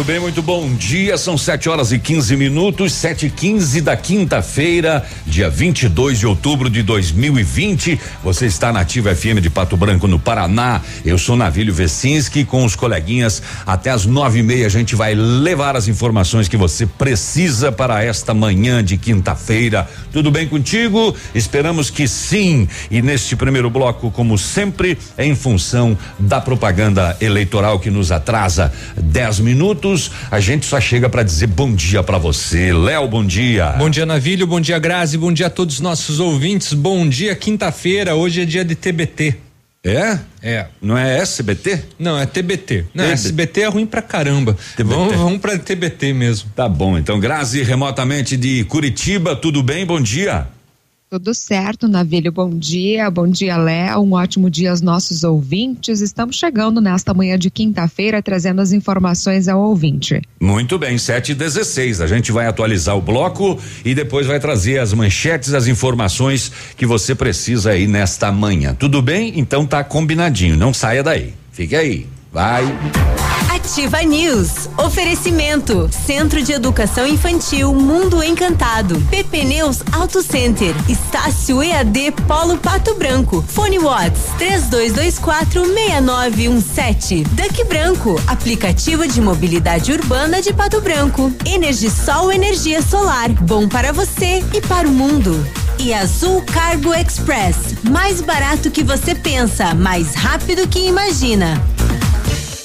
Muito bem, muito bom dia. São 7 horas e 15 minutos, 7 e 15 da quinta-feira, dia 22 de outubro de 2020. Você está na Ativa FM de Pato Branco, no Paraná. Eu sou Navílio Vecinski com os coleguinhas. Até as nove e meia a gente vai levar as informações que você precisa para esta manhã de quinta-feira. Tudo bem contigo? Esperamos que sim. E neste primeiro bloco, como sempre, é em função da propaganda eleitoral que nos atrasa 10 minutos. A gente só chega para dizer bom dia para você. Léo, bom dia. Bom dia, Navilho. Bom dia, Grazi. Bom dia a todos os nossos ouvintes. Bom dia, quinta-feira. Hoje é dia de TBT. É? É. Não é SBT? Não, é TBT. Não, TBT. SBT é ruim pra caramba. TBT. Vamos, vamos pra TBT mesmo. Tá bom, então Grazi, remotamente de Curitiba, tudo bem? Bom dia. Tudo certo, Navilho. Bom dia, bom dia, Léo. Um ótimo dia aos nossos ouvintes. Estamos chegando nesta manhã de quinta-feira trazendo as informações ao ouvinte. Muito bem, 7 e 16 A gente vai atualizar o bloco e depois vai trazer as manchetes, as informações que você precisa aí nesta manhã. Tudo bem? Então tá combinadinho. Não saia daí. Fique aí. Vai. Ativa News. Oferecimento. Centro de Educação Infantil Mundo Encantado. PP Neus Auto Center. Estácio EAD Polo Pato Branco. Fone Watts 3224 6917. Duck Branco. Aplicativo de mobilidade urbana de Pato Branco. Energisol energia solar. Bom para você e para o mundo. E Azul Cargo Express. Mais barato que você pensa, mais rápido que imagina.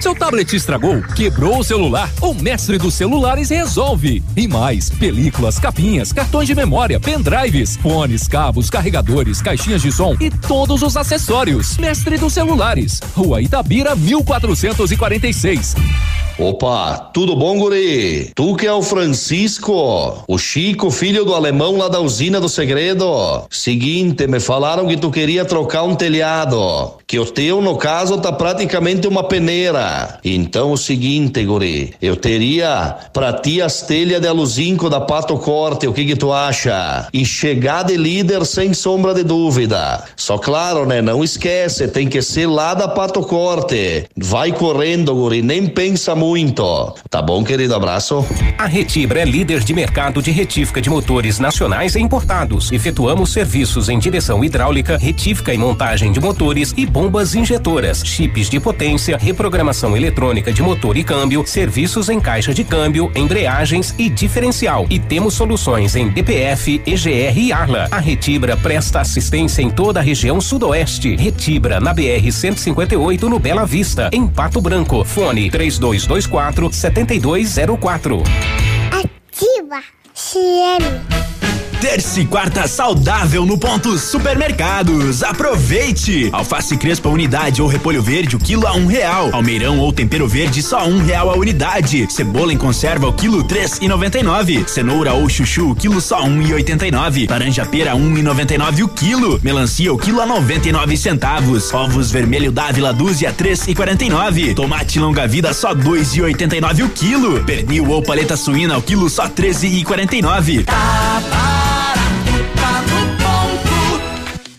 Seu tablet estragou, quebrou o celular? O mestre dos celulares resolve. E mais: películas, capinhas, cartões de memória, pendrives, fones, cabos, carregadores, caixinhas de som e todos os acessórios. Mestre dos celulares. Rua Itabira, 1446. Opa, tudo bom, guri? Tu que é o Francisco, o Chico, filho do alemão lá da usina do segredo. Seguinte, me falaram que tu queria trocar um telhado, que o teu, no caso, tá praticamente uma peneira. Então, o seguinte, guri, eu teria pra ti as telhas de aluzinco da Pato Corte, o que que tu acha? E chegar de líder sem sombra de dúvida. Só claro, né, não esquece, tem que ser lá da Pato Corte. Vai correndo, guri, nem pensa muito muito. Tá bom, querido? Abraço. A Retibra é líder de mercado de retífica de motores nacionais e importados. Efetuamos serviços em direção hidráulica, retífica e montagem de motores e bombas injetoras, chips de potência, reprogramação eletrônica de motor e câmbio, serviços em caixa de câmbio, embreagens e diferencial. E temos soluções em DPF, EGR e Arla. A Retibra presta assistência em toda a região sudoeste. Retibra na BR 158 no Bela Vista, em Pato Branco. Fone 3222 3224 7204. Ativa CM. Terça e quarta saudável no ponto supermercados. Aproveite! Alface crespa unidade ou repolho verde o quilo a um real. Almeirão ou tempero verde só um real a unidade. Cebola em conserva o quilo três e noventa e nove. Cenoura ou chuchu o quilo só um e oitenta e nove. Laranja pera um e noventa e nove o quilo. Melancia o quilo a noventa e nove centavos. Ovos vermelho Dávila dúzia três e quarenta e nove. Tomate longa vida só dois e oitenta e nove o quilo. Pernil ou paleta suína o quilo só treze e quarenta e nove. Tá.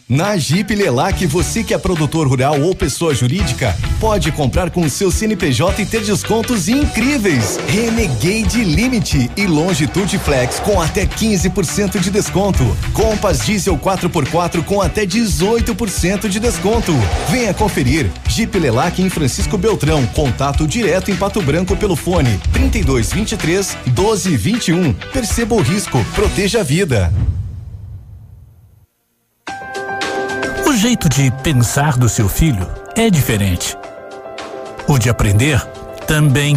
Na Jeep Lelac, você que é produtor rural ou pessoa jurídica, pode comprar com o seu CNPJ e ter descontos incríveis. Renegade Limite e Longitude Flex com até 15% de desconto. Compass Diesel 4x4 com até 18% de desconto. Venha conferir. Jeep Lelac em Francisco Beltrão. Contato direto em Pato Branco pelo fone 3223 1221. Perceba o risco, proteja a vida. Jeito de pensar do seu filho é diferente. O de aprender também.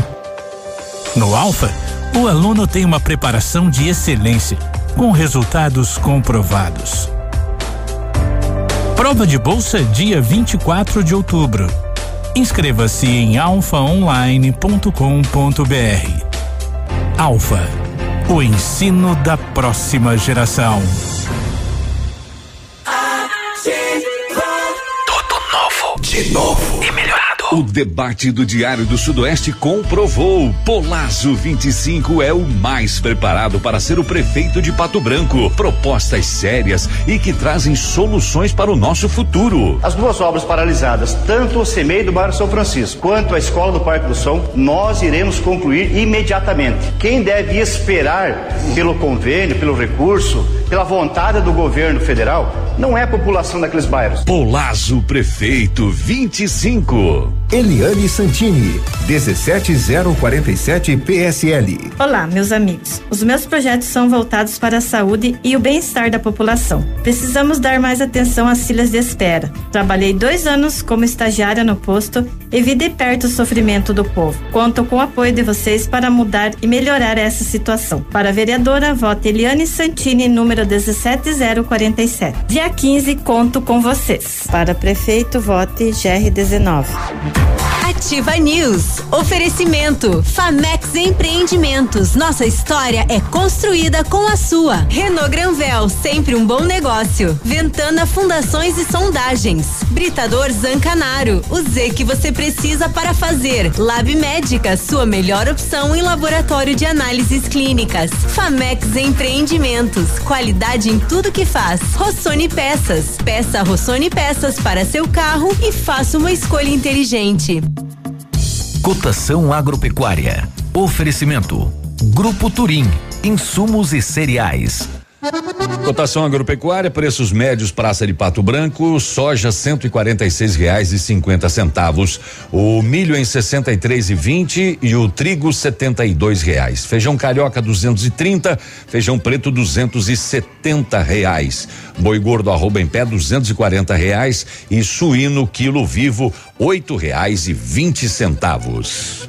No Alfa, o aluno tem uma preparação de excelência, com resultados comprovados. Prova de bolsa dia 24 de outubro. Inscreva-se em alfaonline.com.br. Alfa, o ensino da próxima geração. De novo e melhorado. O debate do Diário do Sudoeste comprovou. Polazo 25 é o mais preparado para ser o prefeito de Pato Branco. Propostas sérias e que trazem soluções para o nosso futuro. As duas obras paralisadas, tanto o CEMEI do bairro São Francisco quanto a Escola do Parque do Som, nós iremos concluir imediatamente. Quem deve esperar pelo convênio, pelo recurso, pela vontade do governo federal, não é a população daqueles bairros. Polazo Prefeito 25. Eliane Santini, 17047 PSL. Olá, meus amigos. Os meus projetos são voltados para a saúde e o bem-estar da população. Precisamos dar mais atenção às filas de espera. Trabalhei dois anos como estagiária no posto e vi de perto o sofrimento do povo. Conto com o apoio de vocês para mudar e melhorar essa situação. Para a vereadora, vote Eliane Santini, número 17047. Dia 15, conto com vocês. Para prefeito, vote GR19. Ativa News. Oferecimento. Famex Empreendimentos. Nossa história é construída com a sua. Renault Granvel, sempre um bom negócio. Ventana Fundações e Sondagens. Britador Zancanaro. O Z que você precisa para fazer. Lab Médica, sua melhor opção em laboratório de análises clínicas. Famex Empreendimentos. Qualidade em tudo que faz. Rossoni Peças. Peça Rossoni Peças para seu carro e faça uma escolha inteligente. Cotação agropecuária. Oferecimento. Grupo Turim. Insumos e cereais. Cotação agropecuária, preços médios praça de Pato Branco, soja cento e quarenta e seis reais e cinquenta centavos, o milho em sessenta e três e vinte e o trigo setenta e dois reais, feijão carioca duzentos e trinta, feijão preto duzentos e setenta reais, boi gordo arroba em pé duzentos e quarenta reais. E suíno quilo vivo oito reais e vinte centavos.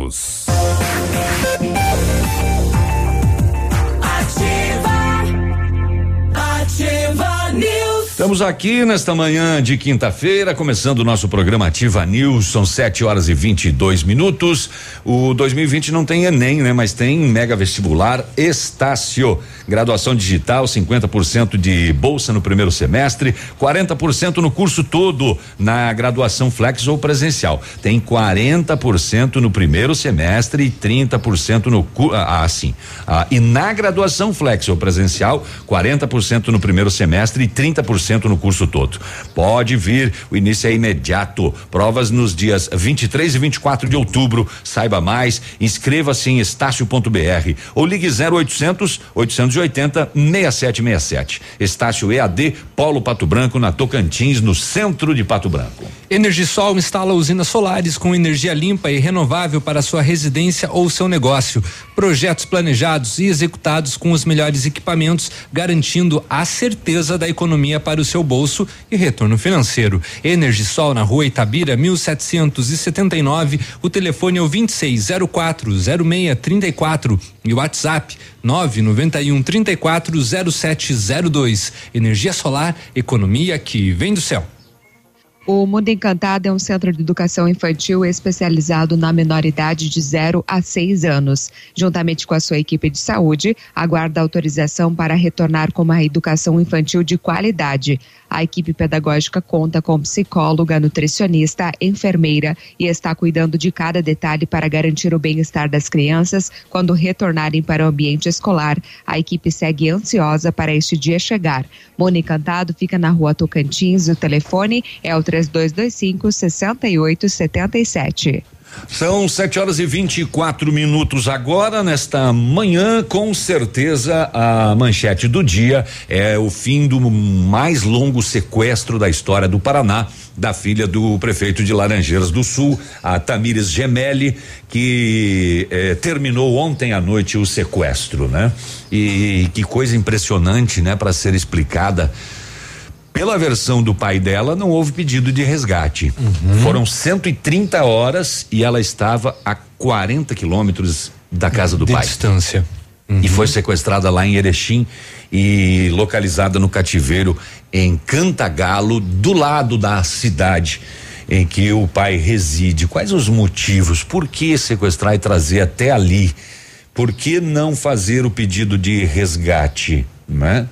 Ativa Estamos aqui nesta manhã de quinta-feira, começando o nosso programa Ativa News. São 7 horas e 22 minutos. O 2020 não tem Enem, né? Mas tem mega vestibular Estácio. Graduação digital, 50% de bolsa no primeiro semestre, 40% no curso todo, na graduação flex ou presencial. Tem 40% no primeiro semestre e 30% no ah, assim. Ah, e na graduação flex ou presencial, 40% no primeiro semestre e 30% no curso todo. Pode vir, o início é imediato. Provas nos dias 23 e 24 de outubro. Saiba mais, inscreva-se em estácio.br ou ligue 0800 880 6767. Estácio EAD, Polo Pato Branco, na Tocantins, no centro de Pato Branco. Energisol instala usinas solares com energia limpa e renovável para sua residência ou seu negócio. Projetos planejados e executados com os melhores equipamentos, garantindo a certeza da economia para o seu bolso e retorno financeiro. Energisol na rua Itabira, 1779. O telefone é o 26040634 e o WhatsApp 991 340702. Energia solar, economia que vem do céu. O Mundo Encantado é um centro de educação infantil especializado na menoridade de 0 a 6 anos. Juntamente com a sua equipe de saúde, aguarda autorização para retornar com uma educação infantil de qualidade. A equipe pedagógica conta com psicóloga, nutricionista, enfermeira e está cuidando de cada detalhe para garantir o bem-estar das crianças quando retornarem para o ambiente escolar. A equipe segue ansiosa para este dia chegar. Mundo Encantado fica na rua Tocantins o telefone é o 3225 6877. São 7 horas e 24 minutos agora, nesta manhã, com certeza a manchete do dia é o fim do mais longo sequestro da história do Paraná, da filha do prefeito de Laranjeiras do Sul, a Tamires Gemelli, que eh, terminou ontem à noite o sequestro, né? E, e que coisa impressionante, né, para ser explicada Pela versão do pai dela, não houve pedido de resgate. Uhum. Foram 130 horas e ela estava a 40 quilômetros da casa do De pai. distância. E foi sequestrada lá em Erechim e localizada no cativeiro em Cantagalo, do lado da cidade em que o pai reside. Quais os motivos? Por que sequestrar e trazer até ali? Por que não fazer o pedido de resgate? Né?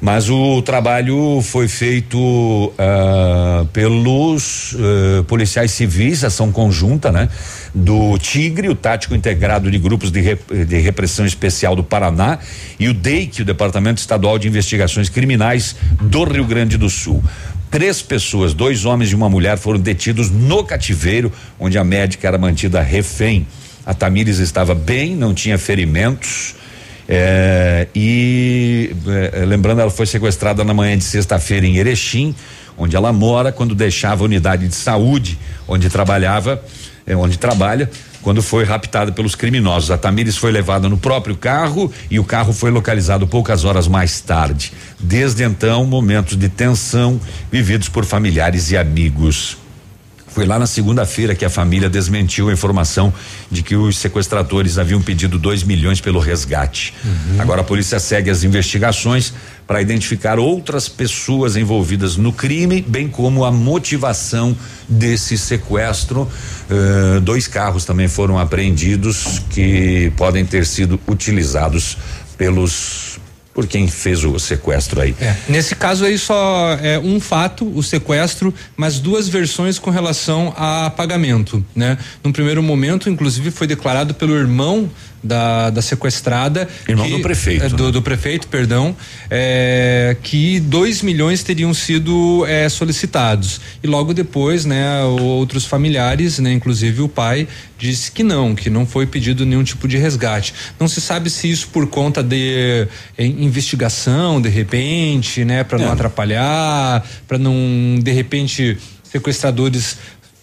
Mas o trabalho foi feito ah, pelos ah, policiais civis, ação conjunta, né? Do Tigre, o Tático Integrado de Grupos de, Rep- de Repressão Especial do Paraná, e o DEIC, o Departamento Estadual de Investigações Criminais do Rio Grande do Sul. Três pessoas, dois homens e uma mulher, foram detidos no cativeiro, onde a médica era mantida refém. A Tamires estava bem, não tinha ferimentos. É, e é, lembrando, ela foi sequestrada na manhã de sexta-feira em Erechim, onde ela mora, quando deixava a unidade de saúde onde trabalhava, é, onde trabalha, quando foi raptada pelos criminosos. A Tamires foi levada no próprio carro e o carro foi localizado poucas horas mais tarde. Desde então, momentos de tensão vividos por familiares e amigos. Foi lá na segunda-feira que a família desmentiu a informação de que os sequestradores haviam pedido 2 milhões pelo resgate. Agora a polícia segue as investigações para identificar outras pessoas envolvidas no crime, bem como a motivação desse sequestro. Eh, dois carros também foram apreendidos que podem ter sido utilizados pelos por quem fez o sequestro aí. É, nesse caso aí só é um fato, o sequestro, mas duas versões com relação a pagamento, né? Num primeiro momento, inclusive, foi declarado pelo irmão da, da sequestrada. Irmão que- do prefeito, é, do, do prefeito, perdão, é, que dois milhões teriam sido é, solicitados. E logo depois, né, outros familiares, né, inclusive o pai, disse que não, que não foi pedido nenhum tipo de resgate. Não se sabe se isso por conta de eh, investigação, de repente, né, para não É. atrapalhar, para não, de repente, sequestradores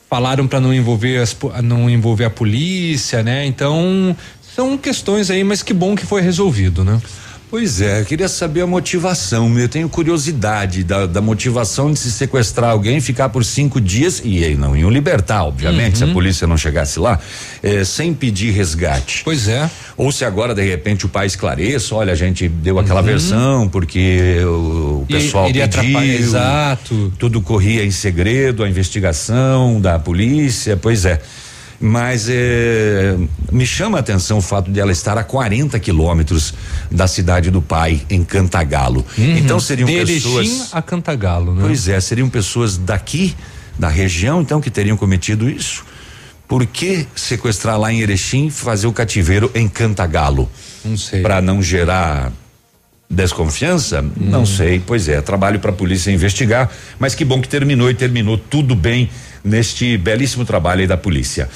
falaram para não envolver as, não envolver a polícia, né? Então são questões aí, mas que bom que foi resolvido, né? Pois é, eu queria saber a motivação. Eu tenho curiosidade da, da motivação de se sequestrar alguém, ficar por cinco dias e aí não iam libertar, obviamente, se a polícia não chegasse lá, eh, sem pedir resgate. Pois é. Ou se agora, de repente, o pai esclareça, olha, a gente deu aquela versão porque o, o E- pessoal iria pediu. exato. Tudo corria em segredo, a investigação da polícia, pois é. Mas eh, me chama a atenção o fato de ela estar a 40 quilômetros da cidade do pai, em Cantagalo. Então seriam Uhum. de pessoas. Erechim a Cantagalo, né? Pois é, seriam pessoas daqui, da região, então, que teriam cometido isso. Por que sequestrar lá em Erechim e fazer o cativeiro em Cantagalo? Não sei. Para não gerar desconfiança? Não sei. Pois é, trabalho para a polícia investigar, mas que bom que terminou e terminou tudo bem neste belíssimo trabalho aí da polícia.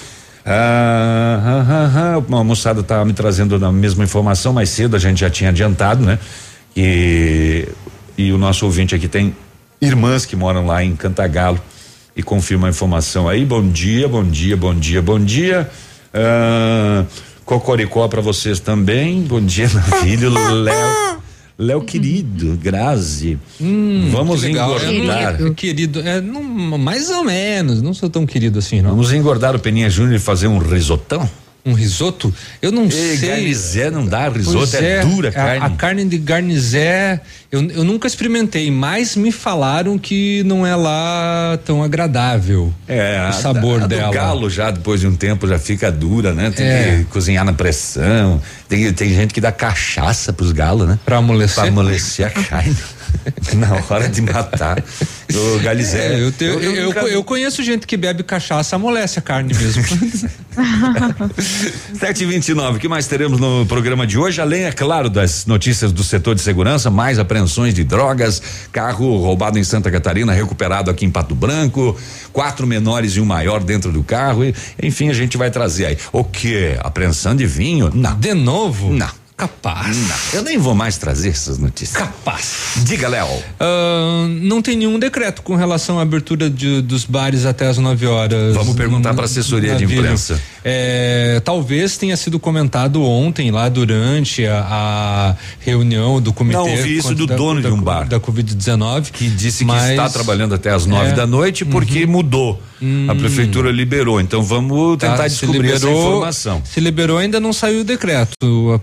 Ah, ah, ah, ah, a moçada tá me trazendo a mesma informação mais cedo, a gente já tinha adiantado, né? E, e o nosso ouvinte aqui tem irmãs que moram lá em Cantagalo e confirma a informação aí. Bom dia, bom dia, bom dia, bom dia. Ah, Cocoricó para vocês também. Bom dia, filho Léo. Léo querido, Grazi. Vamos Hum, Que legal. engordar. Querido, querido é, não, mais ou menos, não sou tão querido assim, não. Vamos engordar o Peninha Júnior e fazer um risotão? Um risoto? Eu não Ei, sei. garnizé não dá, risoto Pois é, dura a a, carne. A carne de garnizé, eu, eu nunca experimentei, mas me falaram que não é lá tão agradável. É, o a- sabor a do dela. galo já depois de um tempo já fica dura, né? Tem É. que cozinhar na pressão. Tem, tem gente que dá cachaça pros galos, né? Pra amolecer? Pra amolecer a carne. na hora de matar. O galizé. É, eu, te- eu, eu, nunca- eu conheço gente que bebe cachaça, amolece a carne mesmo. 729, o que mais teremos no programa de hoje? Além, é claro, das notícias do setor de segurança, mais apreensões de drogas, carro roubado em Santa Catarina, recuperado aqui em Pato Branco, quatro menores e um maior dentro do carro, e, enfim, a gente vai trazer aí. O que? Apreensão de vinho? Não. De novo? Não. Capaz. Não, eu nem vou mais trazer essas notícias. Capaz. Diga, Léo. Ah, não tem nenhum decreto com relação à abertura de- dos bares até as 9 horas. Vamos perguntar pra assessoria na de imprensa. É, talvez tenha sido comentado ontem lá durante a, a reunião do comitê. Não, ouvi isso do da, dono da, de um bar. Da Covid-19. Que disse mas, que está trabalhando até as nove é, da noite porque uhum. mudou. Hum. A prefeitura liberou. Então vamos tentar Tá, descobrir liberou, essa informação. Se liberou, ainda não saiu o decreto.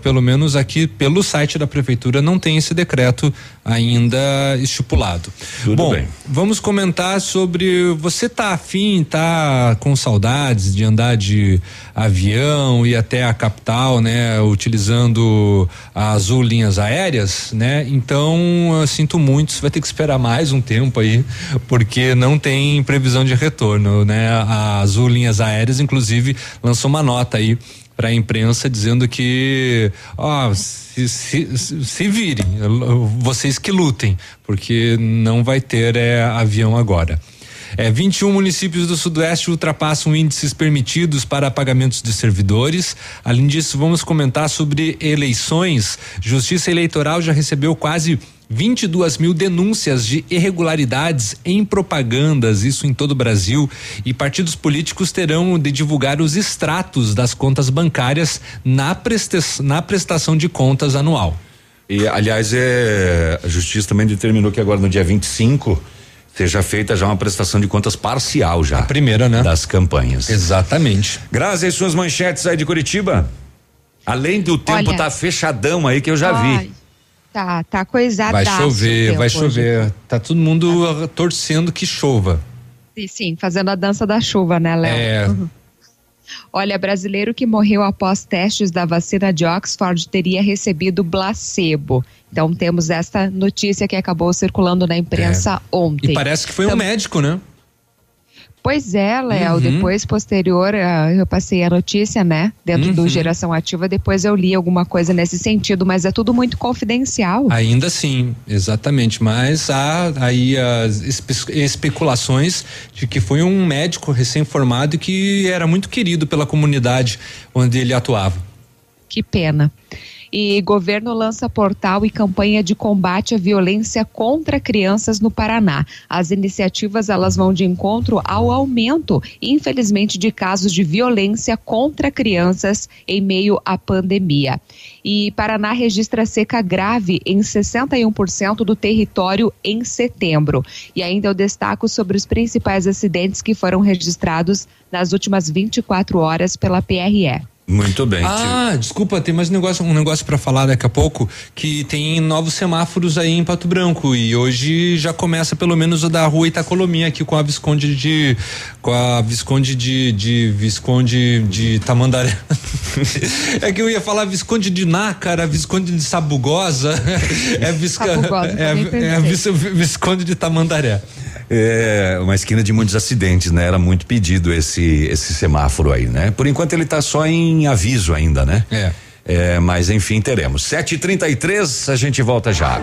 Pelo menos aqui pelo site da prefeitura não tem esse decreto ainda estipulado. Tudo Bom, bem. vamos comentar sobre você tá afim, tá com saudades de andar de avião e até a capital, né, utilizando a Azul Linhas Aéreas, né? Então, eu sinto muito, você vai ter que esperar mais um tempo aí, porque não tem previsão de retorno, né? A Azul Linhas Aéreas inclusive lançou uma nota aí para a imprensa dizendo que ó, se, se, se, virem, vocês que lutem, porque não vai ter é, avião agora. É, 21 municípios do Sudoeste ultrapassam índices permitidos para pagamentos de servidores. Além disso, vamos comentar sobre eleições. Justiça Eleitoral já recebeu quase 22 mil denúncias de irregularidades em propagandas, isso em todo o Brasil. E partidos políticos terão de divulgar os extratos das contas bancárias na, presta na prestação de contas anual. E, aliás, é, a justiça também determinou que agora no dia 25 seja feita já uma prestação de contas parcial já. A primeira, né? Das campanhas. Exatamente. Graças às suas manchetes aí de Curitiba. Além do tempo Olha, tá fechadão aí que eu já ai, vi. Tá, tá coisada. Vai chover, vai chover. Tá todo mundo torcendo que chova. Sim, sim, fazendo a dança da chuva, né, Léo? É. Uhum. Olha, brasileiro que morreu após testes da vacina de Oxford teria recebido placebo. Então temos essa notícia que acabou circulando na imprensa É. ontem. E parece que foi um Então- médico, né? Pois é, Léo, Uhum. depois posterior, ah, eu passei a notícia, né, dentro Uhum. do Geração Ativa, depois eu li alguma coisa nesse sentido, mas é tudo muito confidencial. Ainda sim, exatamente. Mas há aí as espe- especulações de que foi um médico recém-formado e que era muito querido pela comunidade onde ele atuava. Que pena. E governo lança portal e campanha de combate à violência contra crianças no Paraná. As iniciativas elas vão de encontro ao aumento, infelizmente, de casos de violência contra crianças em meio à pandemia. E Paraná registra seca grave em 61% do território em setembro. E ainda eu destaco sobre os principais acidentes que foram registrados nas últimas 24 horas pela PRE. Muito bem. Ah, desculpa, tem mais um negócio, um negócio para falar daqui a pouco que tem novos semáforos aí em Pato Branco e hoje já começa pelo menos o da rua Itacolomi aqui com a Visconde de com a Visconde de, de Visconde de Tamandaré. é que eu ia falar Visconde de Nácara, Visconde de Sabugosa, é, Visca, Sabugosa, é, é. Vis- Visconde de Tamandaré. É uma esquina de muitos acidentes, né? Era muito pedido esse esse semáforo aí, né? Por enquanto ele tá só em aviso ainda, né? É. É, mas enfim, teremos. 7h33, a gente volta já.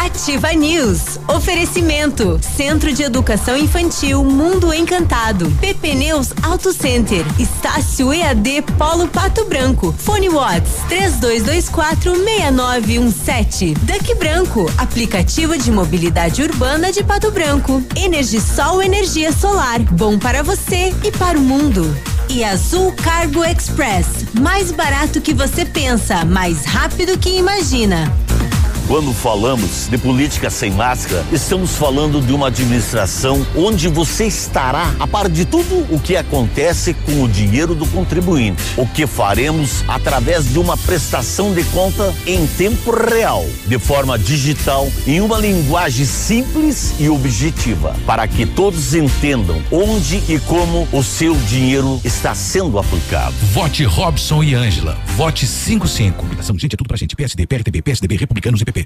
Ativa News. Oferecimento. Centro de Educação Infantil Mundo Encantado. PP Neus Auto Center. Estácio EAD Polo Pato Branco. Fone Watts 3224 6917. Duck Branco. Aplicativo de mobilidade urbana de Pato Branco. Energisol Energia Solar. Bom para você e para o mundo. E Azul Cargo Express. Mais barato que você pensa, mais rápido que imagina. Quando falamos de política sem máscara, estamos falando de uma administração onde você estará a par de tudo o que acontece com o dinheiro do contribuinte. O que faremos através de uma prestação de conta em tempo real, de forma digital, em uma linguagem simples e objetiva, para que todos entendam onde e como o seu dinheiro está sendo aplicado. Vote Robson e Ângela. Vote 55. Comunicação, gente, é tudo pra gente. PSD, PRTB, PSDB, Republicanos e PP.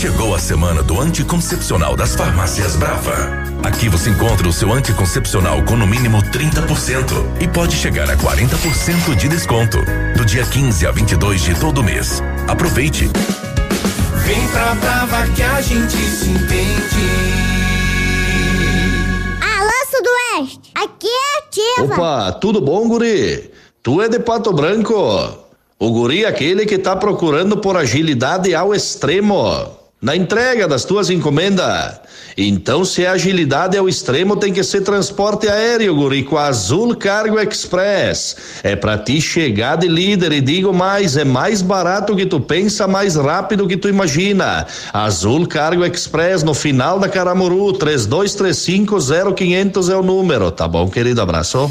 Chegou a semana do anticoncepcional das farmácias Brava. Aqui você encontra o seu anticoncepcional com no mínimo 30% e pode chegar a 40% de desconto do dia 15 a 22 de todo mês. Aproveite. Vem pra Brava que a gente se entende. Alô, Sudoeste, aqui é ativa. Opa, tudo bom, guri? Tu é de Pato Branco? O guri é aquele que tá procurando por agilidade ao extremo. na entrega das tuas encomendas. Então, se a agilidade é o extremo, tem que ser transporte aéreo, guri, com a Azul Cargo Express. É pra ti chegar de líder e digo mais, é mais barato que tu pensa, mais rápido que tu imagina. Azul Cargo Express no final da Caramuru, três dois três cinco zero quinhentos é o número, tá bom, querido? Abraço.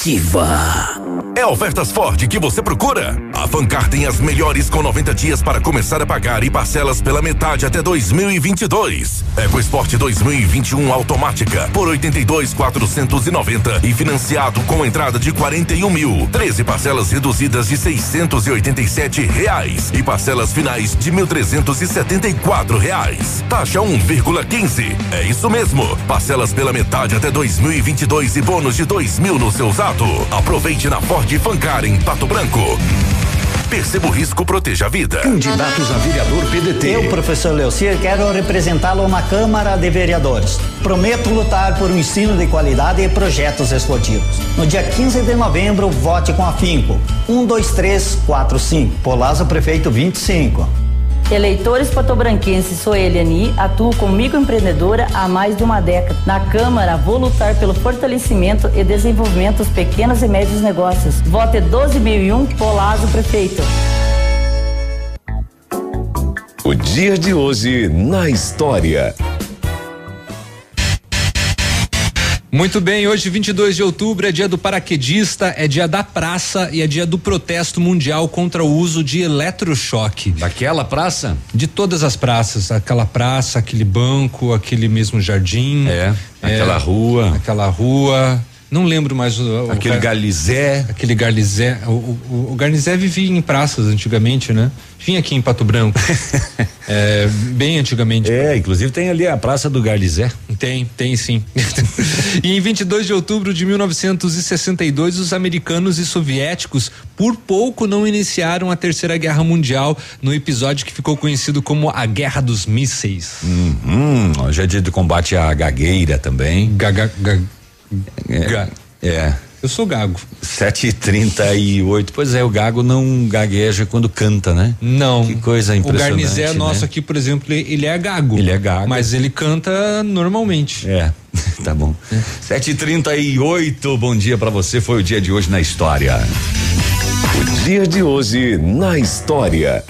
Ativa. É ofertas Ford que você procura? A Fancar tem as melhores com 90 dias para começar a pagar e parcelas pela metade até 2022. EcoSport 2021 automática por 82,490 e financiado com entrada de 41 mil. 13 parcelas reduzidas de 687 reais e parcelas finais de 1.374 reais. Taxa 1,15. É isso mesmo. Parcelas pela metade até 2022 e bônus de 2 mil no seu usado. Aproveite na Ford Fancar em Pato Branco. Perceba o risco, proteja a vida. Candidatos a vereador PDT. Eu, professor Leocir, quero representá-lo na Câmara de Vereadores. Prometo lutar por um ensino de qualidade e projetos explotivos. No dia 15 de novembro, vote com afinco. 1, 2, 3, 4, 5. Polazo Prefeito 25. Eleitores patobranquenses, sou Eliani, atuo como microempreendedora há mais de uma década. Na Câmara, vou lutar pelo fortalecimento e desenvolvimento dos pequenos e médios negócios. Vote 12001, Polazo Prefeito. O dia de hoje na história. Muito bem, hoje 22 de outubro é dia do paraquedista, é dia da praça e é dia do protesto mundial contra o uso de eletrochoque. Daquela praça? De todas as praças, aquela praça, aquele banco, aquele mesmo jardim. É, aquela rua. Aquela rua. Não lembro mais o. Aquele o, Garlizé. Aquele Garlizé. O, o, o Garlizé vivia em praças antigamente, né? Vinha aqui em Pato Branco. é, bem antigamente. É, inclusive tem ali a Praça do Garlizé. Tem, tem sim. e em 22 de outubro de 1962, os americanos e soviéticos por pouco não iniciaram a Terceira Guerra Mundial no episódio que ficou conhecido como a Guerra dos Mísseis. Uhum, hoje é dia de combate à gagueira também. Gaga, gaga, é, é. Eu sou gago. Sete e trinta e oito. Pois é, o gago não gagueja quando canta, né? Não. Que coisa impressionante. O Garnizé né? nosso aqui, por exemplo, ele é gago. Ele é gago. Mas ele canta normalmente. É. tá bom. Sete e trinta e oito. Bom dia para você. Foi o dia de hoje na história. O dia de hoje na história.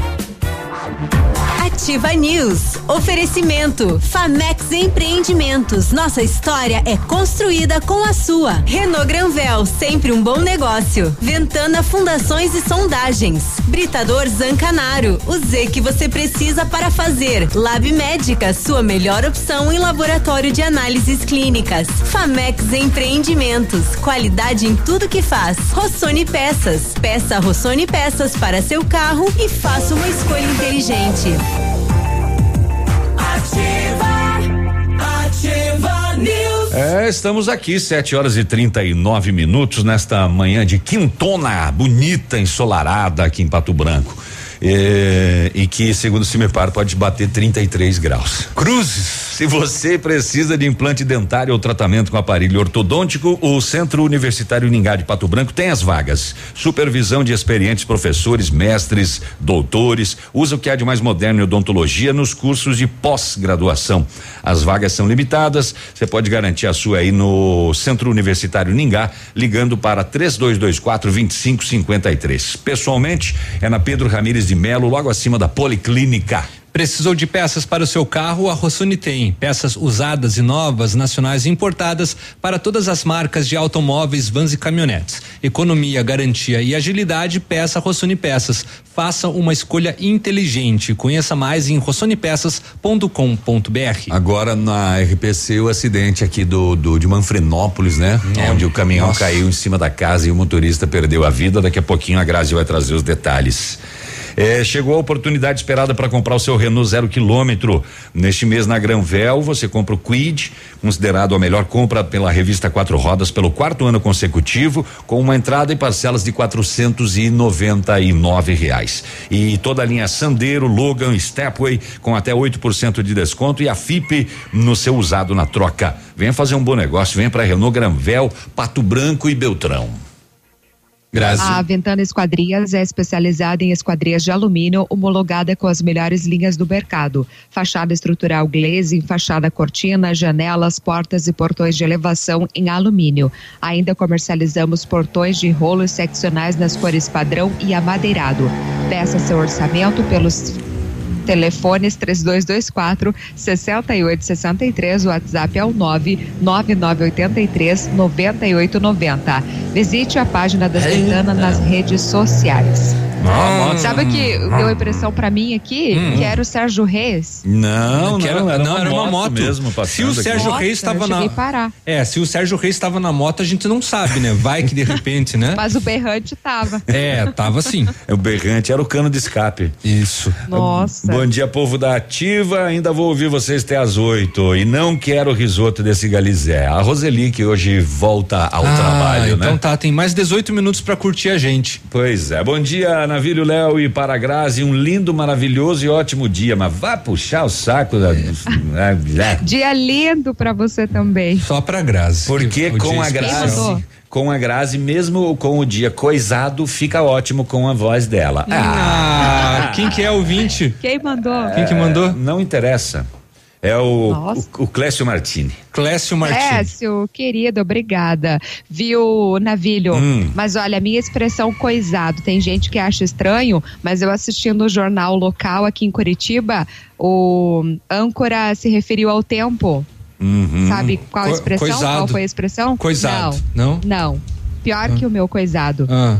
Ativa News. Oferecimento. Famex Empreendimentos. Nossa história é construída com a sua. Renault Granvel, sempre um bom negócio. Ventana Fundações e Sondagens. Britador Zancanaro. O Z que você precisa para fazer. Lab Médica, sua melhor opção em laboratório de análises clínicas. Famex Empreendimentos. Qualidade em tudo que faz. Rossoni Peças. Peça Rossoni Peças para seu carro e faça uma escolha inteligente. É, estamos aqui, 7 horas e 39 minutos, nesta manhã de quintona bonita, ensolarada aqui em Pato Branco. Eh, e que, segundo o Cimepar, pode bater 33 graus. Cruzes. Se você precisa de implante dentário ou tratamento com aparelho ortodôntico, o Centro Universitário Ningá de Pato Branco tem as vagas. Supervisão de experientes professores, mestres, doutores, usa o que há de mais moderno em odontologia nos cursos de pós-graduação. As vagas são limitadas, você pode garantir a sua aí no Centro Universitário Ningá, ligando para 3224 2553. Pessoalmente, é na Pedro Ramires de Melo, logo acima da Policlínica. Precisou de peças para o seu carro? A Rossoni tem. Peças usadas e novas, nacionais e importadas para todas as marcas de automóveis, vans e caminhonetes. Economia, garantia e agilidade, peça Rossoni Peças. Faça uma escolha inteligente. Conheça mais em rossonepeças.com.br. Agora na RPC o acidente aqui do, do de Manfrenópolis, né? É. Onde o caminhão Nossa. caiu em cima da casa e o motorista perdeu a vida. Daqui a pouquinho a Grazi vai trazer os detalhes. É, chegou a oportunidade esperada para comprar o seu Renault zero quilômetro. Neste mês na Granvel você compra o Quid, considerado a melhor compra pela revista Quatro Rodas pelo quarto ano consecutivo, com uma entrada e parcelas de quatrocentos e noventa e nove reais. E toda a linha Sandero, Logan, Stepway com até 8% de desconto e a FIP no seu usado na troca. Venha fazer um bom negócio, venha para Renault Granvel, Pato Branco e Beltrão. Grazi. A Ventana Esquadrias é especializada em esquadrias de alumínio homologada com as melhores linhas do mercado. Fachada estrutural glazing, fachada cortina, janelas, portas e portões de elevação em alumínio. Ainda comercializamos portões de rolos seccionais nas cores padrão e amadeirado. Peça seu orçamento pelos telefones 3224 6863, o WhatsApp é o 99983 9890. Visite a página da Ventana nas redes sociais. Ah, Sabe o que deu impressão pra mim aqui? Hum. Que era o Sérgio Reis. Não, Que era- não, era, não, uma, era uma moto, mesmo Se o passando aqui. Sérgio Reis estava na. a parar. É, se o Sérgio Reis estava na moto, a gente não sabe, né? Vai que de repente, né? Mas o berrante tava. É, tava assim. O berrante era o cano de escape. Isso. Nossa. Bom dia, povo da Ativa. Ainda vou ouvir vocês até às oito. E não quero o risoto desse Galizé. A Roseli, que hoje volta ao Ah, trabalho, então né? tá, tem mais 18 minutos pra curtir a gente. Pois é. Bom dia, Navírio Léo e para a Grazi. Um lindo, maravilhoso e ótimo dia. Mas vá puxar o saco da. É, é. Dia lindo pra você também. Só pra Grazi. Porque O com a. Grazi. Com a Grazi, mesmo com o dia coisado, fica ótimo com a voz dela. Ah, quem que é o ouvinte? Quem mandou? Quem que mandou? É, Não interessa. É o, o, o Clécio Martini. Clécio Martins. Clécio, querido, obrigada. Viu, Navilho? Hum. Mas olha, a minha expressão coisado, tem gente que acha estranho, mas eu assistindo o jornal local aqui em Curitiba, o âncora se referiu ao tempo. Uhum. Sabe qual a Co- expressão? coisado. Qual foi a expressão? Coisado, não? Não. Não. Pior que o meu coisado. Ah,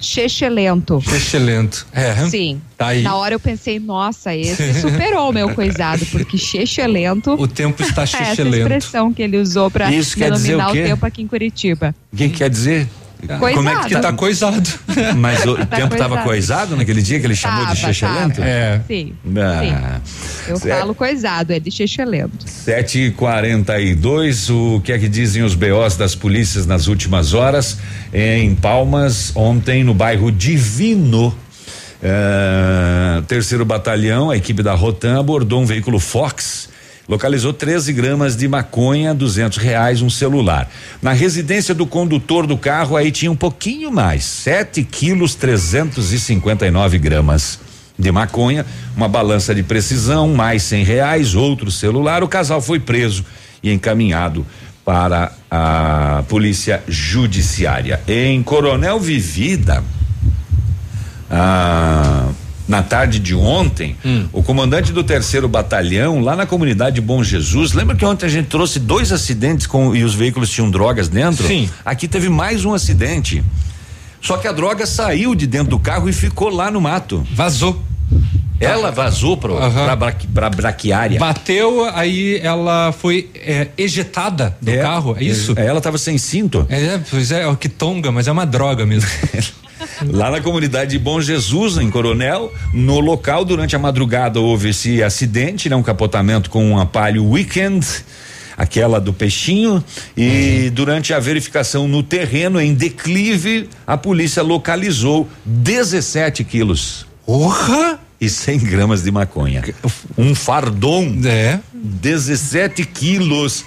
Chechelento. excelente. É. Sim. Tá aí. Na hora eu pensei, nossa, esse superou o meu coisado, porque chechelento. O tempo está é essa chechelento. expressão que ele usou pra Isso quer dizer denominar o o, tempo aqui em Curitiba. O que quer dizer? Coisado. Como é que tá coisado. Mas o Tá tempo estava coisado. coisado naquele dia que ele chamou Tava, de chechelento? tava. É. Sim. Ah, Eu certo. falo coisado, é de chechelento. 7 e 42 o que é que dizem os BOs das polícias nas últimas horas? Em Palmas, ontem no bairro Divino. eh, terceiro batalhão, a equipe da Rotan abordou um veículo Fox, localizou 13 gramas de maconha, 200 reais, um celular. Na residência do condutor do carro, aí tinha um pouquinho mais, 7 quilos 359 gramas de maconha, uma balança de precisão, mais 100 reais, outro celular. O casal foi preso e encaminhado para a polícia judiciária. Em Coronel Vivida, ah, na tarde de ontem, o comandante do terceiro batalhão, lá na comunidade de Bom Jesus, lembra que ontem a gente trouxe dois acidentes com e os veículos tinham drogas dentro? Sim. Aqui teve mais um acidente. Só que a droga saiu de dentro do carro e ficou lá no mato. Vazou. Ela vazou Aham. pra, braqui, pra braquiária. Bateu, aí ela foi é, ejetada do carro, é isso? É, ela tava sem cinto. É, pois é, é o que tonga, mas é uma droga mesmo. Lá na comunidade de Bom Jesus, em Coronel, no local, durante a madrugada, houve esse acidente, né? Um capotamento com uma Palio Weekend, aquela do peixinho, e durante a verificação no terreno, em declive, a polícia localizou 17 quilos Porra! E 100 gramas de maconha. Um fardom. É. 17 quilos.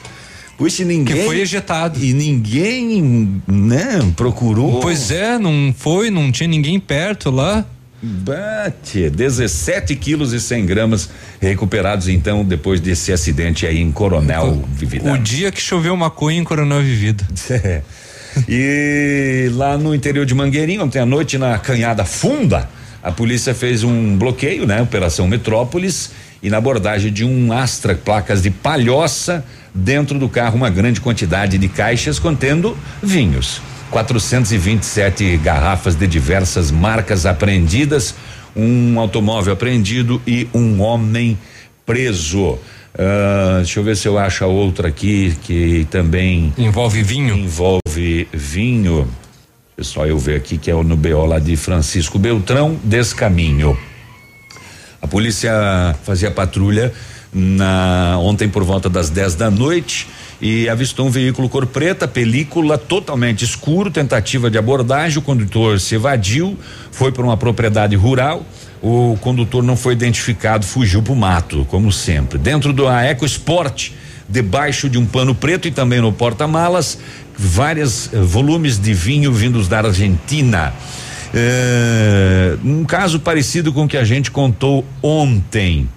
Puxa, ninguém. Que foi ejetado. E ninguém, né, procurou. Pois é, não foi, não tinha ninguém perto lá. Bate, 17 quilos e 100 gramas recuperados então depois desse acidente aí em Coronel Vivida. O dia que choveu maconha em Coronel Vivida. É. E lá no interior de Mangueirinho, ontem à noite, na Canhada Funda, a polícia fez um bloqueio, né? Operação Metrópolis, e na abordagem de um Astra, placas de palhoça, dentro do carro uma grande quantidade de caixas contendo vinhos. 427 garrafas de diversas marcas apreendidas, um automóvel apreendido e um homem preso. Uh, deixa eu ver se eu acho a outra aqui que também envolve vinho. Envolve vinho. Só eu ver aqui que é no BO lá de Francisco Beltrão, Descaminho. A polícia fazia patrulha na ontem por volta das 10 da noite e avistou um veículo cor preta, película totalmente escuro, tentativa de abordagem, o condutor se evadiu, foi para uma propriedade rural. O condutor não foi identificado, fugiu para o mato, como sempre. Dentro da Eco Sport, debaixo de um pano preto e também no porta-malas, vários eh, volumes de vinho vindos da Argentina. É, um caso parecido com o que a gente contou ontem.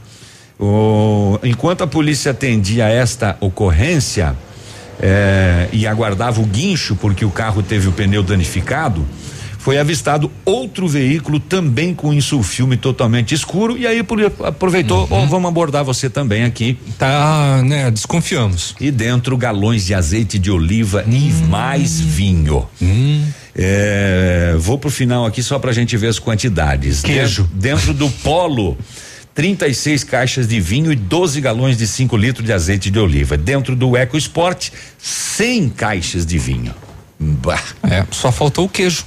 O, enquanto a polícia atendia esta ocorrência é, e aguardava o guincho porque o carro teve o pneu danificado, foi avistado outro veículo também com insulfilme totalmente escuro e aí aproveitou, uhum. oh, vamos abordar você também aqui. Tá, né, desconfiamos. E dentro galões de azeite de oliva hum. e mais vinho. Hum. É, vou pro final aqui só pra gente ver as quantidades. Queijo. Dentro, dentro do polo 36 caixas de vinho e 12 galões de 5 litros de azeite de oliva. Dentro do Eco Sport, 100 caixas de vinho. Bah. É, só faltou o queijo.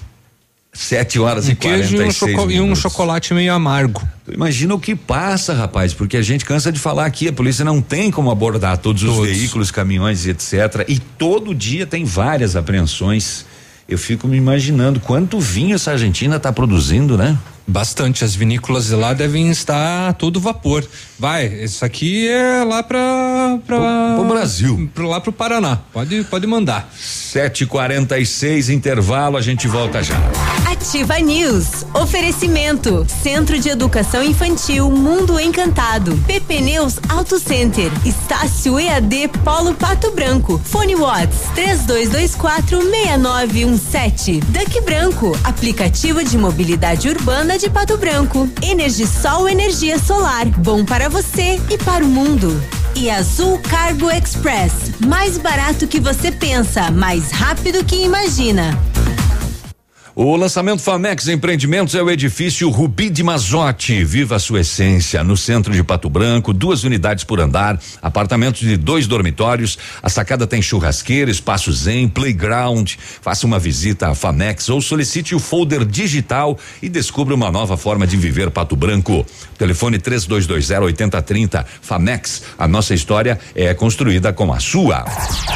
Sete horas um e queijo e um, e um chocolate meio amargo. Imagina o que passa, rapaz, porque a gente cansa de falar aqui, a polícia não tem como abordar todos, todos. os veículos, caminhões e etc. E todo dia tem várias apreensões. Eu fico me imaginando quanto vinho essa Argentina está produzindo, né? Bastante. As vinícolas de lá devem estar todo vapor. Vai, isso aqui é lá para para o Brasil. Pra, lá pro Paraná. Pode pode mandar. 7:46 intervalo, a gente volta já. Ativa News. Oferecimento: Centro de Educação Infantil Mundo Encantado. PP Neus Auto Center. Estácio EAD Polo Pato Branco. Fone Watts 3224 6917. Duck Branco. Aplicativo de mobilidade urbana de Pato Branco. Energisol energia solar. Bom para você e para o mundo. E Azul Cargo Express. Mais barato que você pensa, mais rápido que imagina. O lançamento Famex Empreendimentos é o edifício Rubi de Mazote. Viva a sua essência. No centro de Pato Branco, duas unidades por andar, apartamentos de dois dormitórios. A sacada tem churrasqueira, espaço zen, playground. Faça uma visita à Famex ou solicite o folder digital e descubra uma nova forma de viver Pato Branco. Telefone 3220 8030. Famex. A nossa história é construída com a sua.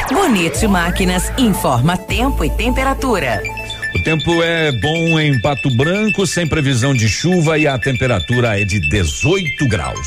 Bonito Máquinas informa tempo e temperatura. O tempo é bom em Pato Branco, sem previsão de chuva e a temperatura é de 18 graus.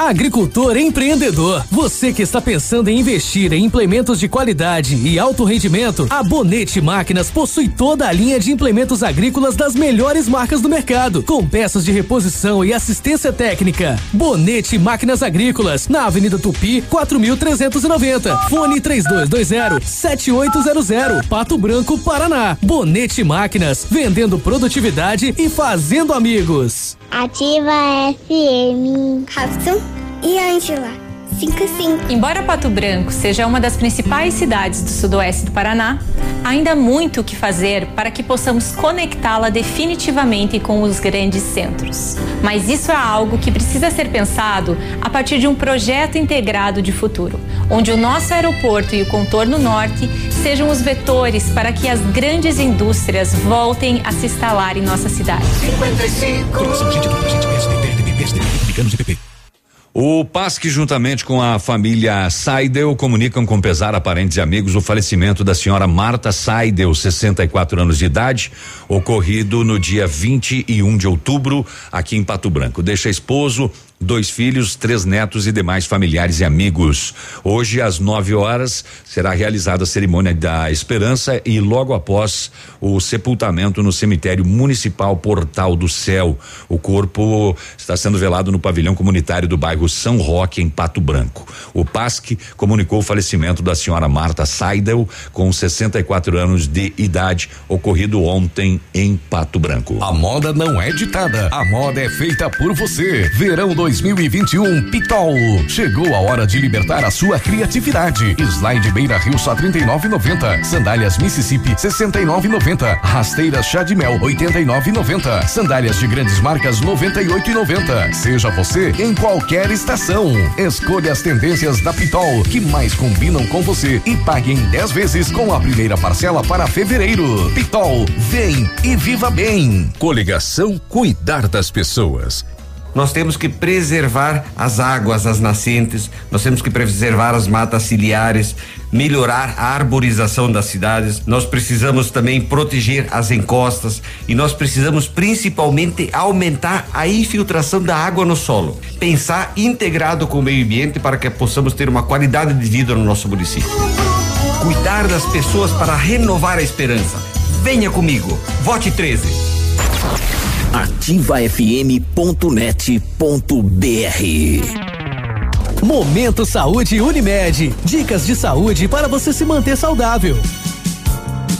Agricultor empreendedor, você que está pensando em investir em implementos de qualidade e alto rendimento, a Bonete Máquinas possui toda a linha de implementos agrícolas das melhores marcas do mercado, com peças de reposição e assistência técnica. Bonete Máquinas Agrícolas, na Avenida Tupi, 4390. Fone 3220 7800, Pato Branco, Paraná. Bonete Máquinas, vendendo produtividade e fazendo amigos. Ativa FM. Robson e Ângela. 55. Embora Pato Branco seja uma das principais cidades do sudoeste do Paraná, ainda há muito o que fazer para que possamos conectá-la definitivamente com os grandes centros. Mas isso é algo que precisa ser pensado a partir de um projeto integrado de futuro, onde o nosso aeroporto e o contorno norte sejam os vetores para que as grandes indústrias voltem a se instalar em nossa cidade. 55. O PASC, juntamente com a família Saidel, comunicam com pesar a parentes e amigos o falecimento da senhora Marta Saidel, 64 anos de idade, ocorrido no dia 21 de outubro, aqui em Pato Branco. Deixa esposo, dois filhos, três netos e demais familiares e amigos. Hoje, às 9 horas, será realizada a cerimônia da Esperança e logo após o sepultamento no cemitério municipal Portal do Céu. O corpo está sendo velado no pavilhão comunitário do bairro São Roque, em Pato Branco. O PASC comunicou o falecimento da senhora Marta Seidel, com 64 anos de idade, ocorrido ontem em Pato Branco. A moda não é ditada, a moda é feita por você. Verão 2021 Pitol. Chegou a hora de libertar a sua criatividade. Slide Beira Rio só 39,90. Sandálias Mississippi 69,90. Rasteiras Chá de Mel 89,90. Sandálias de grandes marcas 98,90. Seja você em qualquer estação. Escolha as tendências da Pitol que mais combinam com você e pague em 10 vezes com a primeira parcela para fevereiro. Pitol, vem e viva bem. Coligação Cuidar das Pessoas. Nós temos que preservar as águas, as nascentes, nós temos que preservar as matas ciliares, melhorar a arborização das cidades, nós precisamos também proteger as encostas e nós precisamos principalmente aumentar a infiltração da água no solo. Pensar integrado com o meio ambiente para que possamos ter uma qualidade de vida no nosso município. Cuidar das pessoas para renovar a esperança. Venha comigo. Vote 13 ativafm.net.br Momento Saúde Unimed. Dicas de saúde para você se manter saudável.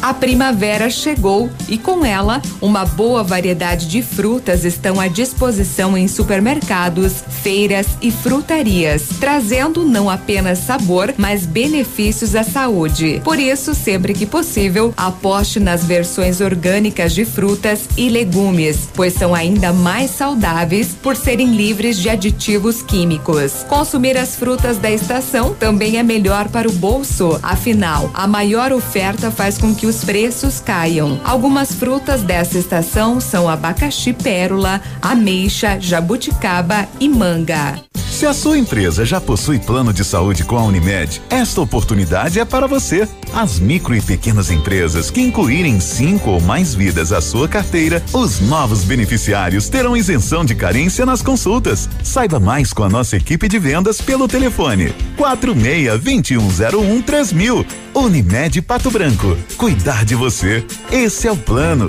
A primavera chegou e com ela, uma boa variedade de frutas estão à disposição em supermercados, feiras e frutarias, trazendo não apenas sabor, mas benefícios à saúde. Por isso, sempre que possível, aposte nas versões orgânicas de frutas e legumes, pois são ainda mais saudáveis por serem livres de aditivos químicos. Consumir as frutas da estação também é melhor para o bolso, afinal, a maior oferta faz com que os preços caiam. Algumas frutas dessa estação são abacaxi pérola, ameixa, jabuticaba e manga. Se a sua empresa já possui plano de saúde com a Unimed, esta oportunidade é para você. As micro e pequenas empresas que incluírem cinco ou mais vidas à sua carteira, os novos beneficiários terão isenção de carência nas consultas. Saiba mais com a nossa equipe de vendas pelo telefone 46 2101 3000. Unimed Pato Branco. Cuidar de você. Esse é o plano.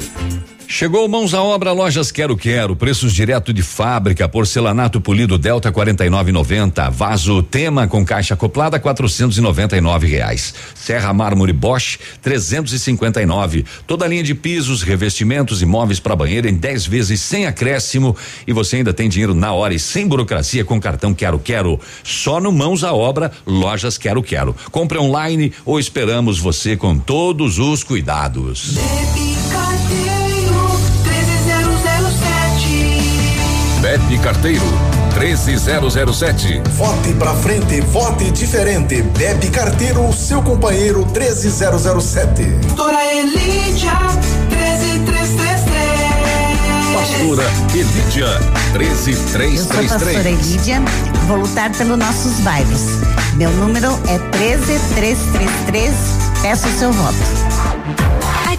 Chegou mãos à obra Lojas Quero Quero, preços direto de fábrica, porcelanato polido Delta 49,90, vaso Tema com caixa acoplada 499 reais, Serra Mármore Bosch 359, toda a linha de pisos, revestimentos e móveis para banheiro em 10 vezes sem acréscimo. E você ainda tem dinheiro na hora e sem burocracia com cartão Quero Quero, só no mãos à obra Lojas Quero Quero. Compre online ou esperamos você com todos os cuidados. Pepe Carteiro 13007. Vote pra frente, vote diferente. Pepe Carteiro, seu companheiro 13007. Doutora Elidia 13333. Pastora Elidia 13333. Eu sou a pastora Elidia, vou lutar pelos nossos bairros. Meu número é 13333. Peço o seu voto.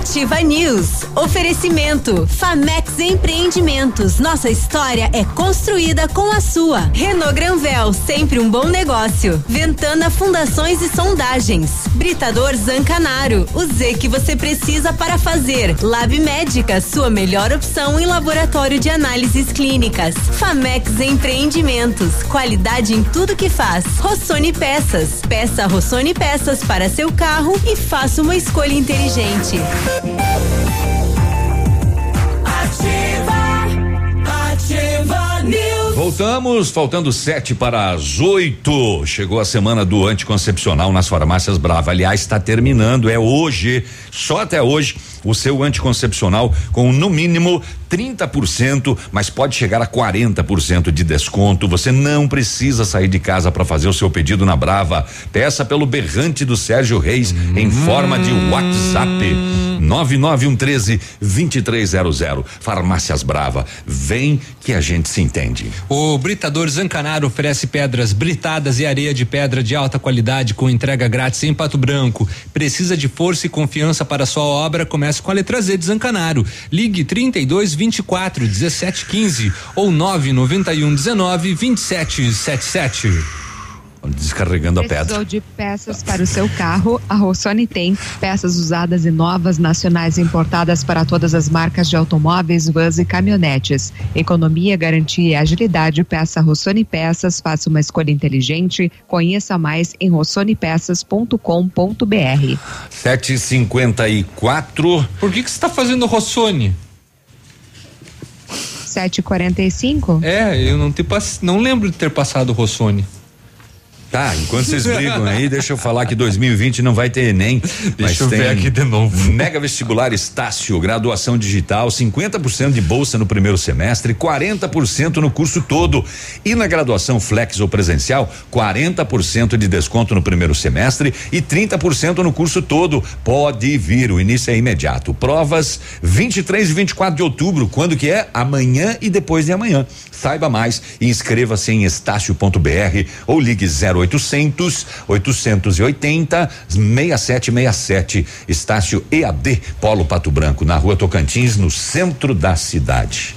Ativa News. Oferecimento. Famex Empreendimentos. Nossa história é construída com a sua. Renault Granvel, sempre um bom negócio. Ventana Fundações e Sondagens. Britador Zancanaro. O Z que você precisa para fazer. Lab Médica, sua melhor opção em laboratório de análises clínicas. Famex Empreendimentos. Qualidade em tudo que faz. Rossoni Peças. Peça Rossoni Peças para seu carro e faça uma escolha inteligente. Voltamos, faltando sete para as oito. Chegou a semana do anticoncepcional nas farmácias Brava. Aliás, está terminando, é hoje, só até hoje, o seu anticoncepcional com no mínimo 30%, mas pode chegar a 40% de desconto. Você não precisa sair de casa para fazer o seu pedido na Brava. Peça pelo berrante do Sérgio Reis em forma de WhatsApp 9913 2300. Farmácias Brava. Vem que a gente se entende. O Britador Zancanaro oferece pedras britadas e areia de pedra de alta qualidade com entrega grátis em Pato Branco. Precisa de força e confiança para sua obra? Comece com a letra Z de Zancanaro. Ligue 32 24 17 15 ou 991 19 27 77. Descarregando a pedra. Precisou de peças para o seu carro? A Rossoni tem peças usadas e novas, nacionais importadas para todas as marcas de automóveis, vans e caminhonetes. Economia, garantia e agilidade. Peça Rossoni Peças. Faça uma escolha inteligente. Conheça mais em rossonepeças.com.br. 754. Por que que você está fazendo Rossoni? 745? É, eu não, te pass... não lembro de ter passado Rossoni. Tá, enquanto vocês brigam aí, deixa eu falar que 2020 não vai ter Enem. Deixa eu ver aqui de novo. Mega Vestibular Estácio, graduação digital, 50% de bolsa no primeiro semestre, 40% no curso todo. E na graduação Flex ou presencial, 40% de desconto no primeiro semestre e 30% no curso todo. Pode vir, o início é imediato. Provas 23 e 24 de outubro, quando que é? Amanhã e depois de amanhã. Saiba mais e inscreva-se em estácio.br ou ligue 0800 880 6767. Estácio EAD Polo Pato Branco, na rua Tocantins, no centro da cidade.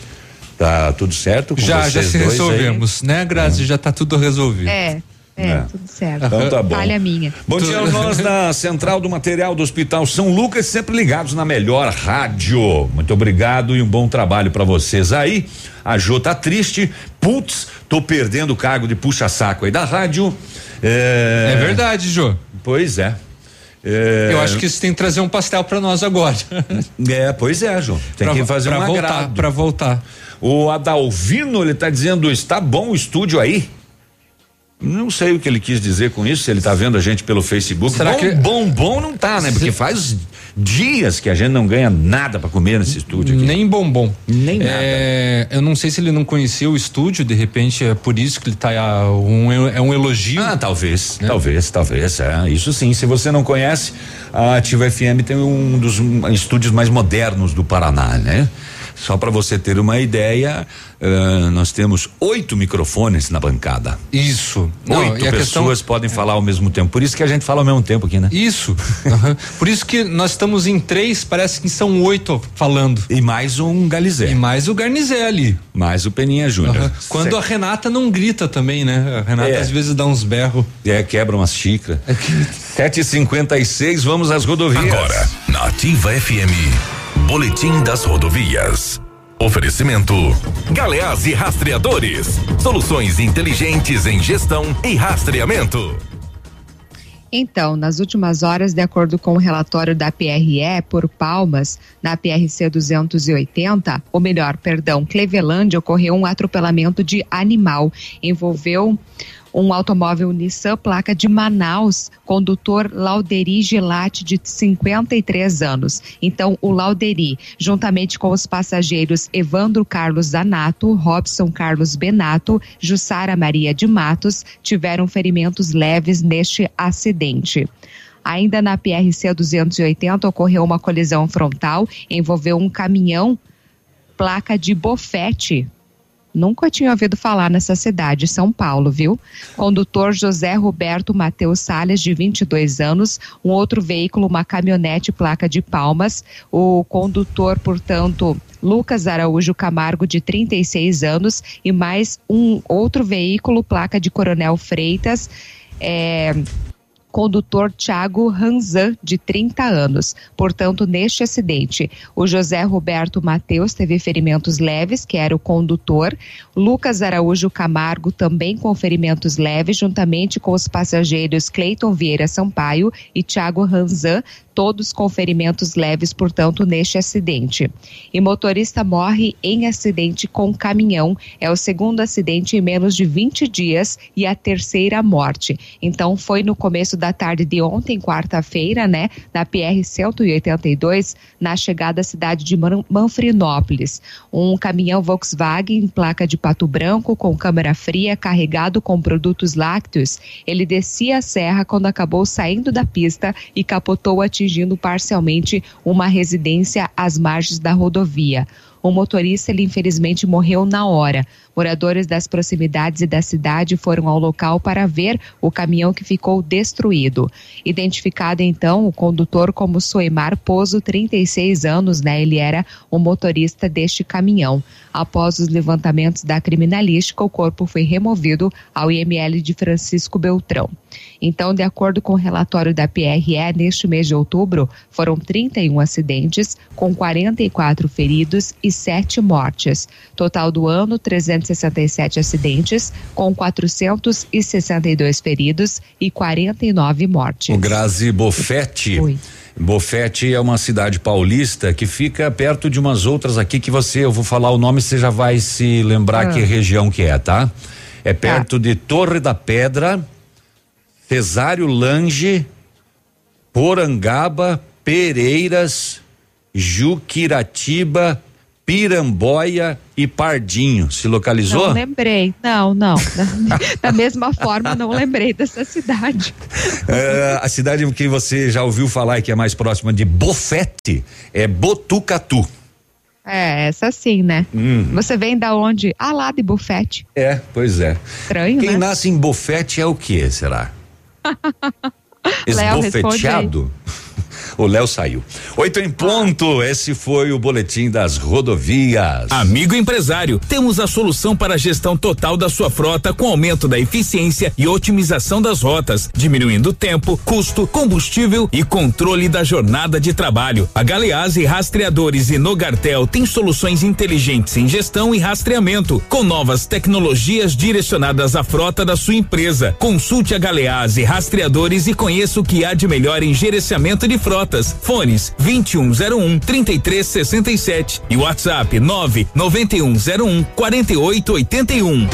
Tá tudo certo? Com Já, já se dois aí? resolvemos, né, Grazi? Já tá tudo resolvido. É, é, É. tudo certo. Então tá bom. Falha minha. Bom dia a nós na Central do Material do Hospital São Lucas, sempre ligados na melhor rádio. Muito obrigado e um bom trabalho pra vocês aí. A Jô tá triste, putz, tô perdendo o cargo de puxa-saco aí da rádio. É, É verdade, Jô. Pois é. É, Eu acho que você tem que trazer um pastel pra nós agora. É, pois é, Jô. Tem Pra- que fazer pra um voltar, pra voltar. O Adalvino, ele tá dizendo, está bom o estúdio aí? Não sei o que ele quis dizer com isso, se ele tá vendo a gente pelo Facebook. Será bom, que- bom, bom não tá, né? Porque faz dias que a gente não ganha nada pra comer nesse estúdio aqui. Nem bombom. Nem É, eu não sei se ele não conhecia o estúdio, de repente é por isso que ele tá ah, um, é um elogio. Ah, talvez, talvez, talvez, é, isso sim. Se você não conhece, a Ativa FM tem um dos estúdios mais modernos do Paraná, né? Só para você ter uma ideia, eh, nós temos oito microfones na bancada. Isso. Não, Oito pessoas questão- podem falar ao mesmo tempo. Por isso que a gente fala ao mesmo tempo aqui, né? Isso. Aham. Por isso que nós estamos em três, parece que são oito falando. E mais um Galizé. E mais o Garnizé ali. Mais o Peninha Júnior. Aham. Quando a Renata não grita também, né? A Renata É. às vezes dá uns berros. É, quebra umas xícaras. 7h56, vamos às rodovias. Agora, na Ativa FM, Boletim das Rodovias. Oferecimento: Galeás e Rastreadores. Soluções inteligentes em gestão e rastreamento. Então, nas últimas horas, de acordo com o relatório da PRE por Palmas, na PRC 280, ou melhor, perdão, Cleveland, ocorreu um atropelamento de animal. Envolveu um automóvel Nissan, placa de Manaus, condutor Lauderi Gelati, de 53 anos. Então, o Lauderi, juntamente com os passageiros Evandro Carlos Zanato, Robson Carlos Benato, Jussara Maria de Matos, tiveram ferimentos leves neste acidente. Ainda na PRC 280 ocorreu uma colisão frontal, envolveu um caminhão placa de Bofete. Nunca tinha ouvido falar nessa cidade, São Paulo, viu? Condutor José Roberto Matheus Salles, de 22 anos, um outro veículo, uma caminhonete placa de Palmas. O condutor, portanto, Lucas Araújo Camargo, de 36 anos, e mais um outro veículo, placa de Coronel Freitas. É, condutor Tiago Ranzan, de 30 anos. Portanto, neste acidente, o José Roberto Mateus teve ferimentos leves, que era o condutor. Lucas Araújo Camargo também com ferimentos leves, juntamente com os passageiros Cleiton Vieira Sampaio e Tiago Ranzan, todos com ferimentos leves, portanto, neste acidente. E motorista morre em acidente com caminhão. É o segundo acidente em menos de 20 dias e a terceira morte. Então, foi no começo da tarde de ontem, quarta-feira, né, na PR 182, na chegada à cidade de Man- Manfrinópolis. Um caminhão Volkswagen, placa de pato branco, com câmera fria, carregado com produtos lácteos. Ele descia a serra quando acabou saindo da pista e capotou atingindo atingindo parcialmente uma residência às margens da rodovia. O motorista, ele infelizmente morreu na hora. Moradores das proximidades e da cidade foram ao local para ver o caminhão que ficou destruído. Identificado então o condutor como Soemar Pozo, 36 anos, né? Ele era o motorista deste caminhão. Após os levantamentos da criminalística, o corpo foi removido ao IML de Francisco Beltrão. Então, de acordo com o relatório da PRE, neste mês de outubro, foram 31 acidentes, com 44 feridos e 7 mortes. Total do ano, 367 acidentes, com 462 feridos e 49 mortes. O Grazi Bofetti. Oi. Bofete é uma cidade paulista que fica perto de umas outras aqui que você, eu vou falar o nome, você já vai se lembrar Ah. que região que é, tá? É perto de Torre da Pedra, Cesário Lange, Porangaba, Pereiras, Juquiratiba, Piramboia e Pardinho. Se localizou? Não lembrei, não, não. Da, mesma forma, não lembrei dessa cidade. É, a cidade que você já ouviu falar e que é mais próxima de Bofete é Botucatu. É, essa sim, né? Hum. Você vem da onde? Ah, lá de bufete. É, pois é. Estranho, Quem né? nasce em bofete é o que, será? Léo, Esbofeteado? O Léo saiu. Oito em ponto, esse foi o boletim das rodovias. Amigo empresário, temos a solução para a gestão total da sua frota com aumento da eficiência e otimização das rotas, diminuindo tempo, custo, combustível e controle da jornada de trabalho. A Galeazzi Rastreadores e Nogartel tem soluções inteligentes em gestão e rastreamento, com novas tecnologias direcionadas à frota da sua empresa. Consulte a Galeazzi Rastreadores e conheça o que há de melhor em gerenciamento de frotas. Fones 2101 3367 e WhatsApp 99101 4881.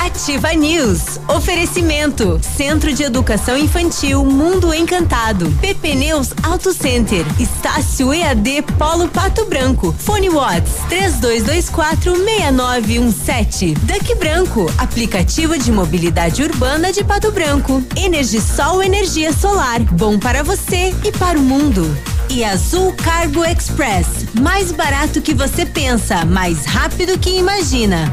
Ativa News. Oferecimento. Centro de Educação Infantil Mundo Encantado. PP Neus Auto Center. Estácio EAD Polo Pato Branco. Fone Watts 3224 6917. Duck Branco. Aplicativo de mobilidade urbana de Pato Branco. Energisol Energia Solar. Bom para você e para o mundo. E Azul Cargo Express. Mais barato que você pensa, mais rápido que imagina.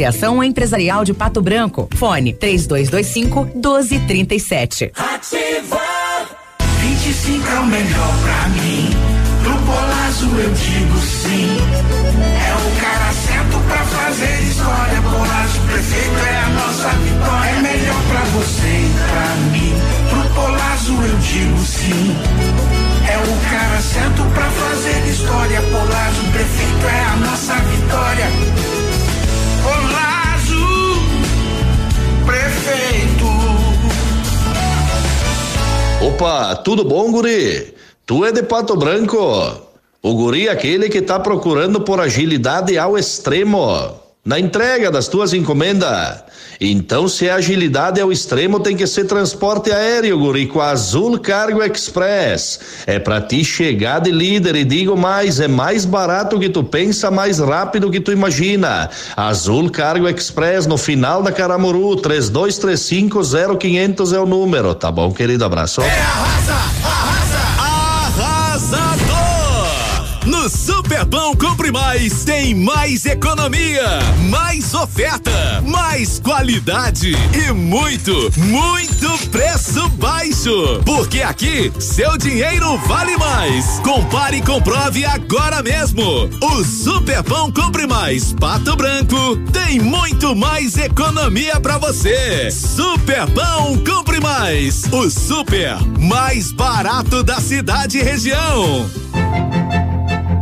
Associação Empresarial de Pato Branco. Fone 3225 1237. Ativa 25 é o melhor pra mim. Pro Polazo eu digo sim. É o cara certo pra fazer história. Polazo prefeito é a nossa vitória. É melhor pra você e pra mim. Pro Polazo eu digo sim. É o cara certo pra fazer história. Polazo prefeito é a nossa vitória. Polazo prefeito. Opa, tudo bom, guri? Tu é de Pato Branco? O guri é aquele que tá procurando por agilidade ao extremo na entrega das tuas encomendas. Então, se a agilidade ao extremo, tem que ser transporte aéreo, guri, com a Azul Cargo Express. É pra ti chegar de líder e digo mais, é mais barato que tu pensa, mais rápido que tu imagina. Azul Cargo Express no final da Caramuru, 32350500 é o número, tá bom, querido? Abraço. Arrasador! No Super Superpão Compre Mais tem mais economia, mais oferta, mais qualidade e muito, muito preço baixo. Porque aqui seu dinheiro vale mais. Compare e comprove agora mesmo. O Superpão Compre Mais Pato Branco tem muito mais economia para você. Superpão Compre Mais, o super mais barato da cidade e região.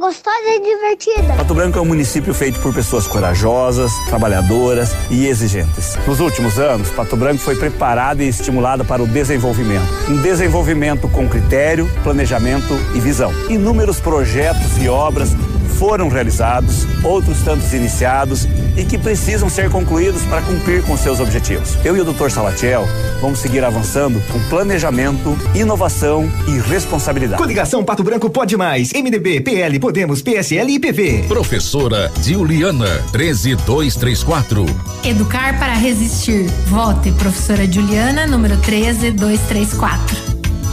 Gostosa e divertida. Pato Branco é um município feito por pessoas corajosas, trabalhadoras e exigentes. Nos últimos anos, Pato Branco foi preparado e estimulado para o desenvolvimento. Um desenvolvimento com critério, planejamento e visão. Inúmeros projetos e obras foram realizados, outros tantos iniciados e que precisam ser concluídos para cumprir com seus objetivos. Eu e o Dr. Salatiel vamos seguir avançando com planejamento, inovação e responsabilidade. Coligação Pato Branco Pode Mais, MDB, PL, Podemos, PSL e PV. Professora Juliana, 13234. Educar para resistir. Vote, professora Juliana, número 13234.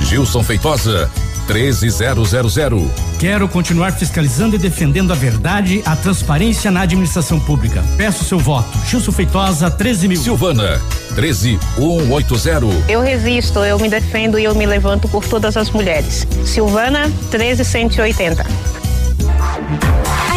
Gilson Feitosa, 13000. Quero continuar fiscalizando e defendendo a verdade, a transparência na administração pública. Peço seu voto. Gilson Feitosa, 13 mil. Silvana, 13180. Eu resisto, eu me defendo e eu me levanto por todas as mulheres. Silvana, 13180.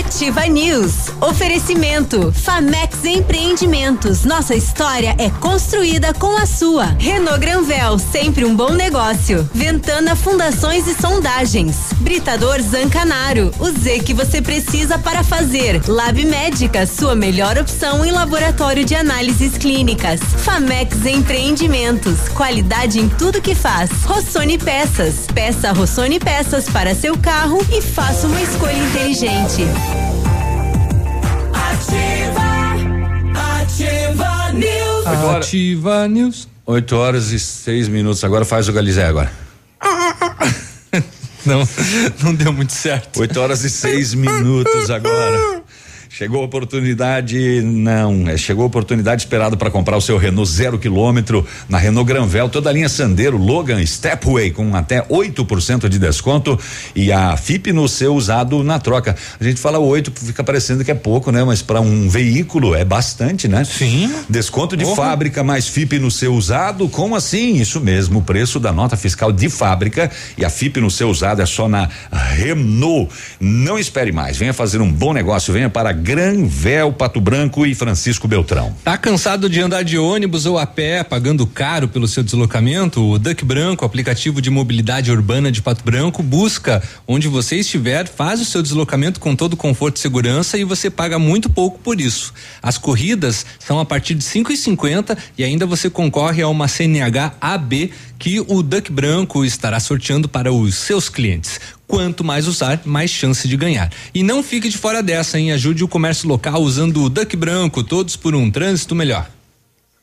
Ativa News. Oferecimento. Famex Empreendimentos. Nossa história é construída com a sua. Renault Granvel, sempre um bom negócio. Ventana Fundações e Sondagens. Britador Zancanaro. O Z que você precisa para fazer. Lab Médica, sua melhor opção em laboratório de análises clínicas. Famex Empreendimentos. Qualidade em tudo que faz. Rossoni Peças. Peça Rossoni Peças para seu carro e faça uma escolha inteligente. Ativa News. Ativa News. 8 horas e 6 minutos. Agora faz o Galizé agora. Não, não deu muito certo. 8 horas e 6 minutos agora. Chegou a oportunidade, não, é, chegou a oportunidade esperada para comprar o seu Renault zero quilômetro na Renault Granvel, toda a linha Sandero, Logan, Stepway com até 8% de desconto e a FIP no seu usado na troca. A gente fala 8, fica parecendo que é pouco, né? Mas para um veículo é bastante, né? Sim. Desconto de Porra. fábrica mais FIP no seu usado, como assim? Isso mesmo, o preço da nota fiscal de fábrica e a FIP no seu usado é só na Renault. Não espere mais, venha fazer um bom negócio, venha para Granvel, Pato Branco e Francisco Beltrão. Tá cansado de andar de ônibus ou a pé, pagando caro pelo seu deslocamento? O Duck Branco, aplicativo de mobilidade urbana de Pato Branco, busca onde você estiver, faz o seu deslocamento com todo conforto e segurança e você paga muito pouco por isso. As corridas são a partir de cinco e cinquenta e ainda você concorre a uma CNH AB que o Duck Branco estará sorteando para os seus clientes. Quanto mais usar, mais chance de ganhar. E não fique de fora dessa, hein? Ajude o comércio local usando o Duck Branco, todos por um trânsito melhor.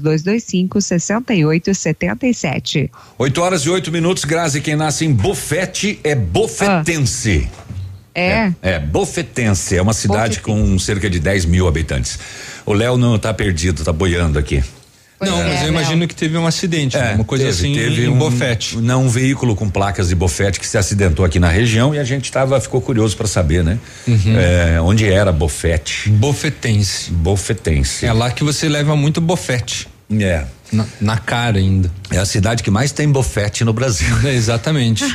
3225 6877. 8 horas e 8 minutos, Grazi. Quem nasce em Bofete é bofetense. É. É, Bofetense. É uma cidade com cerca de 10 mil habitantes. O Léo não tá perdido, tá boiando aqui. Não, mas eu imagino que teve um acidente, É, uma coisa teve, assim teve em um, Bofete. Não, um veículo com placas de Bofete que se acidentou aqui na região e a gente tava, ficou curioso para saber, né? Uhum. É, onde era Bofete? Bofetense. Bofetense. É lá que você leva muito bofete. É. Na, na cara ainda. É a cidade que mais tem bofete no Brasil. É, exatamente.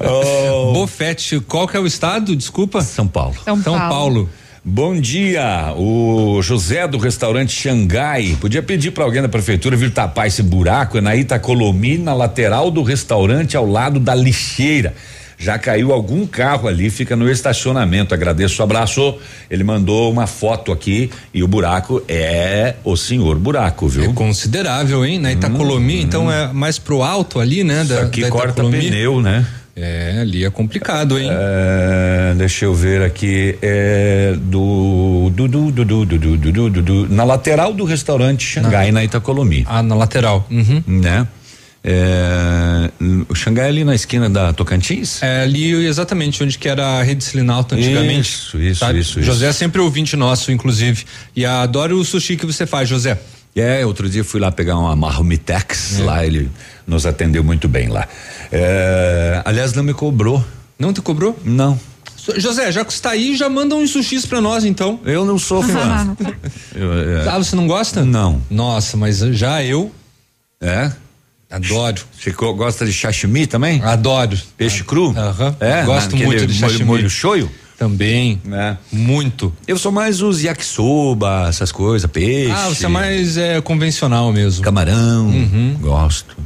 Oh. Bofete, qual que é o estado? Desculpa. São Paulo. São Paulo. Bom dia, o José do restaurante Xangai. Podia pedir para alguém da prefeitura vir tapar esse buraco é na Itacolomi, na lateral do restaurante, ao lado da lixeira. Já caiu algum carro ali, fica no estacionamento. Agradeço o abraço. Ele mandou uma foto aqui e o buraco é o senhor buraco, viu? É considerável, hein? Na Itacolomi, então é mais pro alto ali, né? Isso Da, aqui da corta pneu, né? É, ali é complicado, hein? É, deixa eu ver aqui. É do. do, do, do, do, do, do, do, do na lateral do restaurante Xangai, na, na Itacolomi. Ah, na lateral. Uhum. Né? É, o Xangai é ali na esquina da Tocantins? É ali exatamente onde que era a rede Silinalto antigamente. Isso, isso, sabe? isso. José isso. é sempre ouvinte nosso, inclusive. E adoro o sushi que você faz, José. É, outro dia fui lá pegar uma marmitex, é. lá ele nos atendeu muito bem lá. É, aliás, não me cobrou. Não te cobrou? Não. José, já que você tá aí, já manda uns sushis pra nós, então. Eu não sou fã. É, Ah, você não gosta? Não. Nossa, mas já eu É? adoro. Gosta de sashimi também? Adoro. Peixe cru? Aham. É, Gosto muito de molho- sashimi. Molho shoyu? Também. É. Muito. Eu sou mais os yakisoba, essas coisas, peixe. Ah, você é mais é, convencional mesmo. Camarão, Uhum. gosto.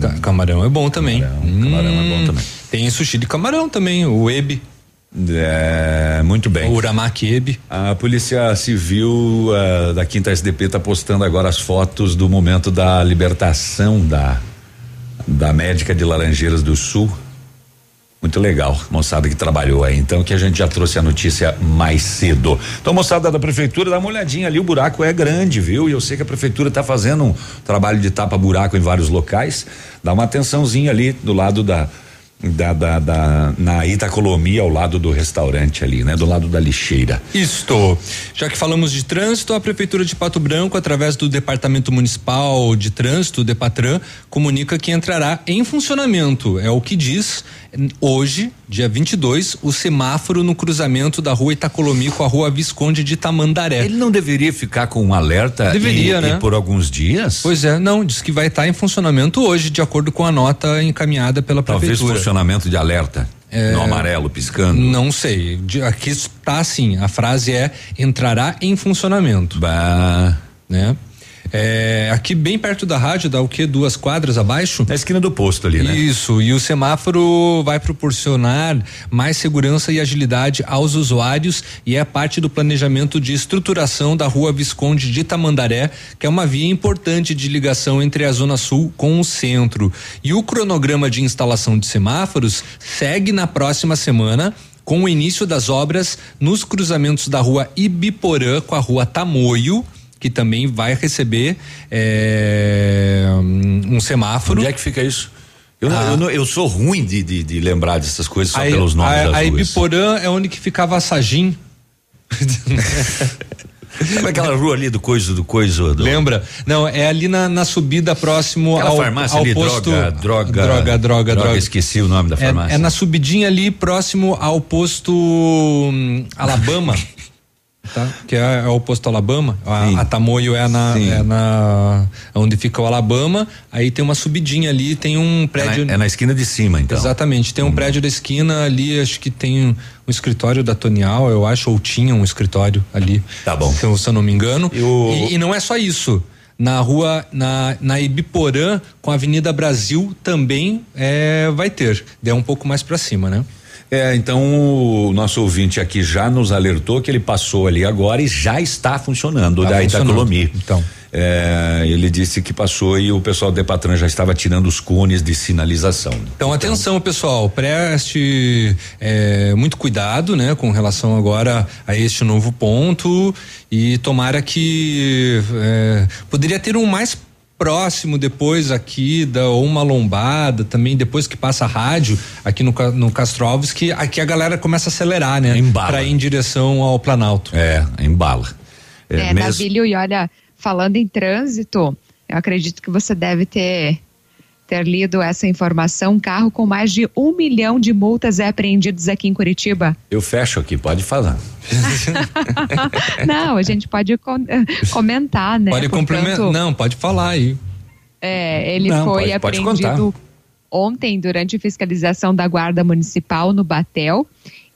Ca- Camarão é bom também. camarão é bom Hum, também. Tem sushi de camarão também, o ebi. É, muito bem. O uramaki ebi. A Polícia Civil eh, da Quinta SDP está postando agora as fotos do momento da libertação da da médica de Laranjeiras do Sul. Muito legal, moçada que trabalhou aí. Então, que a gente já trouxe a notícia mais cedo. Então, moçada da prefeitura, dá uma olhadinha ali. O buraco é grande, viu? E eu sei que a prefeitura está fazendo um trabalho de tapa-buraco em vários locais. Dá uma atençãozinha ali do lado da. Da, da, da- na Itacolomi, ao lado do restaurante ali, né? Do lado da lixeira. Isto. Já que falamos de trânsito, a Prefeitura de Pato Branco, através do Departamento Municipal de Trânsito, Depatran, comunica que entrará em funcionamento. É o que diz hoje, dia 22, o semáforo no cruzamento da rua Itacolomi com a rua Visconde de Tamandaré. Ele não deveria ficar com um alerta Deveria, e, né? e por alguns dias? Pois é, não, diz que vai estar em funcionamento hoje, de acordo com a nota encaminhada pela Talvez Prefeitura. funcionamento de alerta. É, no amarelo, piscando. Não sei. Aqui está assim. A frase é entrará em funcionamento. Bah. Né? É, aqui bem perto da rádio, dá o quê? Duas quadras abaixo? Na esquina do posto ali, né? Isso, e o semáforo vai proporcionar mais segurança e agilidade aos usuários e é parte do planejamento de estruturação da rua Visconde de Tamandaré, que é uma via importante de ligação entre a Zona Sul com o centro. E o cronograma de instalação de semáforos segue na próxima semana com o início das obras nos cruzamentos da rua Ibiporã com a rua Tamoio, que também vai receber é, um semáforo. Onde é que fica isso? Eu, Ah. eu, não- eu sou ruim de, de, de lembrar dessas coisas só Aí, pelos nomes a, das a ruas. Ibiporã é onde que ficava a Sagim. Sabe aquela rua ali do coiso do coiso? Do... Lembra? Não, é ali na, na subida próximo Aquela ao, farmácia ao ali, posto. droga, droga, droga, droga, droga. Esqueci o nome da É, farmácia. é na subidinha ali próximo ao posto hum, Alabama. Tá? Que é, é o posto Alabama. A, a Tamoio é na, Sim. é na. Onde fica o Alabama. Aí tem uma subidinha ali, tem um É na, prédio. é na esquina de cima, então. Exatamente, tem um prédio da esquina ali, acho que tem um, um escritório da Tonial, eu acho, ou tinha um escritório ali. Tá bom. Se eu, se eu não me engano. E E, e não é só isso. Na rua, na, na Ibiporã, com a Avenida Brasil, também é, vai ter. É um pouco mais pra cima, né? É, então o nosso ouvinte aqui já nos alertou que ele passou ali agora e já está funcionando Tá da funcionando. Itacolomi. Então. É, ele disse que passou e o pessoal do Depatran já estava tirando os cones de sinalização. Então, atenção, pessoal, preste é, muito cuidado, né, com relação agora a este novo ponto e tomara que é, poderia ter um mais próximo depois aqui da ou uma lombada também depois que passa a rádio aqui no, no Castro Alves que aqui a galera começa a acelerar né Embala. para ir em direção ao Planalto É, embala. É, mesmo- Navilho, e olha, falando em trânsito, eu acredito que você deve ter, ter lido essa informação. Um carro com mais de um milhão de multas é apreendidos aqui em Curitiba. Eu fecho aqui, pode falar. Não, a gente pode com- comentar, né? pode complementar não pode falar aí É, ele Não, foi pode- pode apreendido ontem durante fiscalização da Guarda Municipal no Batel.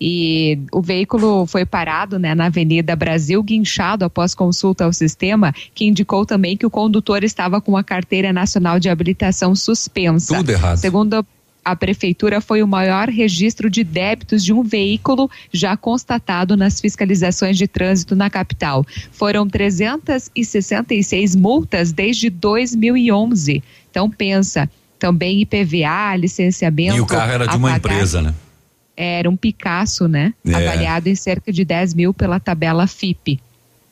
E o veículo foi parado né, na Avenida Brasil, guinchado após consulta ao sistema, que indicou também que o condutor estava com a carteira nacional de habilitação suspensa. Tudo errado. Segundo a prefeitura, foi o maior registro de débitos de um veículo já constatado nas fiscalizações de trânsito na capital. Foram 366 multas desde 2011. Então pensa, também IPVA, licenciamento. E o carro era de uma pagar. empresa, né? Era um Picasso, né? É. Avaliado em cerca de 10 mil pela tabela FIP.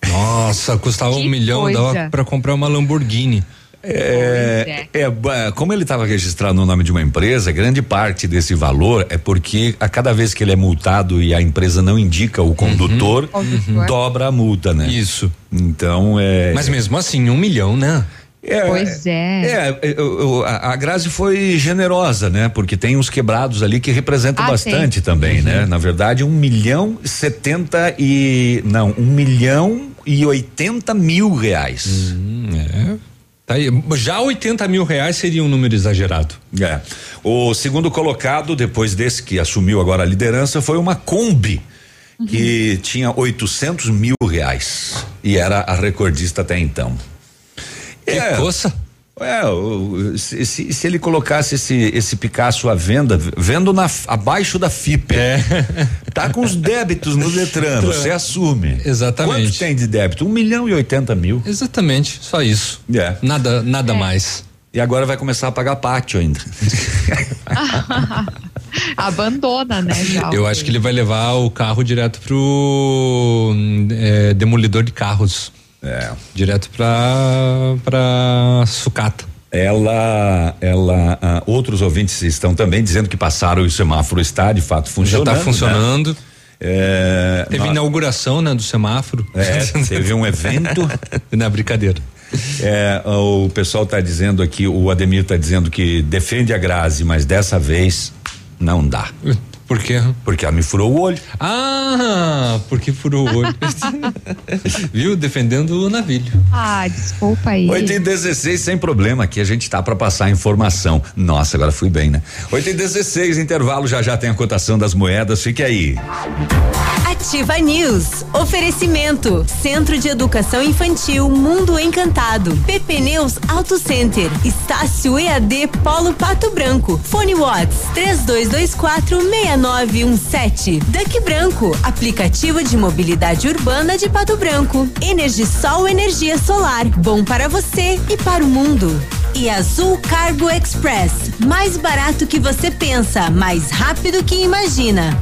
Nossa, custava Que um milhão, coisa. dava pra comprar uma Lamborghini. É, é, ba- como ele estava registrado no nome de uma empresa, grande parte desse valor é porque a cada vez que ele é multado e a empresa não indica o condutor, Condutor. dobra a multa, né? Isso. Então é. Mas mesmo assim, um milhão, né? É, Pois é. É, é, o- a a Grazi foi generosa, né? Porque tem uns quebrados ali que representam Ah, bastante também, né? Na verdade, um milhão e setenta e. Não, um milhão e oitenta mil reais. É. Tá aí. Já 80 mil reais seria um número exagerado. É. O segundo colocado, depois desse que assumiu agora a liderança, foi uma Kombi. Que tinha 800 mil reais. E era a recordista até então. Que coça. É, se, se- se ele colocasse esse, esse Picasso à venda, vendo na, abaixo da FIP. Tá com os débitos no Detran, você assume. Exatamente. Quanto tem de débito? Um milhão e oitenta mil. Exatamente, só isso. É. Nada, nada mais. E agora vai começar a pagar pátio ainda. Abandona, né, já. Eu acho que ele vai levar o carro direto pro hum, é, demolidor de carros. É. Direto pra, pra sucata. Ela, ela, ah, outros ouvintes estão também dizendo que passaram e o semáforo está de fato Já funcionando. tá né? funcionando. É, Teve nó- inauguração, né, do semáforo. É, teve um evento. Na brincadeira. É, o pessoal está dizendo aqui, o Ademir está dizendo que defende a Grazi, mas dessa vez não dá. Por quê? Porque ela me furou o olho. Ah, porque furou o olho. Viu? Defendendo o navilho. Ah, desculpa aí. 8 e 16 sem problema, aqui a gente tá para passar a informação. Nossa, agora fui bem, né? 8 e 16 intervalo, já já tem a cotação das moedas, fique aí. Ativa News. Oferecimento. Centro de Educação Infantil Mundo Encantado. PP Neus Auto Center. Estácio EAD Polo Pato Branco. Fone Watts 3224 6917. Duck Branco. Aplicativo de mobilidade urbana de Pato Branco. Energisol Energia Solar. Bom para você e para o mundo. E Azul Cargo Express. Mais barato que você pensa, mais rápido que imagina.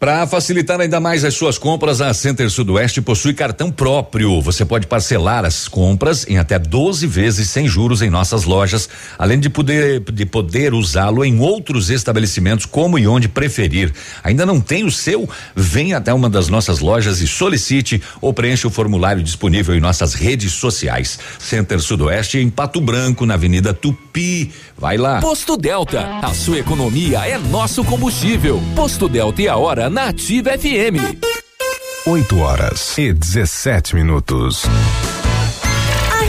Para facilitar ainda mais as suas compras, a Center Sudoeste possui cartão próprio. Você pode parcelar as compras em até 12 vezes sem juros em nossas lojas, além de poder de poder usá-lo em outros estabelecimentos como e onde preferir. Ainda não tem o seu? Venha até uma das nossas lojas e solicite ou preencha o formulário disponível em nossas redes sociais. Center Sudoeste em Pato Branco, na Avenida Tupi. Vai lá. Posto Delta, a sua economia é nosso combustível. Posto Delta e a hora na Ativa FM. 8 horas e 17 minutos.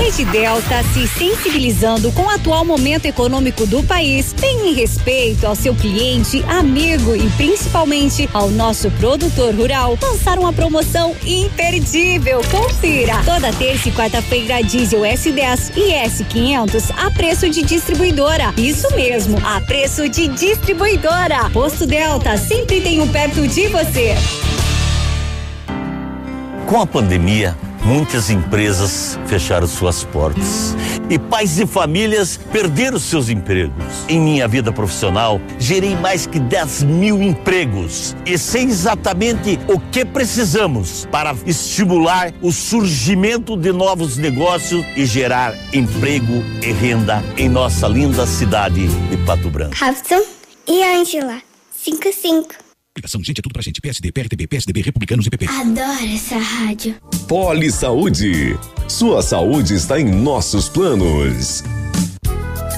Rede Delta, se sensibilizando com o atual momento econômico do país, tem em respeito ao seu cliente, amigo e principalmente ao nosso produtor rural, lançar uma promoção imperdível. Confira! Toda terça e quarta-feira, diesel S10 e S500 a preço de distribuidora. Isso mesmo, a preço de distribuidora. Posto Delta sempre tem um perto de você. Com a pandemia, muitas empresas fecharam suas portas e pais e famílias perderam seus empregos. Em minha vida profissional, gerei mais que 10 mil empregos e sei exatamente o que precisamos para estimular o surgimento de novos negócios e gerar emprego e renda em nossa linda cidade de Pato Branco. Robson e Angela. 55. Gente, é tudo pra gente. PSD, PRTB, PSDB, Republicanos e PP. Adoro essa rádio. Poli Saúde. Sua saúde está em nossos planos.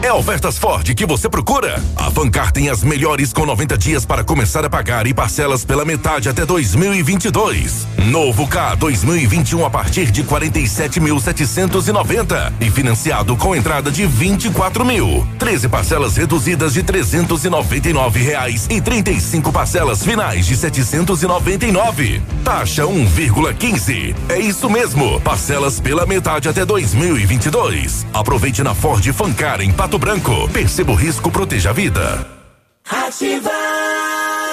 É ofertas Ford que você procura? A Fancar tem as melhores com 90 dias para começar a pagar e parcelas pela metade até 2022. Novo K 2021 a partir de 47.790 e financiado com entrada de 24 mil. 13 parcelas reduzidas de 399 reais e 35 parcelas finais de 799. Taxa 1,15. É isso mesmo. Parcelas pela metade até 2022. Aproveite na Ford Fancar em Pato Branco. Perceba o risco, proteja a vida. Ativar.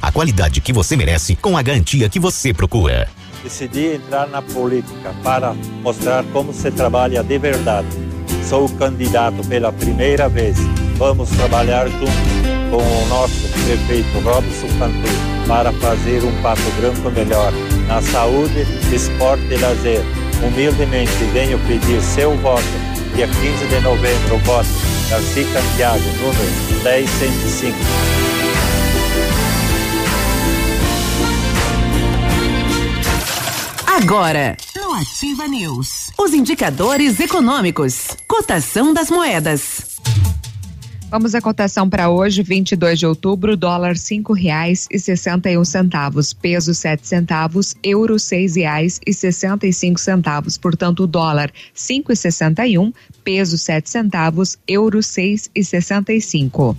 a qualidade que você merece com a garantia que você procura. Decidi entrar na política para mostrar como se trabalha de verdade. Sou candidato pela primeira vez. Vamos trabalhar junto com o nosso prefeito Robson Cantu para fazer um Pato Branco melhor na saúde, esporte e lazer. Humildemente venho pedir seu voto. Dia 15 de novembro, voto Garcia Santiago, número 1005. Agora, no Ativa News, os indicadores econômicos, cotação das moedas. Vamos à cotação para hoje, 22 de outubro, dólar cinco reais e sessenta e um centavos, peso sete centavos, euro seis reais e sessenta e cinco centavos. Portanto, o dólar cinco e sessenta e um, peso sete centavos, euro seis e sessenta e cinco.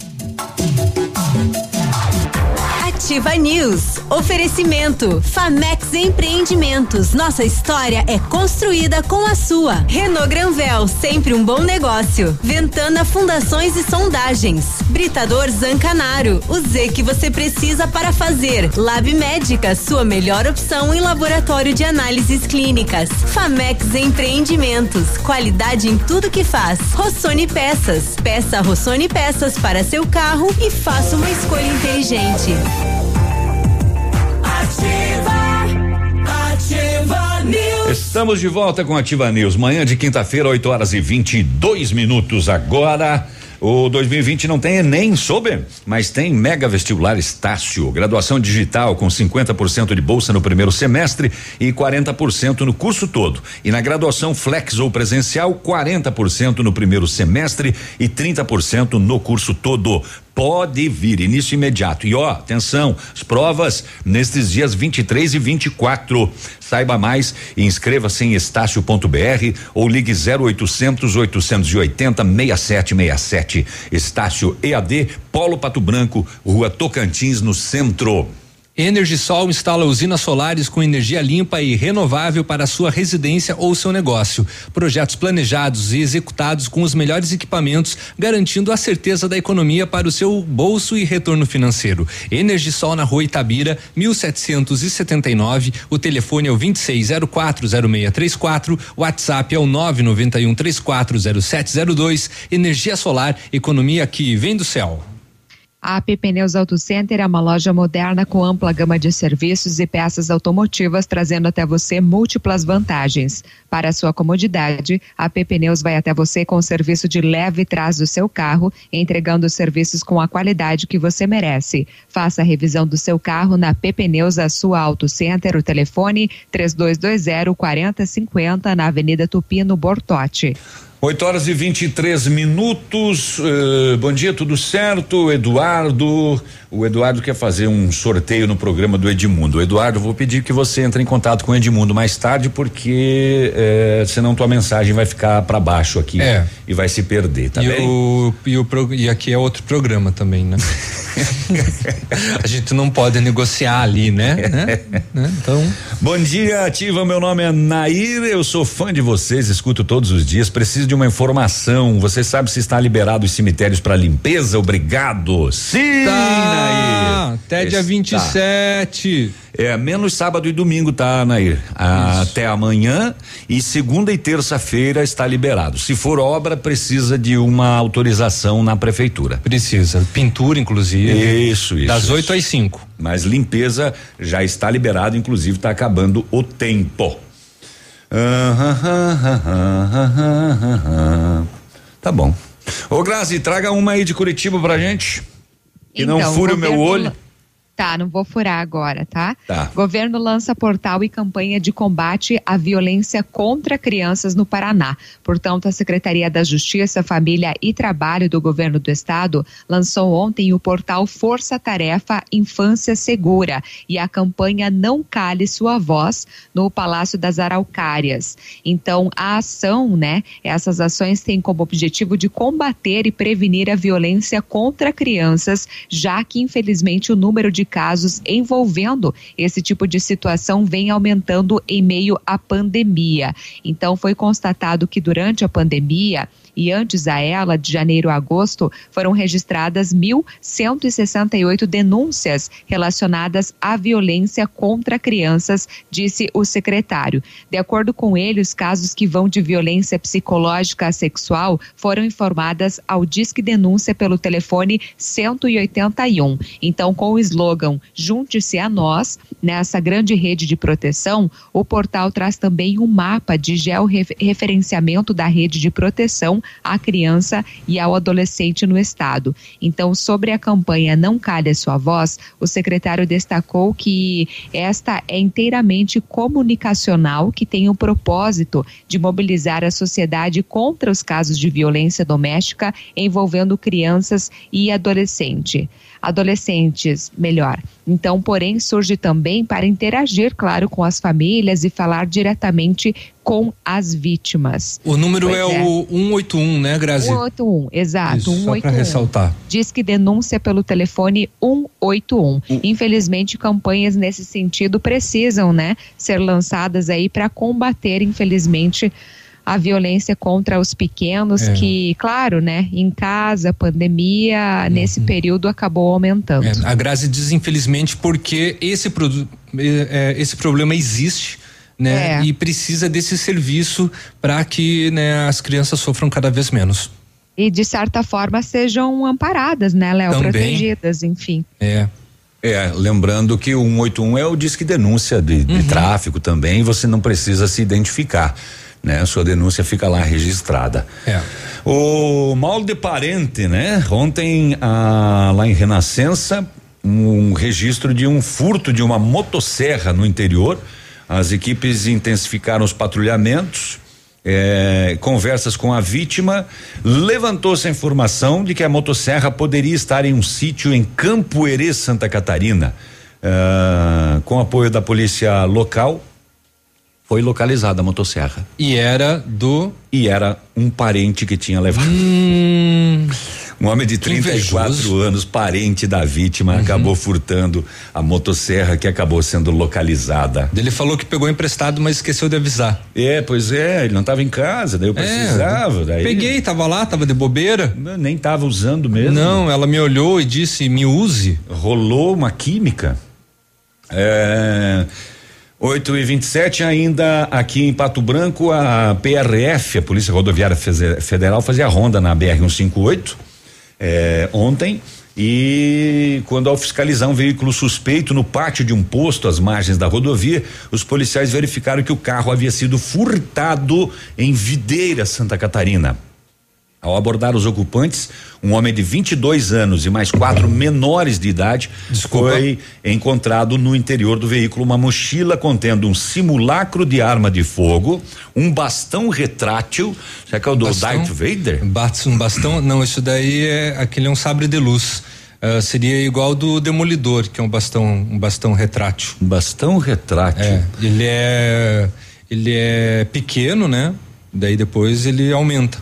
Ativa News. Oferecimento. Famex Empreendimentos. Nossa história é construída com a sua. Renault Granvel, sempre um bom negócio. Ventana Fundações e Sondagens. Britador Zancanaro. O Z que você precisa para fazer. Lab Médica, sua melhor opção em laboratório de análises clínicas. Famex Empreendimentos. Qualidade em tudo que faz. Rossoni Peças. Peça Rossoni Peças para seu carro e faça uma escolha inteligente. Estamos de volta com Ativa News. Manhã de quinta-feira, 8 horas e 22 minutos agora. O 2020 não tem Enem, soube? Mas tem Mega Vestibular Estácio, graduação digital com 50% de bolsa no primeiro semestre e 40% no curso todo. E na graduação flex ou presencial, 40% no primeiro semestre e 30% no curso todo pode vir, início imediato. E ó, atenção, as provas nestes dias 23 e 24. Saiba mais e inscreva-se em estácio.br ou ligue 0800 880 6767. Estácio EAD, Polo Pato Branco, Rua Tocantins, no centro. Energisol instala usinas solares com energia limpa e renovável para sua residência ou seu negócio. Projetos planejados e executados com os melhores equipamentos, garantindo a certeza da economia para o seu bolso e retorno financeiro. Energisol na rua Itabira, 1779. O telefone é o 26040634. O WhatsApp é o 991340702. Energia solar, economia que vem do céu. A AP Pneus Auto Center é uma loja moderna com ampla gama de serviços e peças automotivas, trazendo até você múltiplas vantagens. Para sua comodidade, a AP Pneus vai até você com o serviço de leve trás do seu carro, entregando serviços com a qualidade que você merece. Faça a revisão do seu carro na AP Pneus, a sua Auto Center, o telefone 3220 4050 na Avenida Tupino Bortote. 8 horas e 23 minutos. Uh, bom dia, tudo certo? Eduardo. O Eduardo quer fazer um sorteio no programa do Edmundo. Eduardo, vou pedir que você entre em contato com o Edmundo mais tarde, porque eh, senão tua mensagem vai ficar para baixo aqui É. e vai se perder, tá e, bem? o, e, o e aqui é outro programa também, né? a gente não pode negociar ali, né? né? Né? Então. Bom dia, ativa. Meu nome é Nair. Eu sou fã de vocês, escuto todos os dias. Preciso de uma informação. Você sabe se está liberado os cemitérios para limpeza? Obrigado. Sim, Tá, Nair. até dia 27. É, menos sábado e domingo, tá, Nair? Até amanhã e segunda e terça-feira está liberado. Se for obra, precisa de uma autorização na prefeitura. Precisa. Pintura, inclusive. Isso, isso. Das isso. 8 às 5. Mas limpeza já está liberado, inclusive está acabando o tempo. Tá bom. Ô Grazi, traga uma aí de Curitiba pra gente. Que não Então, fure o meu governo olho. Tá, não vou furar agora, tá? Tá. Governo lança portal e campanha de combate à violência contra crianças no Paraná. Portanto, a Secretaria da Justiça, Família e Trabalho do Governo do Estado lançou ontem o portal Força Tarefa Infância Segura e a campanha Não Cale Sua Voz no Palácio das Araucárias. Então, a ação, né? Essas ações têm como objetivo de combater e prevenir a violência contra crianças, já que, infelizmente, o número de casos envolvendo esse tipo de situação vem aumentando em meio à pandemia. Então, foi constatado que durante a pandemia e antes a ela, de janeiro a agosto, foram registradas 1.168 denúncias relacionadas à violência contra crianças, disse o secretário. De acordo com ele, os casos que vão de violência psicológica a sexual foram informadas ao Disque Denúncia pelo telefone 181. Então, com o slogan Junte-se a nós, nessa grande rede de proteção, o portal traz também um mapa de georreferenciamento da rede de proteção à criança e ao adolescente no estado. Então, sobre a campanha Não Calhe a Sua Voz, o secretário destacou que esta é inteiramente comunicacional, que tem o propósito de mobilizar a sociedade contra os casos de violência doméstica envolvendo crianças e adolescente. Adolescentes, melhor. Então, porém, surge também para interagir, claro, com as famílias e falar diretamente com as vítimas. O número Pois é, o 181, né, Grazi? 181, exato. Isso, só 181. pra ressaltar. Diz que denúncia pelo telefone 181. Infelizmente, campanhas nesse sentido precisam, né, ser lançadas aí para combater, infelizmente, a violência contra os pequenos, É. que, claro, né, em casa, pandemia, nesse período acabou aumentando. É, a Grazi diz infelizmente porque esse, é, é, esse problema existe. Né? É. E precisa desse serviço para que né, as crianças sofram cada vez menos. E, de certa forma, sejam amparadas, né, Léo? Também. Protegidas, enfim. É. É, lembrando que o 181 é o disque denúncia de, de tráfico também, você não precisa se identificar, né? A sua denúncia fica lá registrada. É. O mal de parente, né? Ontem, ah, lá em Renascença, um registro de um furto de uma motosserra no interior. As equipes intensificaram os patrulhamentos. eh, conversas com a vítima, levantou-se a informação de que a motosserra poderia estar em um sítio em Campo Herê, Santa Catarina. Ah, com apoio da polícia local, foi localizada a motosserra. E era do. E era um parente que tinha levado. Um homem de 34 invejoso. Uhum. anos, parente da vítima, acabou furtando a motosserra que acabou sendo localizada. Ele falou que pegou emprestado, mas esqueceu de avisar. É, pois é, ele não estava em casa, daí eu precisava. daí Peguei, tava lá, tava de bobeira. Eu nem tava usando mesmo. Não, ela me olhou e disse: me use. Rolou uma química. É. 8 e 27 ainda aqui em Pato Branco, a PRF, a Polícia Rodoviária Federal, fazia ronda na BR 158 é, ontem E quando ao fiscalizar um veículo suspeito no pátio de um posto às margens da rodovia, os policiais verificaram que o carro havia sido furtado em Videira, Santa Catarina. Ao abordar os ocupantes, um homem de 22 anos e mais quatro menores de idade Desculpa. foi encontrado no interior do veículo uma mochila contendo um simulacro de arma de fogo, um bastão retrátil, será que é o do Bastão? Darth Vader? Um bastão? Não, isso daí é aquele é um sabre de luz. Ah, seria igual do demolidor, que é um bastão, um bastão retrátil. Um bastão retrátil. É, ele é ele é pequeno, né? Daí depois ele aumenta.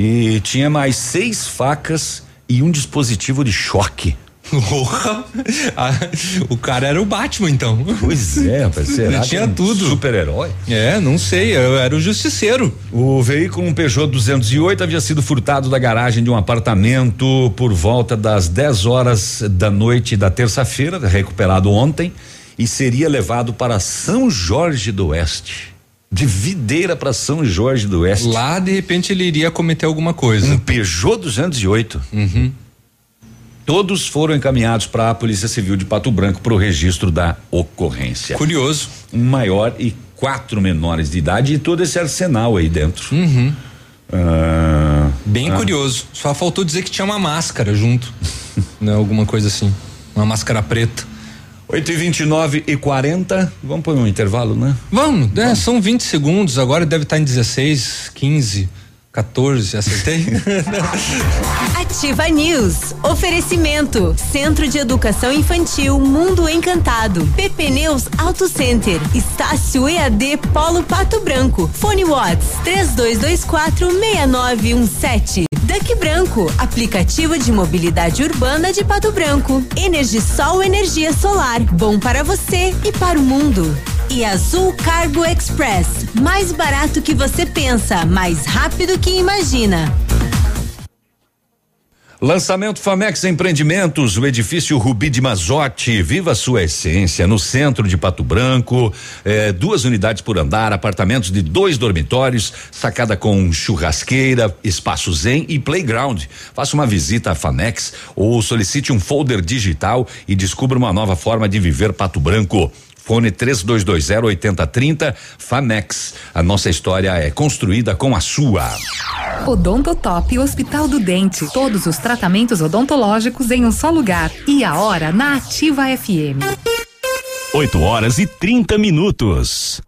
E tinha mais seis facas e um dispositivo de choque. Ah, o cara era o Batman, então. Pois é, rapaz, será tinha um tudo. Super-herói? É, não sei, eu era o justiceiro. O veículo, um Peugeot 208, havia sido furtado da garagem de um apartamento por volta das 10 horas da noite da terça-feira, recuperado ontem, e seria levado para São Jorge do Oeste. De Videira para São Jorge do Oeste. Lá, de repente, ele iria cometer alguma coisa. Um Peugeot 208. Uhum. Todos foram encaminhados para a Polícia Civil de Pato Branco para o registro da ocorrência. Curioso. Um maior e quatro menores de idade e todo esse arsenal aí dentro. Uhum. Ah, Bem ah, curioso. Só faltou dizer que tinha uma máscara junto. né? Alguma coisa assim. Uma máscara preta. 8 e 29 e 40 Vamos pôr um intervalo, né? Vamos, né? São 20 segundos, agora deve estar em 16, 15, 14, acertei? Ativa News. Oferecimento. Centro de Educação Infantil Mundo Encantado. PP Neus Auto Center. Estácio EAD Polo Pato Branco. Fone Watts 3224 6917. Duck Branco. Aplicativo de mobilidade urbana de Pato Branco. Energisol energia solar. Bom para você e para o mundo. E Azul Cargo Express. Mais barato que você pensa, mais rápido que imagina. Lançamento Famex Empreendimentos, o edifício Rubi de Mazote, viva sua essência, no centro de Pato Branco, eh, duas unidades por andar, apartamentos de dois dormitórios, sacada com churrasqueira, espaço zen e playground. Faça uma visita à Famex ou solicite um folder digital e descubra uma nova forma de viver Pato Branco. Fone 3220 8030 Famex. A nossa história é construída com a sua. Odontotop Hospital do Dente. Todos os tratamentos odontológicos em um só lugar. E a hora na Ativa FM. 8 horas e 30 minutos.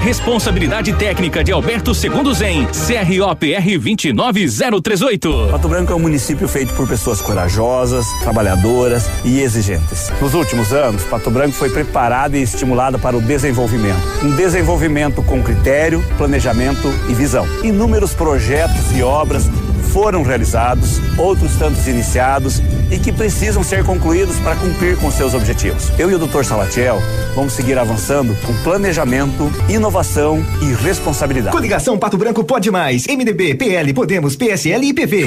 Responsabilidade técnica de Alberto Segundo Zen, CROPR 29038. Pato Branco é um município feito por pessoas corajosas, trabalhadoras e exigentes. Nos últimos anos, Pato Branco foi preparada e estimulada para o desenvolvimento. Um desenvolvimento com critério, planejamento e visão. Inúmeros projetos e obras foram realizados, outros tantos iniciados e que precisam ser concluídos para cumprir com seus objetivos. Eu e o Dr. Salatiel vamos seguir avançando com planejamento, inovação e responsabilidade. Coligação Pato Branco pode mais. MDB, PL, Podemos, PSL e PV.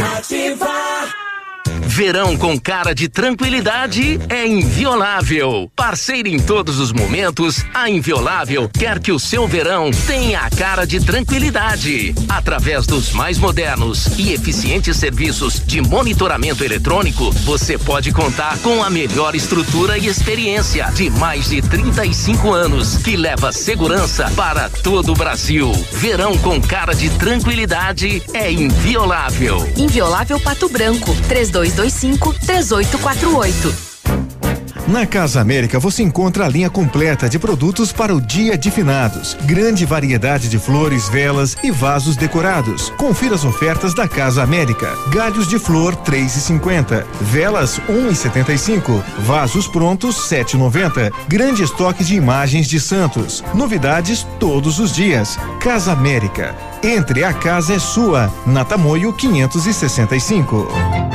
Verão com cara de tranquilidade é inviolável. Parceira em todos os momentos, a Inviolável quer que o seu verão tenha a cara de tranquilidade. Através dos mais modernos e eficientes serviços de monitoramento eletrônico, você pode contar com a melhor estrutura e experiência de mais de 35 anos, que leva segurança para todo o Brasil. Verão com cara de tranquilidade é inviolável. Inviolável Pato Branco, 3225-3848. Na Casa América você encontra a linha completa de produtos para o dia de finados. Grande variedade de flores, velas e vasos decorados. Confira as ofertas da Casa América. Galhos de flor 3,50, velas 1,75, vasos prontos 7,90. Grande estoque de imagens de santos. Novidades todos os dias. Casa América. Entre a casa é sua. Na Tamoio 565.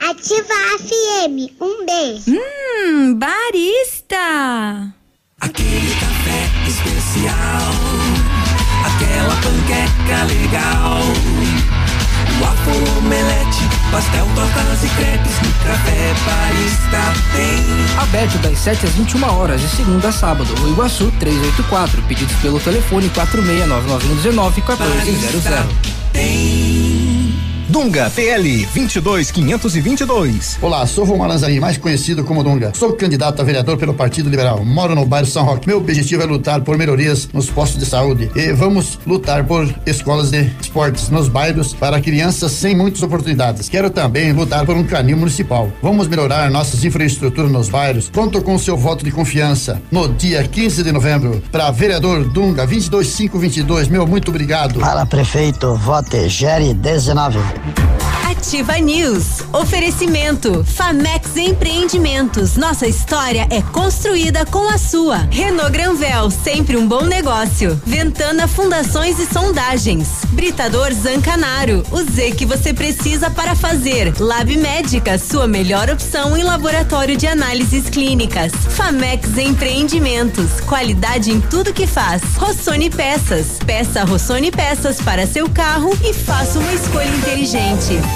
Ativa a FM. Um beijo. Hum, barista. Aquele café especial. Aquela panqueca legal. Waffle, omelete, pastel, tortas e crepes. No café barista tem. Aberto das 7 às 21 horas, de segunda a sábado. No Iguaçu 384. Pedidos pelo telefone 469919 1400. Dunga PL 22522. Olá, sou Romar Lanzarini, mais conhecido como Dunga. Sou candidato a vereador pelo Partido Liberal. Moro no bairro São Roque. Meu objetivo é lutar por melhorias nos postos de saúde e vamos lutar por escolas de esportes nos bairros para crianças sem muitas oportunidades. Quero também lutar por um canil municipal. Vamos melhorar nossas infraestruturas nos bairros. Conto com seu voto de confiança no dia 15 de novembro para vereador Dunga 22522. Meu muito obrigado. Fala prefeito, vote Gere 19. Ativa News. Oferecimento. Famex Empreendimentos. Nossa história é construída com a sua. Renault Granvel, sempre um bom negócio. Ventana Fundações e Sondagens. Britador Zancanaro. O Z que você precisa para fazer. Lab Médica, sua melhor opção em laboratório de análises clínicas. Famex Empreendimentos. Qualidade em tudo que faz. Rossoni Peças. Peça Rossoni Peças para seu carro e faça uma escolha inteligente. Ativa,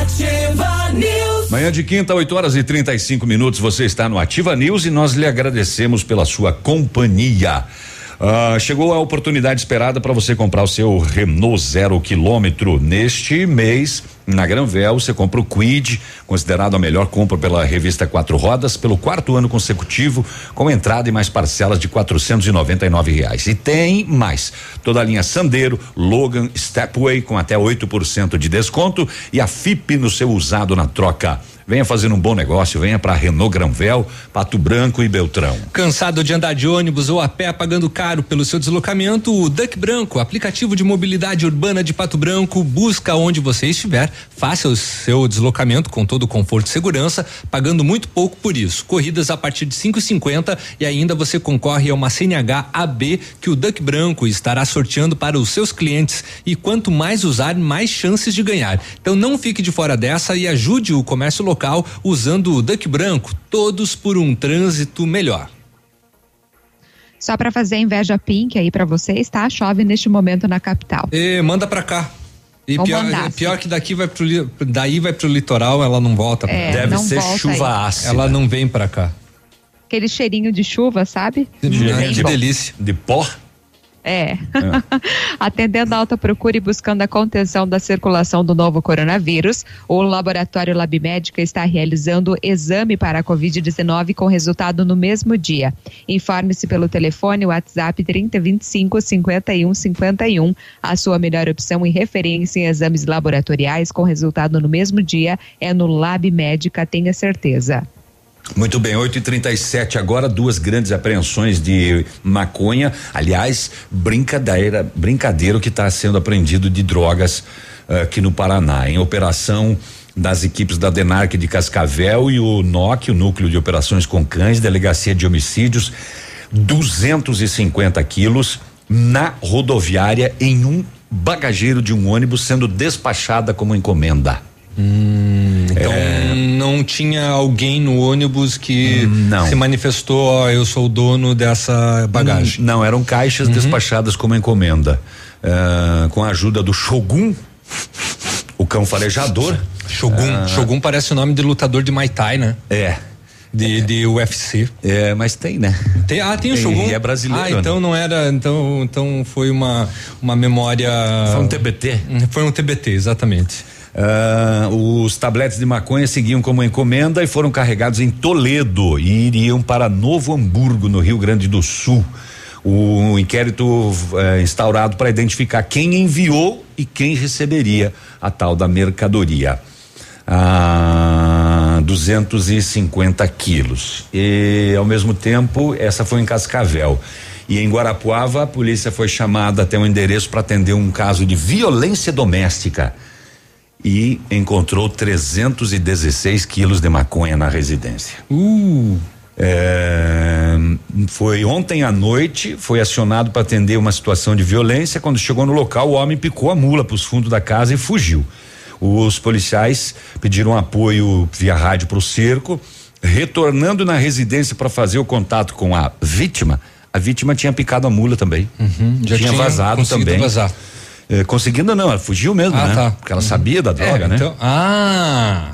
ativa News. Manhã de quinta, 8 horas e 35 minutos. Você está no Ativa News e nós lhe agradecemos pela sua companhia. Ah, chegou a oportunidade esperada para você comprar o seu Renault zero quilômetro. Neste mês, na Granvel, você compra o Quid, considerado a melhor compra pela revista Quatro Rodas, pelo quarto ano consecutivo, com entrada e mais parcelas de quatrocentos e noventa e nove reais. E tem mais. Toda a linha Sandero, Logan, Stepway com até 8% de desconto e a FIP no seu usado na troca. Venha fazer um bom negócio, venha para Renault Granvel, Pato Branco e Beltrão. Cansado de andar de ônibus ou a pé pagando caro pelo seu deslocamento? O Duck Branco, aplicativo de mobilidade urbana de Pato Branco, busca onde você estiver, faça o seu deslocamento com todo o conforto e segurança, pagando muito pouco por isso. Corridas a partir de 5,50 e ainda você concorre a uma CNH AB que o Duck Branco estará sorteando para os seus clientes. E quanto mais usar, mais chances de ganhar. Então não fique de fora dessa e ajude o comércio local usando o Duck Branco, todos por um trânsito melhor. Só para fazer inveja pink aí para vocês, tá? Chove neste momento na capital. E manda para cá. E pior, mandar, pior que daqui vai pro daí vai pro litoral, ela não volta. É. Deve não ser volta chuva aí. ácida. Ela não vem pra cá. Aquele cheirinho de chuva, sabe? Que Bem bom. delícia. De pó? É. Atendendo a alta procura e buscando a contenção da circulação do novo coronavírus, o laboratório Lab Médica está realizando exame para a Covid-19 com resultado no mesmo dia. Informe-se pelo telefone WhatsApp 3025 5151. A sua melhor opção e referência em exames laboratoriais com resultado no mesmo dia é no Lab Médica, tenha certeza. Muito bem, 8 e 37 agora, duas grandes apreensões de maconha. Aliás, brincadeira, brincadeira o que está sendo apreendido de drogas eh, aqui no Paraná. Em operação das equipes da DENARC de Cascavel e o NOC, o Núcleo de Operações com Cães, Delegacia de Homicídios, 250 quilos na rodoviária em um bagageiro de um ônibus sendo despachada como encomenda. Então É. não tinha alguém no ônibus que Não. se manifestou, ó, eu sou o dono dessa bagagem. Hum, Não, eram caixas despachadas como encomenda. Ah, com a ajuda do Shogun, o cão farejador. Shogun, Ah, Shogun parece o nome de lutador de Muay Thai, né? É. De, de UFC. É, mas tem, né? Tem, ah, tem o Tem, Shogun. e é brasileiro, Ah, né? então não era, então, então foi uma uma memória. Foi um TBT. Foi um TBT, exatamente. Ah, os tabletes de maconha seguiam como encomenda e foram carregados em Toledo e iriam para Novo Hamburgo, no Rio Grande do Sul. O inquérito eh, instaurado para identificar quem enviou e e quem receberia a tal da mercadoria. Ah, 250 quilos. E ao mesmo tempo, essa foi em Cascavel. E em Guarapuava, a polícia foi chamada até um endereço para atender um caso de violência doméstica e encontrou 316 quilos de maconha na residência. Uh. É, foi ontem à noite, foi acionado para atender uma situação de violência. Quando chegou no local, o homem picou a mula para os fundos da casa e fugiu. Os policiais pediram apoio via rádio para o cerco. Retornando na residência para fazer o contato com a vítima, a vítima tinha picado a mula também. Uhum, já tinha, tinha vazado também. Vazar. É, conseguindo não, ela fugiu mesmo, Ah, né? tá. Porque ela sabia da droga, É, né? então- ah.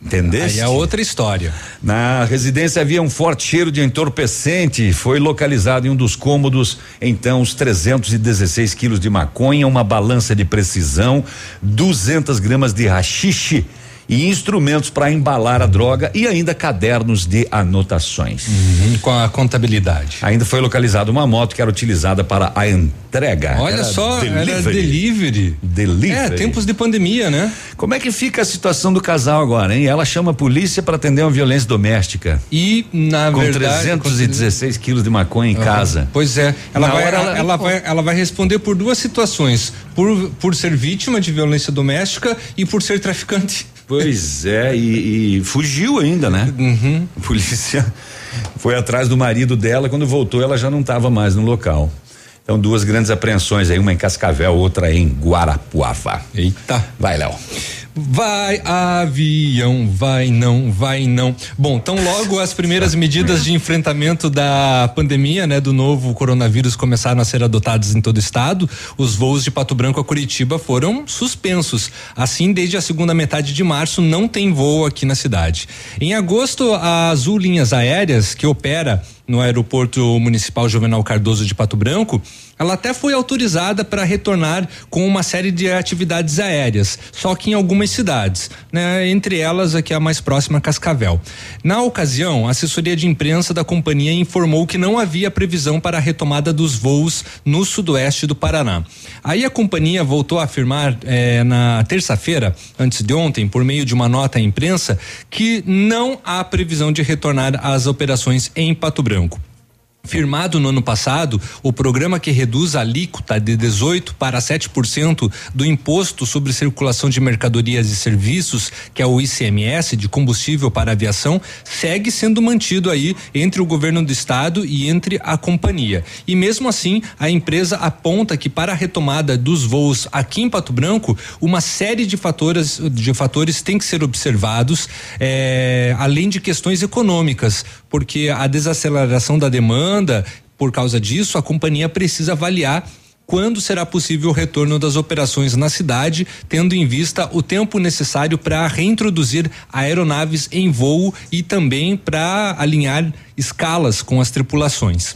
Entendeu? Aí é outra história. Na residência havia um forte cheiro de entorpecente. Foi localizado em um dos cômodos, então, os 316 quilos de maconha, uma balança de precisão, 200 gramas de rachixe e instrumentos para embalar a droga e ainda cadernos de anotações. Uhum, com a contabilidade. Ainda foi localizada uma moto que era utilizada para a entrega. Olha Era só, era delivery. Delivery. É, tempos de pandemia, né? Como é que fica a situação do casal agora, hein? Ela chama a polícia para atender uma violência doméstica. E, na com verdade. 316 quilos de maconha em Aham. casa. Pois é, ela vai, ela, ela- ela vai, ela vai responder por duas situações: por, por ser vítima de violência doméstica e por ser traficante. Pois é, e, e fugiu ainda, né? Uhum. A polícia foi atrás do marido dela, quando voltou ela já não estava mais no local. Então duas grandes apreensões aí, uma em Cascavel, outra em Guarapuava. Eita. Vai, Léo. Vai avião, vai não, vai não. Bom, então logo as primeiras medidas de enfrentamento da pandemia, né, do novo coronavírus começaram a ser adotadas em todo o estado. Os voos de Pato Branco a Curitiba foram suspensos. Assim, desde a segunda metade de março não tem voo aqui na cidade. Em agosto, a Azul Linhas Aéreas, que opera no aeroporto municipal Juvenal Cardoso de Pato Branco, ela até foi autorizada para retornar com uma série de atividades aéreas, só que em algumas cidades, né? Entre elas aqui a mais próxima, Cascavel. Na ocasião, a assessoria de imprensa da companhia informou que não havia previsão para a retomada dos voos no sudoeste do Paraná. Aí a companhia voltou a afirmar eh, na terça-feira, antes de ontem, por meio de uma nota à imprensa, que não há previsão de retornar às operações em Pato Branco. Firmado no ano passado, o programa que reduz a alíquota de 18 para 7% do imposto sobre circulação de mercadorias e serviços, que é o ICMS de combustível para aviação, segue sendo mantido aí entre o governo do estado e entre a companhia. E mesmo assim, a empresa aponta que para a retomada dos voos aqui em Pato Branco, uma série de fatores de fatores tem que ser observados, eh, além de questões econômicas, porque a desaceleração da demanda por causa disso, a companhia precisa avaliar quando será possível o retorno das operações na cidade, tendo em vista o tempo necessário para reintroduzir aeronaves em voo e também para alinhar escalas com as tripulações.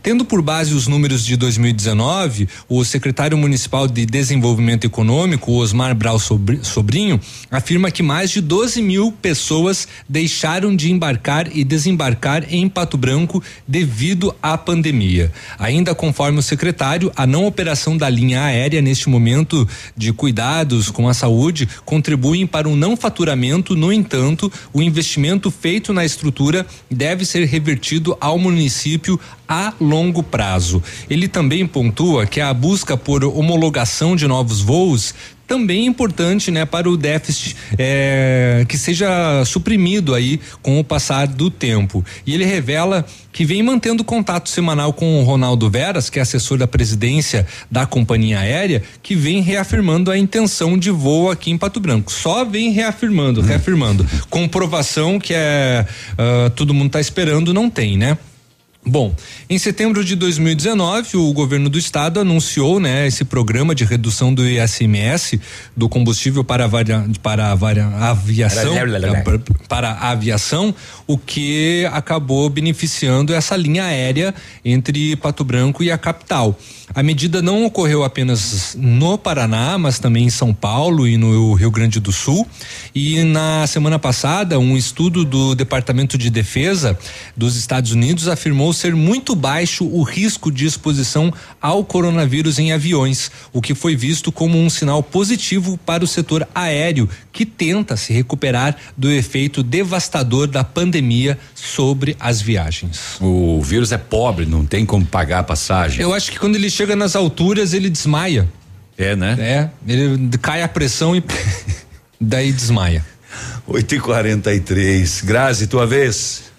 Tendo por base os números de 2019, o secretário municipal de Desenvolvimento Econômico, Osmar Brau Sobri- Sobrinho, afirma que mais de 12 mil pessoas deixaram de embarcar e desembarcar em Pato Branco devido à pandemia. Ainda conforme o secretário, a não operação da linha aérea neste momento de cuidados com a saúde contribuem para um não faturamento, no entanto, o investimento feito na estrutura deve ser revertido ao município a longo prazo. Ele também pontua que a busca por homologação de novos voos também é importante, né, para o déficit eh, que seja suprimido aí com o passar do tempo. E ele revela que vem mantendo contato semanal com o Ronaldo Veras, que é assessor da presidência da companhia aérea, que vem reafirmando a intenção de voo aqui em Pato Branco. Só vem reafirmando, reafirmando. Comprovação que é ah, todo mundo está esperando não tem, né? Bom, em setembro de 2019, o governo do estado anunciou, né, esse programa de redução do ISMS do combustível para a, varia- para a varia- aviação, para a aviação, o que acabou beneficiando essa linha aérea entre Pato Branco e a capital. A medida não ocorreu apenas no Paraná, mas também em São Paulo e no Rio Grande do Sul. E na semana passada, um estudo do Departamento de Defesa dos Estados Unidos afirmou afirmou ser muito baixo o risco de exposição ao coronavírus em aviões, o que foi visto como um sinal positivo para o setor aéreo, que tenta se recuperar do efeito devastador da pandemia sobre as viagens. O vírus é pobre, não tem como pagar a passagem. Eu acho que quando ele chega nas alturas, ele desmaia. É, né? É, ele cai a pressão e daí desmaia. 8 e 43 Grazi, tua vez.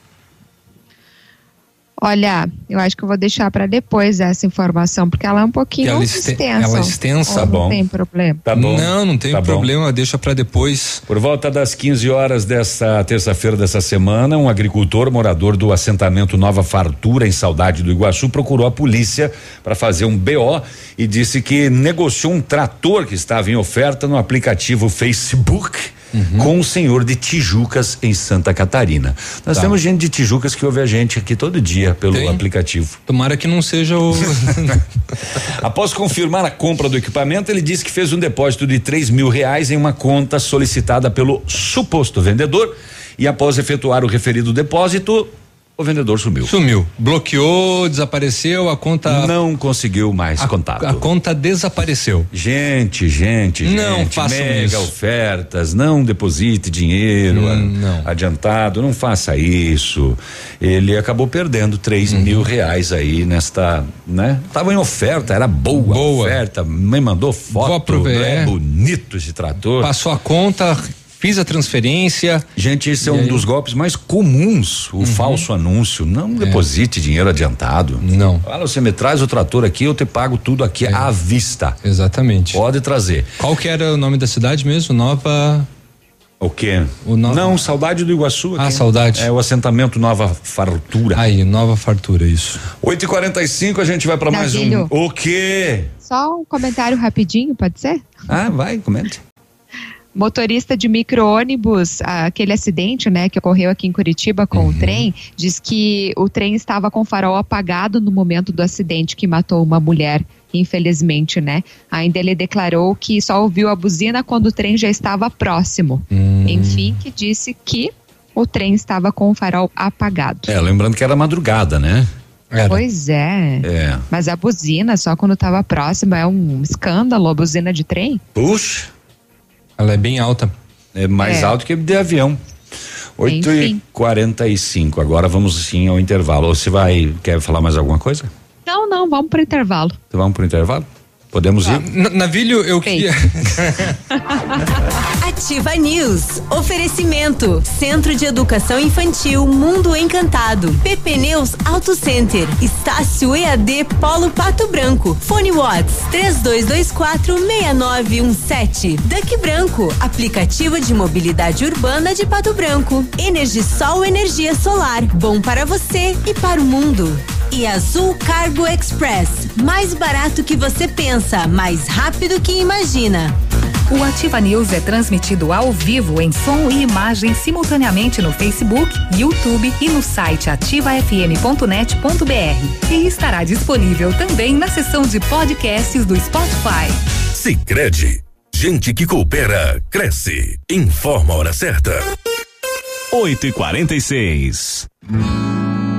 Olha, eu acho que eu vou deixar para depois essa informação, porque ela é um pouquinho ela extensa. Ela é extensa, Ou bom. Não tem problema. Tá bom. Não, não tem Tá bom. problema, deixa para depois. Por volta das 15 horas dessa terça-feira dessa semana, um agricultor morador do assentamento Nova Fartura, em Saudade do Iguaçu, procurou a polícia para fazer um BO e disse que negociou um trator que estava em oferta no aplicativo Facebook. Com o senhor de Tijucas em Santa Catarina. Nós Tá. temos gente de Tijucas que ouve a gente aqui todo dia pelo Tem. aplicativo. Tomara que não seja o. Após confirmar a compra do equipamento, ele disse que fez um depósito de três mil reais em uma conta solicitada pelo suposto vendedor e após efetuar o referido depósito, o vendedor sumiu. Sumiu. Bloqueou, desapareceu, a conta. Não conseguiu mais a, contato. A conta desapareceu. Gente, gente, Não gente, façam mega isso. ofertas, não deposite dinheiro Hum, a- não. adiantado, não faça isso. Ele acabou perdendo três Uhum. mil reais aí nesta, né? Tava em oferta, era boa, Boa. oferta, me mandou Vou foto, aproveitar. é bonito esse trator. Passou a conta, fiz a transferência. Gente, esse é um aí? dos golpes mais comuns, o falso anúncio. Não deposite dinheiro adiantado. É. Não. Fala, você me traz o trator aqui, eu te pago tudo aqui É. à vista. Exatamente. Pode trazer. Qual que era o nome da cidade mesmo? Nova. O quê? O Nova- Não, Saudade do Iguaçu. Ah, aqui. Saudade. É o assentamento Nova Fartura. Aí, Nova Fartura, isso. 8 e 45 a gente vai para mais um. O quê? Só um comentário rapidinho, pode ser? Ah, vai, comente. Motorista de micro-ônibus, ah, aquele acidente, né, que ocorreu aqui em Curitiba com Uhum. o trem, diz que o trem estava com o farol apagado no momento do acidente que matou uma mulher, infelizmente, né? Ainda ele declarou que só ouviu a buzina quando o trem já estava próximo. Hum. Enfim, que disse que o trem estava com o farol apagado. É, lembrando que era madrugada, né? Era. Pois é. É. Mas a buzina, só quando estava próximo, é um escândalo, a buzina de trem. Puxa, Ela é bem alta. é mais É. alto que de avião. 8 e Enfim. 45 Agora vamos sim ao intervalo. Ou Você vai. Quer falar mais alguma coisa? Não, não, vamos pro intervalo. Então vamos pro intervalo? Podemos ir? Na- Navilho, eu queria. Ativa News. Oferecimento. Centro de Educação Infantil Mundo Encantado. PP Neus Auto Center. Estácio EAD Polo Pato Branco. Fone Watts 32246917. Duck Branco. Aplicativo de mobilidade urbana de Pato Branco. Energisol Energia Solar. Bom para você e para o mundo. E Azul Cargo Express. Mais barato que você pensa, mais rápido que imagina. O Ativa News é transmitido ao vivo em som e imagem simultaneamente no Facebook, YouTube e no site ativafm.net.br. E estará disponível também na seção de podcasts do Spotify. Sicredi, gente que coopera cresce. Informa a hora certa. 8 e 46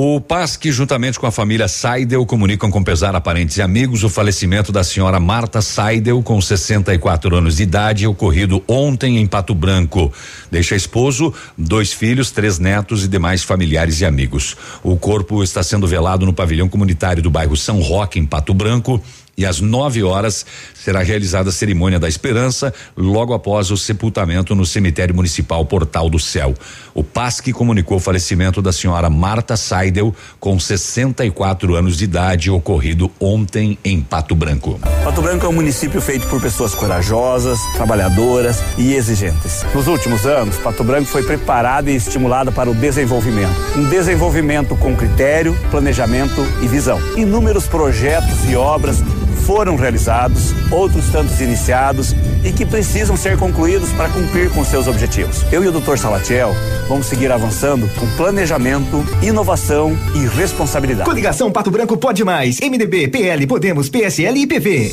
O PASC, juntamente com a família Seidel, comunicam com pesar a parentes e amigos o falecimento da senhora Marta Seidel, com 64 anos de idade, ocorrido ontem em Pato Branco. Deixa esposo, dois filhos, três netos e demais familiares e amigos. O corpo está sendo velado no pavilhão comunitário do bairro São Roque, em Pato Branco. E às 9 horas será realizada a cerimônia da esperança, logo após o sepultamento no cemitério municipal Portal do Céu. O PASC comunicou o falecimento da senhora Marta Seidel, com 64 anos de idade, ocorrido ontem em Pato Branco. Pato Branco é um município feito por pessoas corajosas, trabalhadoras e exigentes. Nos últimos anos, Pato Branco foi preparado e estimulado para o desenvolvimento. Um desenvolvimento com critério, planejamento e visão. Inúmeros projetos e obras foram realizados, outros tantos iniciados e que precisam ser concluídos para cumprir com seus objetivos. Eu e o Dr. Salatiel vamos seguir avançando com planejamento, inovação e responsabilidade. Coligação Pato Branco pode mais. MDB, PL, Podemos, PSL e PV.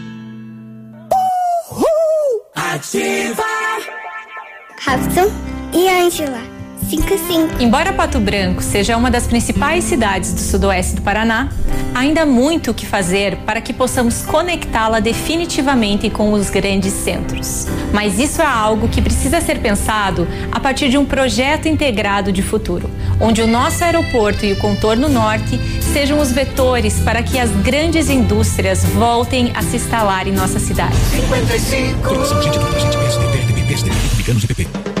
Ativa! Robson e Ângela. 55. Embora Pato Branco seja uma das principais cidades do sudoeste do Paraná, ainda há muito o que fazer para que possamos conectá-la definitivamente com os grandes centros. Mas isso é algo que precisa ser pensado a partir de um projeto integrado de futuro, onde o nosso aeroporto e o contorno norte sejam os vetores para que as grandes indústrias voltem a se instalar em nossa cidade. 55.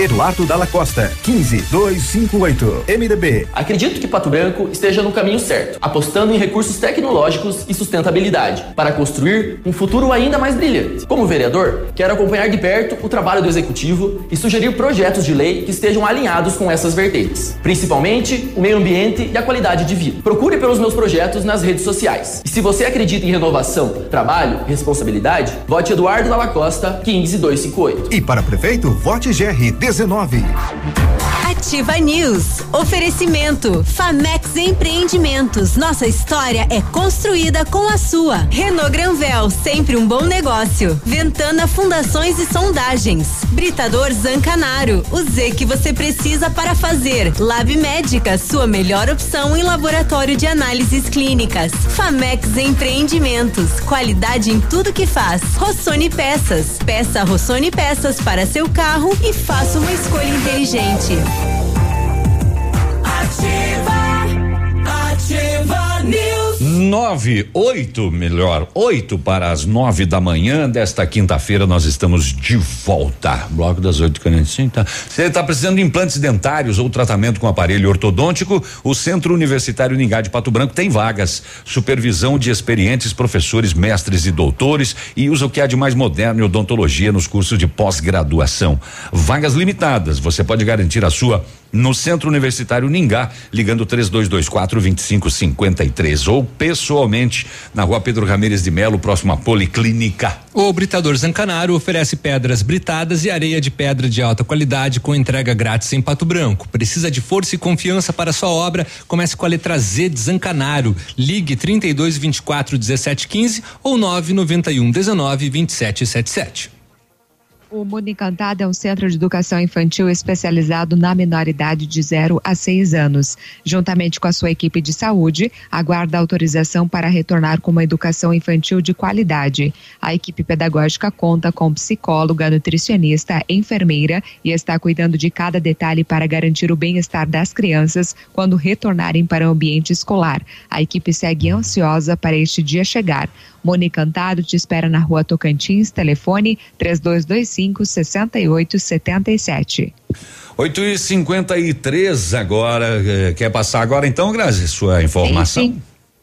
Eduardo Dalla Costa, 15258. MDB. Acredito que Pato Branco esteja no caminho certo, apostando em recursos tecnológicos e sustentabilidade para construir um futuro ainda mais brilhante. Como vereador, quero acompanhar de perto o trabalho do executivo e sugerir projetos de lei que estejam alinhados com essas vertentes, principalmente o meio ambiente e a qualidade de vida. Procure pelos meus projetos nas redes sociais. E se você acredita em renovação, trabalho, responsabilidade, vote Eduardo Dalla Costa, 15258. E para prefeito, vote GR 19. Ativa News. Oferecimento. Famex Empreendimentos. Nossa história é construída com a sua. Renault Granvel, sempre um bom negócio. Ventana Fundações e Sondagens. Britador Zancanaro. O Z que você precisa para fazer. Lab Médica, sua melhor opção em laboratório de análises clínicas. Famex Empreendimentos. Qualidade em tudo que faz. Rossoni Peças. Peça Rossoni Peças para seu carro e faça uma escolha inteligente. Ativa. Nove, oito, melhor, oito para as nove da manhã desta quinta-feira nós estamos de volta. Bloco das oito, sim, tá. Você está precisando de implantes dentários ou tratamento com aparelho ortodôntico? O Centro Universitário Ningá de Pato Branco tem vagas. Supervisão de experientes professores, mestres e doutores e usa o que há de mais moderno em odontologia nos cursos de pós-graduação. Vagas limitadas. Você pode garantir a sua no Centro Universitário Ningá, ligando 3224 2553 ou pessoalmente na Rua Pedro Ramires de Melo, próximo à Policlínica. O Britador Zancanaro oferece pedras britadas e areia de pedra de alta qualidade com entrega grátis em Pato Branco. Precisa de força e confiança para sua obra? Comece com a letra Z de Zancanaro. Ligue 32 24 17 15 ou 991 19 27 77. O Mundo Encantado é um centro de educação infantil especializado na minoridade de 0 a 6 anos. Juntamente com a sua equipe de saúde, aguarda autorização para retornar com uma educação infantil de qualidade. A equipe pedagógica conta com psicóloga, nutricionista, enfermeira e está cuidando de cada detalhe para garantir o bem-estar das crianças quando retornarem para o ambiente escolar. A equipe segue ansiosa para este dia chegar. Mônica Cantado te espera na rua Tocantins, telefone 3225 6877. 8 e 53 agora. eh, Quer passar agora então, Grazi, sua informação? Sim, sim.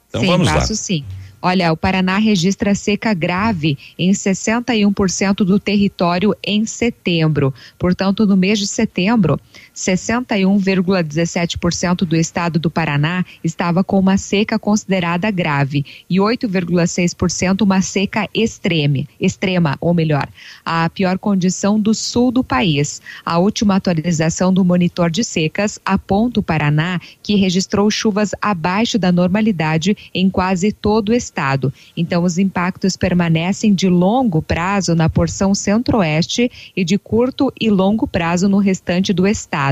Então sim, vamos lá. passo sim. Olha, o Paraná registra seca grave em 61% do território em setembro. Portanto, no mês de setembro, 61,17% do estado do Paraná estava com uma seca considerada grave e 8,6% uma seca extreme, extrema, ou melhor, a pior condição do sul do país. A última atualização do monitor de secas aponta o Paraná que registrou chuvas abaixo da normalidade em quase todo o estado. Então, os impactos permanecem de longo prazo na porção centro-oeste e de curto e longo prazo no restante do estado.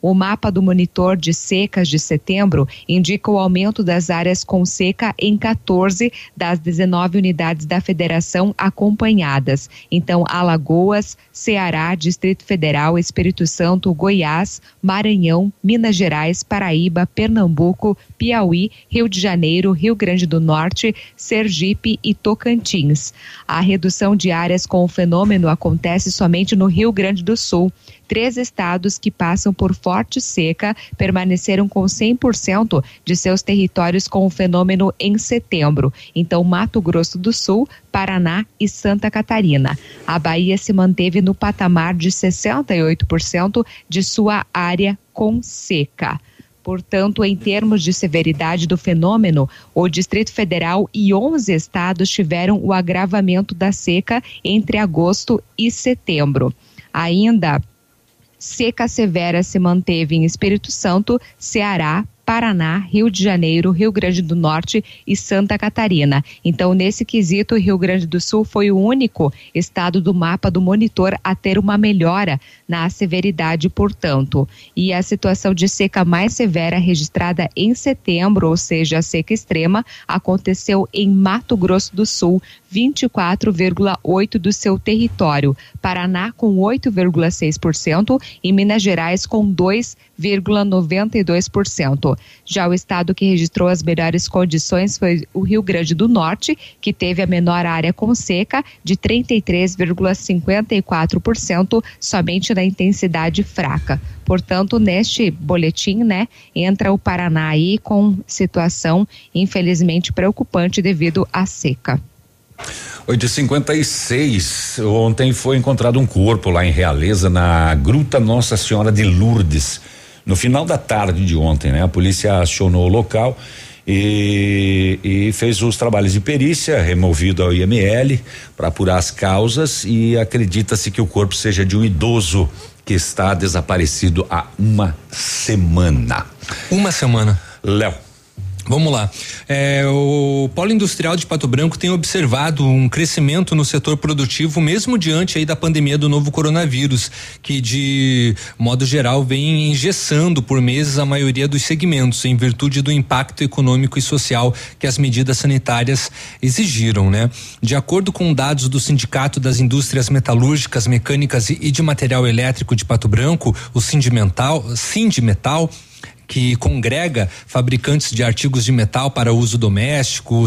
O mapa do monitor de secas de setembro indica o aumento das áreas com seca em 14 das 19 unidades da federação acompanhadas. Então, Alagoas, Ceará, Distrito Federal, Espírito Santo, Goiás, Maranhão, Minas Gerais, Paraíba, Pernambuco, Piauí, Rio de Janeiro, Rio Grande do Norte, Sergipe e Tocantins. A redução de áreas com o fenômeno acontece somente no Rio Grande do Sul. Três estados que passam por forte seca permaneceram com 100% de seus territórios com o fenômeno em setembro. Então, Mato Grosso do Sul, Paraná e Santa Catarina. A Bahia se manteve no patamar de 68% de sua área com seca. Portanto, em termos de severidade do fenômeno, o Distrito Federal e 11 estados tiveram o agravamento da seca entre agosto e setembro. Ainda seca severa se manteve em Espírito Santo, Ceará, Paraná, Rio de Janeiro, Rio Grande do Norte e Santa Catarina. Então, nesse quesito, Rio Grande do Sul foi o único estado do mapa do monitor a ter uma melhora na severidade, portanto. E a situação de seca mais severa registrada em setembro, ou seja, a seca extrema, aconteceu em Mato Grosso do Sul, 24,8% do seu território. Paraná com 8,6% e Minas Gerais com 2,92%. Já o estado que registrou as melhores condições foi o Rio Grande do Norte, que teve a menor área com seca de 33,54% somente na intensidade fraca. Portanto, neste boletim, né, entra o Paraná aí com situação infelizmente preocupante devido à seca. 8h56. Ontem foi encontrado um corpo lá em Realeza, na Gruta Nossa Senhora de Lourdes. No final da tarde de ontem, né? A polícia acionou o local e, e fez os trabalhos de perícia, removido ao IML para apurar as causas e acredita-se que o corpo seja de um idoso que está desaparecido há uma semana. Uma semana. Léo. Vamos lá. É, o Polo Industrial de Pato Branco tem observado um crescimento no setor produtivo, mesmo diante aí da pandemia do novo coronavírus, que de modo geral vem engessando por meses a maioria dos segmentos, em virtude do impacto econômico e social que as medidas sanitárias exigiram, né? De acordo com dados do Sindicato das Indústrias Metalúrgicas, Mecânicas e, de Material Elétrico de Pato Branco, o Sindimental, Sindimetal, que congrega fabricantes de artigos de metal para uso doméstico,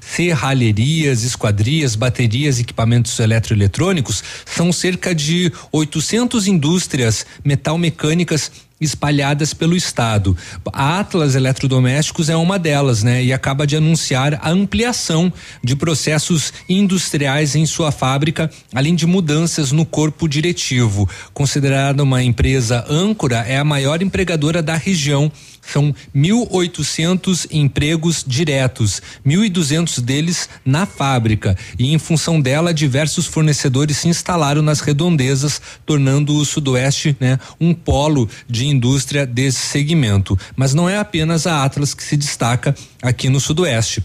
serralherias, esquadrias, baterias, equipamentos eletroeletrônicos, são cerca de 800 indústrias metal-mecânicas espalhadas pelo estado. A Atlas Eletrodomésticos é uma delas, né? E acaba de anunciar a ampliação de processos industriais em sua fábrica, além de mudanças no corpo diretivo. Considerada uma empresa âncora, é a maior empregadora da região são 1.800 empregos diretos, 1.200 deles na fábrica. E em função dela, diversos fornecedores se instalaram nas redondezas, tornando o Sudoeste né, um polo de indústria desse segmento. Mas não é apenas a Atlas que se destaca aqui no Sudoeste.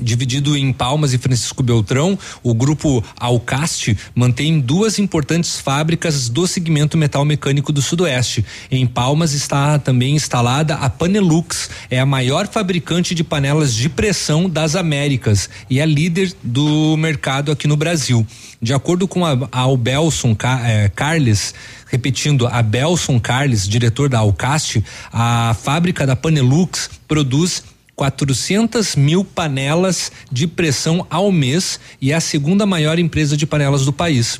Dividido em Palmas e Francisco Beltrão, o grupo Alcaste mantém duas importantes fábricas do segmento metal mecânico do Sudoeste. Em Palmas está também instalada a Panelux, é a maior fabricante de panelas de pressão das Américas e é líder do mercado aqui no Brasil. De acordo com a, a Albelson eh, Carles, repetindo, a Belson Carles, diretor da Alcaste, a fábrica da Panelux produz 400 mil panelas de pressão ao mês e é a segunda maior empresa de panelas do país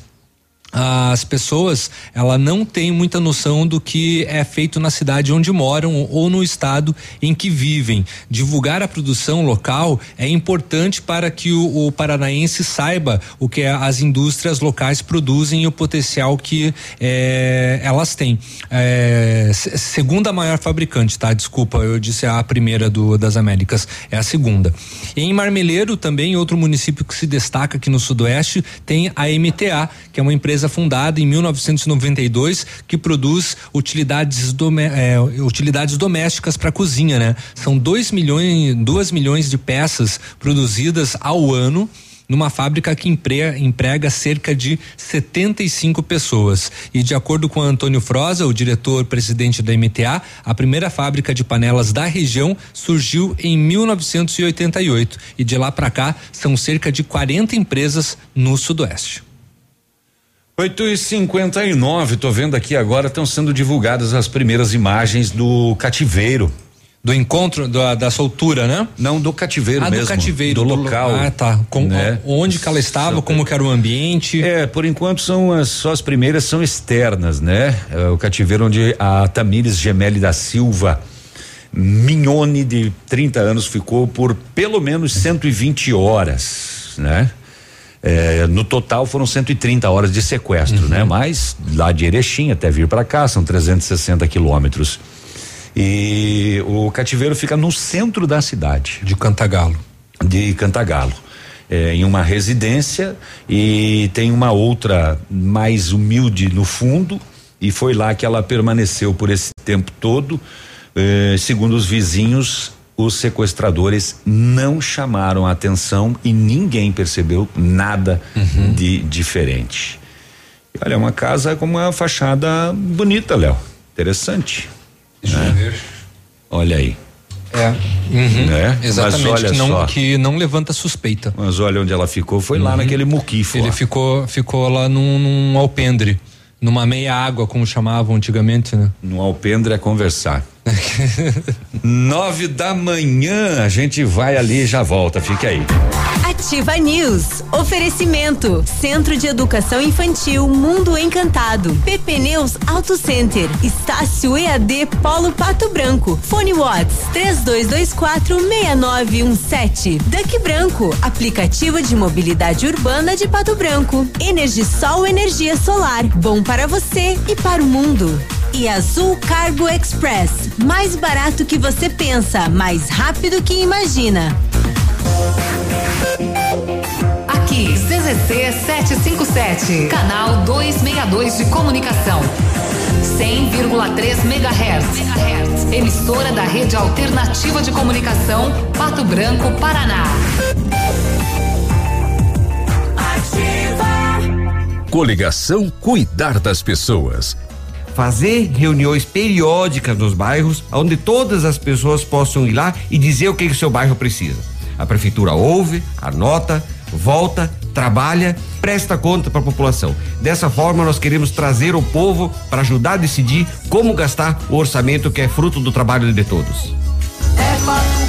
as pessoas ela não tem muita noção do que é feito na cidade onde moram ou no estado em que vivem. Divulgar a produção local é importante para que o, o paranaense saiba o que as indústrias locais produzem e o potencial que é, elas têm. É, segunda maior fabricante, tá? Desculpa, eu disse a primeira do, das Américas, é a segunda. Em Marmeleiro também outro município que se destaca aqui no sudoeste tem a MTA, que é uma empresa empresa fundada em 1992 que produz utilidades, é, utilidades domésticas para cozinha, né? São 2 milhões, 2 milhões de peças produzidas ao ano numa fábrica que emprega, emprega cerca de 75 pessoas. E de acordo com Antônio Froza, o diretor-presidente da MTA, a primeira fábrica de panelas da região surgiu em 1988 e de lá para cá são cerca de 40 empresas no Sudoeste. 8 e 59 tô vendo aqui agora, estão sendo divulgadas as primeiras imagens do cativeiro. Do encontro, da, da soltura, né? Não, do cativeiro ah, mesmo. do cativeiro. Do, do local. Ah, tá. Com, né? Onde que ela estava, como que era o ambiente? É, por enquanto são as, só as primeiras são externas, né? É, o cativeiro onde a Tamires Gemelli da Silva Mignone, de 30 anos, ficou por pelo menos 120 horas, né? É, no total foram 130 horas de sequestro, uhum. né? Mas lá de Erechim até vir para cá são 360 quilômetros. E o cativeiro fica no centro da cidade. De Cantagalo. De Cantagalo. É, em uma residência e tem uma outra mais humilde no fundo e foi lá que ela permaneceu por esse tempo todo. É, segundo os vizinhos, os sequestradores não chamaram a atenção e ninguém percebeu nada uhum. de diferente. olha, é uma casa com uma fachada bonita, Léo. Interessante. Deixa né? eu ver. Olha aí. É. Uhum. Né? Exatamente. Mas olha que, não, só. que não levanta suspeita. Mas olha onde ela ficou, foi uhum. lá naquele muquifo. Ele ficou, ficou lá num, num alpendre. Numa meia água, como chamavam antigamente, né? No alpendre é conversar. Nove da manhã, a gente vai ali e já volta, fique aí. Ativa News. Oferecimento. Centro de Educação Infantil Mundo Encantado. PP Neus Auto Center. Estácio EAD Polo Pato Branco. Fone Watts. 3224 6917. Duck Branco. Aplicativo de mobilidade urbana de Pato Branco. Energisol Energia Solar. Bom para você e para o mundo. E Azul Cargo Express. Mais barato que você pensa, mais rápido que imagina. Aqui, CZC 757, canal 262 de comunicação. 100,3 MHz. Emissora da Rede Alternativa de Comunicação, Pato Branco, Paraná. Ativa. Coligação Cuidar das Pessoas fazer reuniões periódicas nos bairros, onde todas as pessoas possam ir lá e dizer o que, que o seu bairro precisa. A prefeitura ouve, anota, volta, trabalha, presta conta para a população. Dessa forma, nós queremos trazer o povo para ajudar a decidir como gastar o orçamento que é fruto do trabalho de todos. É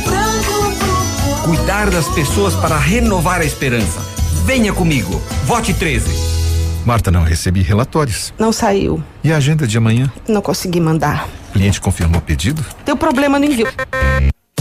Branco, Cuidar das pessoas para renovar a esperança. Venha comigo. Vote 13. Marta, não recebi relatórios. Não saiu. E a agenda de amanhã? Não consegui mandar. O cliente confirmou o pedido? Teu problema no envio.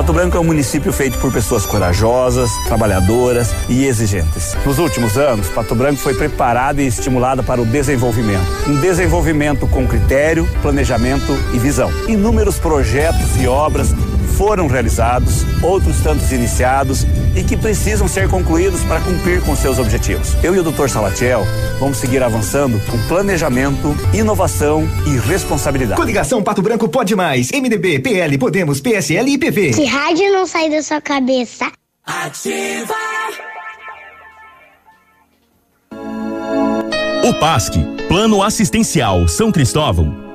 Pato Branco é um município feito por pessoas corajosas, trabalhadoras e exigentes. Nos últimos anos, Pato Branco foi preparado e estimulado para o desenvolvimento. Um desenvolvimento com critério, planejamento e visão. Inúmeros projetos e obras foram realizados, outros tantos iniciados e que precisam ser concluídos para cumprir com seus objetivos. Eu e o Dr. Salatiel vamos seguir avançando com planejamento, inovação e responsabilidade. Coligação Pato Branco pode mais. MDB, PL, Podemos, PSL e PV. Que rádio não sai da sua cabeça. Ativa! O PASC, Plano Assistencial São Cristóvão,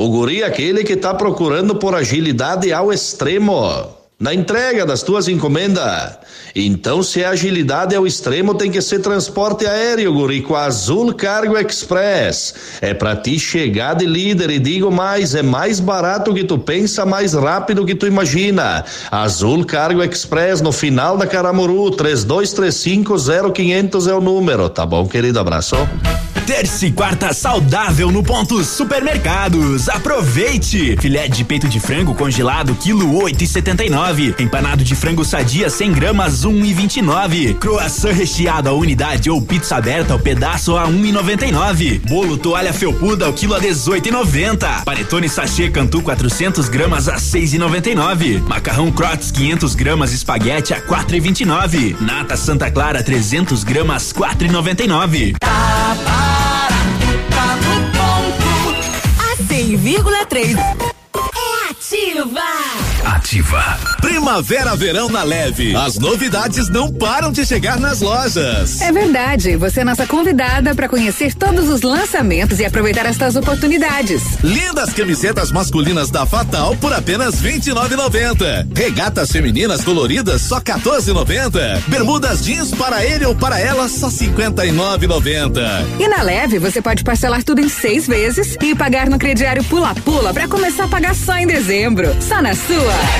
O guri é aquele que tá procurando por agilidade ao extremo na entrega das tuas encomendas. Então, se a agilidade ao extremo, tem que ser transporte aéreo, guri, com a Azul Cargo Express. É pra ti chegar de líder e digo mais, é mais barato que tu pensa, mais rápido que tu imagina. Azul Cargo Express no final da Caramuru, 32350500 é o número, tá bom, querido? Abraço. Terça e quarta saudável no ponto supermercados. Aproveite! Filé de peito de frango congelado, quilo oito e setenta e nove. Empanado de frango sadia, 100 gramas, um e vinte e nove. Croissant recheado a unidade ou pizza aberta ao pedaço a um e noventa e nove. Bolo toalha felpuda ao quilo a dezoito e noventa. Panetone sachê Cantu 400 gramas a seis e noventa e nove. Macarrão Crotes 500 gramas espaguete a quatro e vinte e nove. Nata Santa Clara 300 gramas quatro e noventa e nove. Tá 100,3 É ativa! Ativa. Primavera, verão na leve. As novidades não param de chegar nas lojas. É verdade, você é nossa convidada para conhecer todos os lançamentos e aproveitar estas oportunidades. Lindas camisetas masculinas da Fatal por apenas R$ 29,90. Regatas femininas coloridas só R$ 14,90. Bermudas jeans para ele ou para ela só R$ 59,90. E na Leve você pode parcelar tudo em seis vezes e pagar no crediário Pula Pula para começar a pagar só em dezembro. Só na sua.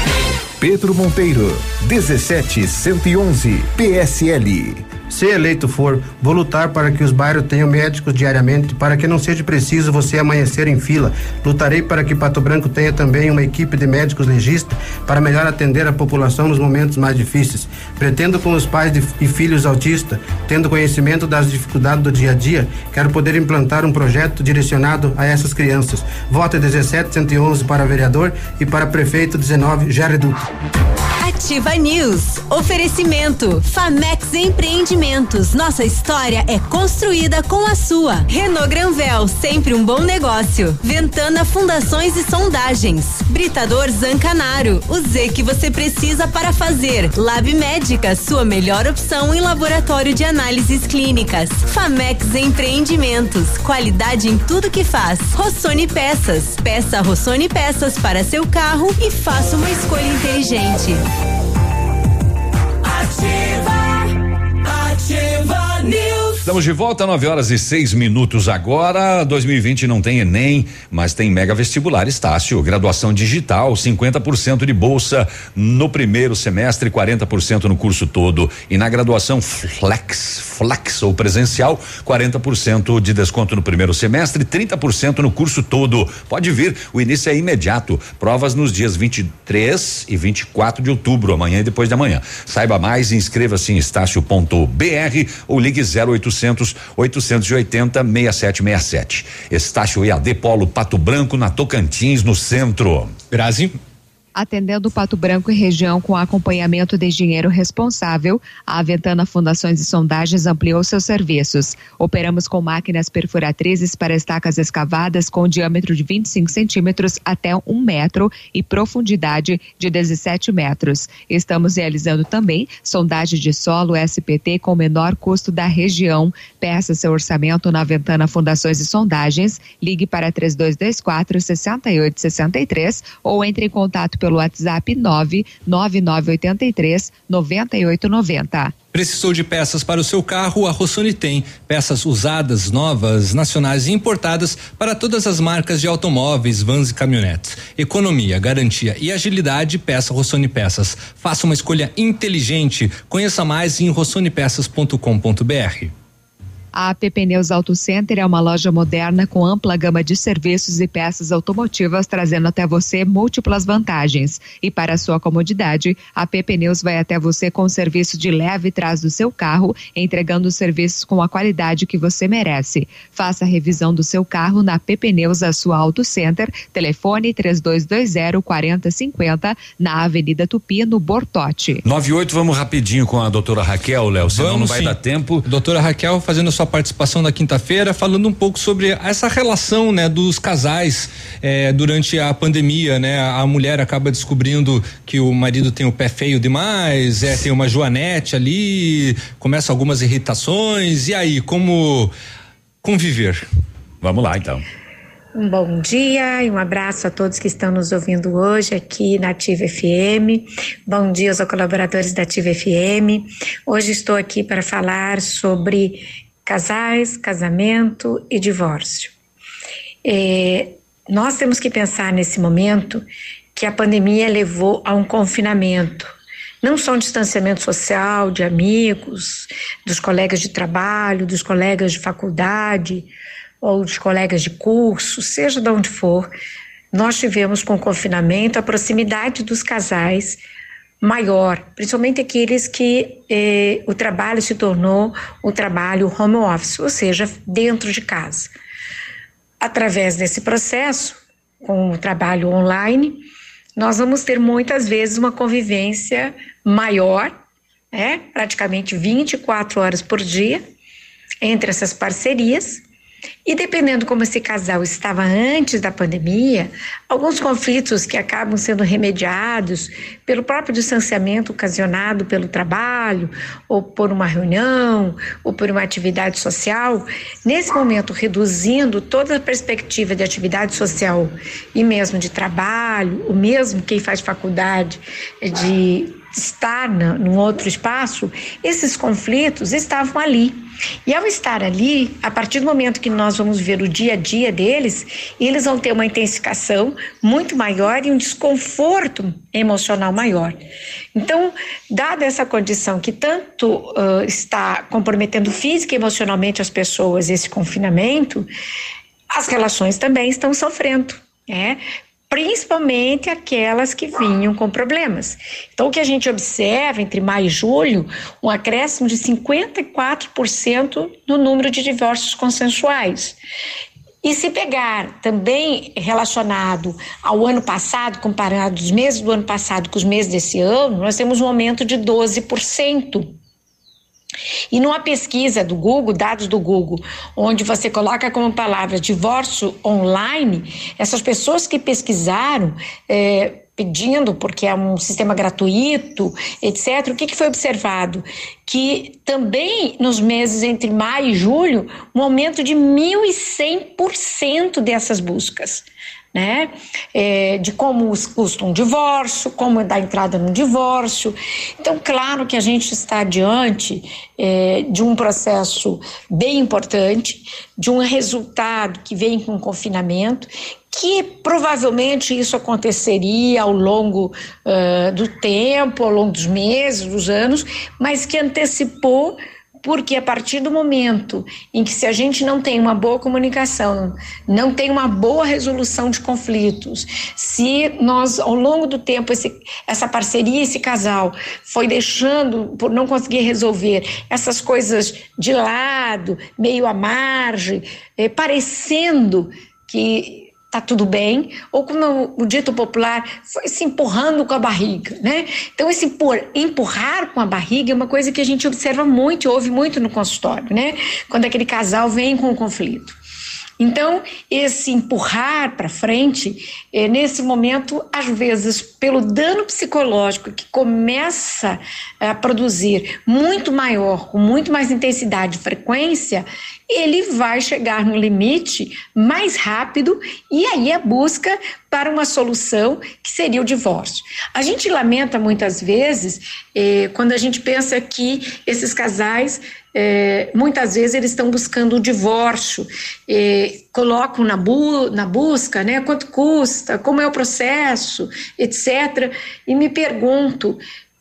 Pedro Monteiro, 17111, PSL. Se eleito for, vou lutar para que os bairros tenham médicos diariamente, para que não seja preciso você amanhecer em fila. Lutarei para que Pato Branco tenha também uma equipe de médicos legistas para melhor atender a população nos momentos mais difíceis. Pretendo com os pais de, e filhos autistas, tendo conhecimento das dificuldades do dia a dia, quero poder implantar um projeto direcionado a essas crianças. Voto 17111 para vereador e para prefeito 19 Jared Duque. Ativa News. Oferecimento. Famex Empreendimentos. Nossa história é construída com a sua. Renault Granvel, sempre um bom negócio. Ventana Fundações e Sondagens. Britador Zancanaro. O Z que você precisa para fazer. Lab Médica, sua melhor opção em laboratório de análises clínicas. Famex Empreendimentos. Qualidade em tudo que faz. Rossoni Peças. Peça Rossoni Peças para seu carro e faça uma escolha inteligente. Ativa, ativa. Estamos de volta, 9 horas e seis minutos agora. 2020 não tem Enem, mas tem Mega Vestibular Estácio. Graduação digital, 50% de bolsa no primeiro semestre, 40% no curso todo. E na graduação Flex, Flex ou presencial, 40% de desconto no primeiro semestre, 30% no curso todo. Pode vir, o início é imediato. Provas nos dias 23 e 24 de outubro, amanhã e depois de amanhã. Saiba mais, inscreva-se em estácio.br ou ligue 0800 0800 880 6767. Estácio EAD Polo Pato Branco na Tocantins, no centro. Grazi atendendo Pato Branco e região com acompanhamento de engenheiro responsável, a Aventana Fundações e Sondagens ampliou seus serviços. Operamos com máquinas perfuratrizes para estacas escavadas com diâmetro de 25 centímetros até um metro e profundidade de 17 metros. Estamos realizando também sondagem de solo SPT com menor custo da região. Peça seu orçamento na Aventana Fundações e Sondagens. Ligue para 3224 6863 ou entre em contato pelo pelo WhatsApp 99983 9890. Precisou de peças para o seu carro? A Rossoni tem. Peças usadas, novas, nacionais e importadas para todas as marcas de automóveis, vans e caminhonetes. Economia, garantia e agilidade, peça Rossoni Peças. Faça uma escolha inteligente. Conheça mais em rossonepeças.com.br. A AP Pneus Auto Center é uma loja moderna com ampla gama de serviços e peças automotivas, trazendo até você múltiplas vantagens. E para sua comodidade, a AP Pneus vai até você com o serviço de leve trás do seu carro, entregando os serviços com a qualidade que você merece. Faça a revisão do seu carro na AP Pneus, a sua Auto Center. Telefone 3220 4050 na Avenida Tupi, no Bortote. 98, vamos rapidinho com a doutora Raquel, Léo, senão vamos, não vai sim. dar tempo. Doutora Raquel fazendo sua participação na quinta-feira, falando um pouco sobre essa relação, né, dos casais eh, durante a pandemia, né? A mulher acaba descobrindo que o marido tem o pé feio demais, é, tem uma joanete ali, começa algumas irritações, e aí, como conviver? Vamos lá, então. Um bom dia e um abraço a todos que estão nos ouvindo hoje aqui na Ativa FM. Bom dia aos colaboradores da Ativa FM. Hoje estou aqui para falar sobre casais, casamento e divórcio. É, nós temos que pensar nesse momento que a pandemia levou a um confinamento, não só um distanciamento social de amigos, dos colegas de trabalho, dos colegas de faculdade ou dos colegas de curso, seja de onde for, nós tivemos com o confinamento a proximidade dos casais maior, principalmente aqueles que eh, o trabalho se tornou o trabalho home office, ou seja, dentro de casa. Através desse processo, com o trabalho online, nós vamos ter muitas vezes uma convivência maior, né, praticamente 24 horas por dia, entre essas parcerias, e dependendo como esse casal estava antes da pandemia, alguns conflitos que acabam sendo remediados pelo próprio distanciamento ocasionado pelo trabalho, ou por uma reunião, ou por uma atividade social, nesse momento reduzindo toda a perspectiva de atividade social e mesmo de trabalho, o mesmo quem faz faculdade de estar na, num outro espaço, esses conflitos estavam ali e ao estar ali, a partir do momento que nós vamos ver o dia a dia deles, eles vão ter uma intensificação muito maior e um desconforto emocional maior. Então, dada essa condição que tanto uh, está comprometendo física e emocionalmente as pessoas, esse confinamento, as relações também estão sofrendo. É, principalmente aquelas que vinham com problemas. Então, o que a gente observa entre maio e julho, um acréscimo de 54% no número de divórcios consensuais. E se pegar também relacionado ao ano passado, comparado os meses do ano passado com os meses desse ano, nós temos um aumento de 12%. E numa pesquisa do Google, dados do Google, onde você coloca como palavra divórcio online, essas pessoas que pesquisaram, é, pedindo, porque é um sistema gratuito, etc., o que, que foi observado? Que também nos meses entre maio e julho, um aumento de 1.100% dessas buscas. Né? É, de como custa um divórcio, como dar entrada no divórcio. Então, claro que a gente está diante é, de um processo bem importante, de um resultado que vem com confinamento, que provavelmente isso aconteceria ao longo uh, do tempo, ao longo dos meses, dos anos, mas que antecipou porque a partir do momento em que se a gente não tem uma boa comunicação, não tem uma boa resolução de conflitos, se nós ao longo do tempo esse, essa parceria, esse casal foi deixando por não conseguir resolver essas coisas de lado, meio à margem, eh, parecendo que tá tudo bem, ou como o dito popular, foi se empurrando com a barriga, né? Então, esse empurrar, empurrar com a barriga é uma coisa que a gente observa muito, ouve muito no consultório, né? Quando aquele casal vem com um conflito. Então, esse empurrar para frente, é, nesse momento, às vezes, pelo dano psicológico que começa a produzir muito maior, com muito mais intensidade e frequência, ele vai chegar no limite mais rápido e aí a busca para uma solução que seria o divórcio. A gente lamenta muitas vezes eh, quando a gente pensa que esses casais é, muitas vezes eles estão buscando o divórcio, é, colocam na, bu na busca, né, quanto custa, como é o processo, etc. E me pergunto,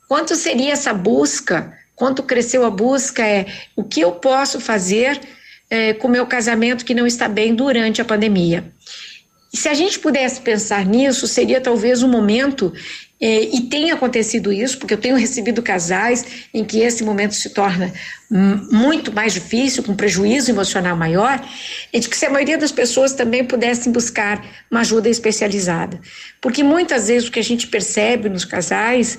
quanto seria essa busca? Quanto cresceu a busca? É o que eu posso fazer é, com o meu casamento que não está bem durante a pandemia? E se a gente pudesse pensar nisso, seria talvez um momento é, e tem acontecido isso, porque eu tenho recebido casais em que esse momento se torna muito mais difícil, com prejuízo emocional maior, e de que se a maioria das pessoas também pudessem buscar uma ajuda especializada. Porque muitas vezes o que a gente percebe nos casais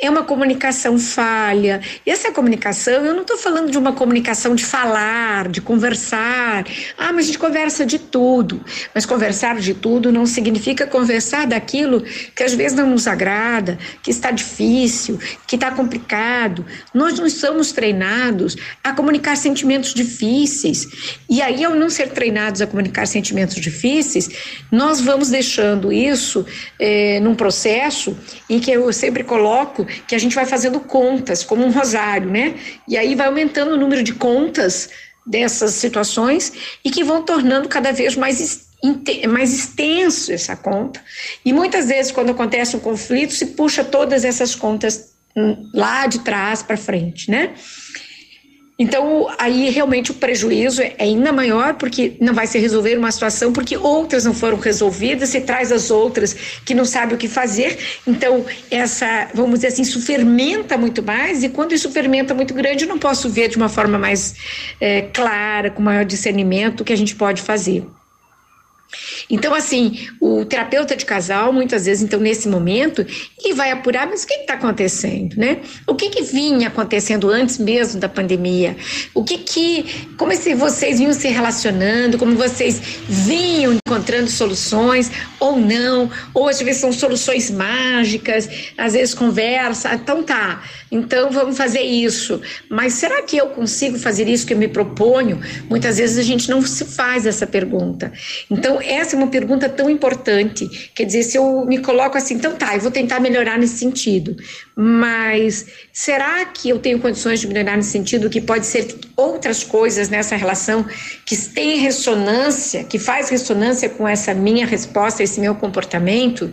é uma comunicação falha. E essa comunicação, eu não estou falando de uma comunicação de falar, de conversar. Ah, mas a gente conversa de tudo. Mas conversar de tudo não significa conversar daquilo que às vezes não nos agrada, que está difícil, que está complicado. Nós não somos treinados a comunicar sentimentos difíceis. E aí, ao não ser treinados a comunicar sentimentos difíceis, nós vamos deixando isso eh, num processo em que eu sempre coloco que a gente vai fazendo contas, como um rosário, né? E aí vai aumentando o número de contas dessas situações e que vão tornando cada vez mais mais extenso essa conta. E muitas vezes, quando acontece um conflito, se puxa todas essas contas hum, lá de trás para frente, né? Então, aí realmente o prejuízo é ainda maior, porque não vai se resolver uma situação, porque outras não foram resolvidas, se traz as outras que não sabe o que fazer. Então, essa, vamos dizer assim, isso fermenta muito mais, e quando isso fermenta muito grande, eu não posso ver de uma forma mais é, clara, com maior discernimento, o que a gente pode fazer. Então, assim, o terapeuta de casal, muitas vezes, então, nesse momento, ele vai apurar, mas o que está acontecendo, né? O que que vinha acontecendo antes mesmo da pandemia? O que que, como é se vocês vinham se relacionando, como vocês vinham encontrando soluções ou não, ou às vezes são soluções mágicas, às vezes conversa, então tá, então vamos fazer isso. Mas será que eu consigo fazer isso que eu me proponho? Muitas vezes a gente não se faz essa pergunta. Então, essa é uma pergunta tão importante. Quer dizer, se eu me coloco assim, então tá, eu vou tentar melhorar nesse sentido. Mas será que eu tenho condições de melhorar nesse sentido? Que pode ser outras coisas nessa relação que tem ressonância, que faz ressonância com essa minha resposta, esse meu comportamento?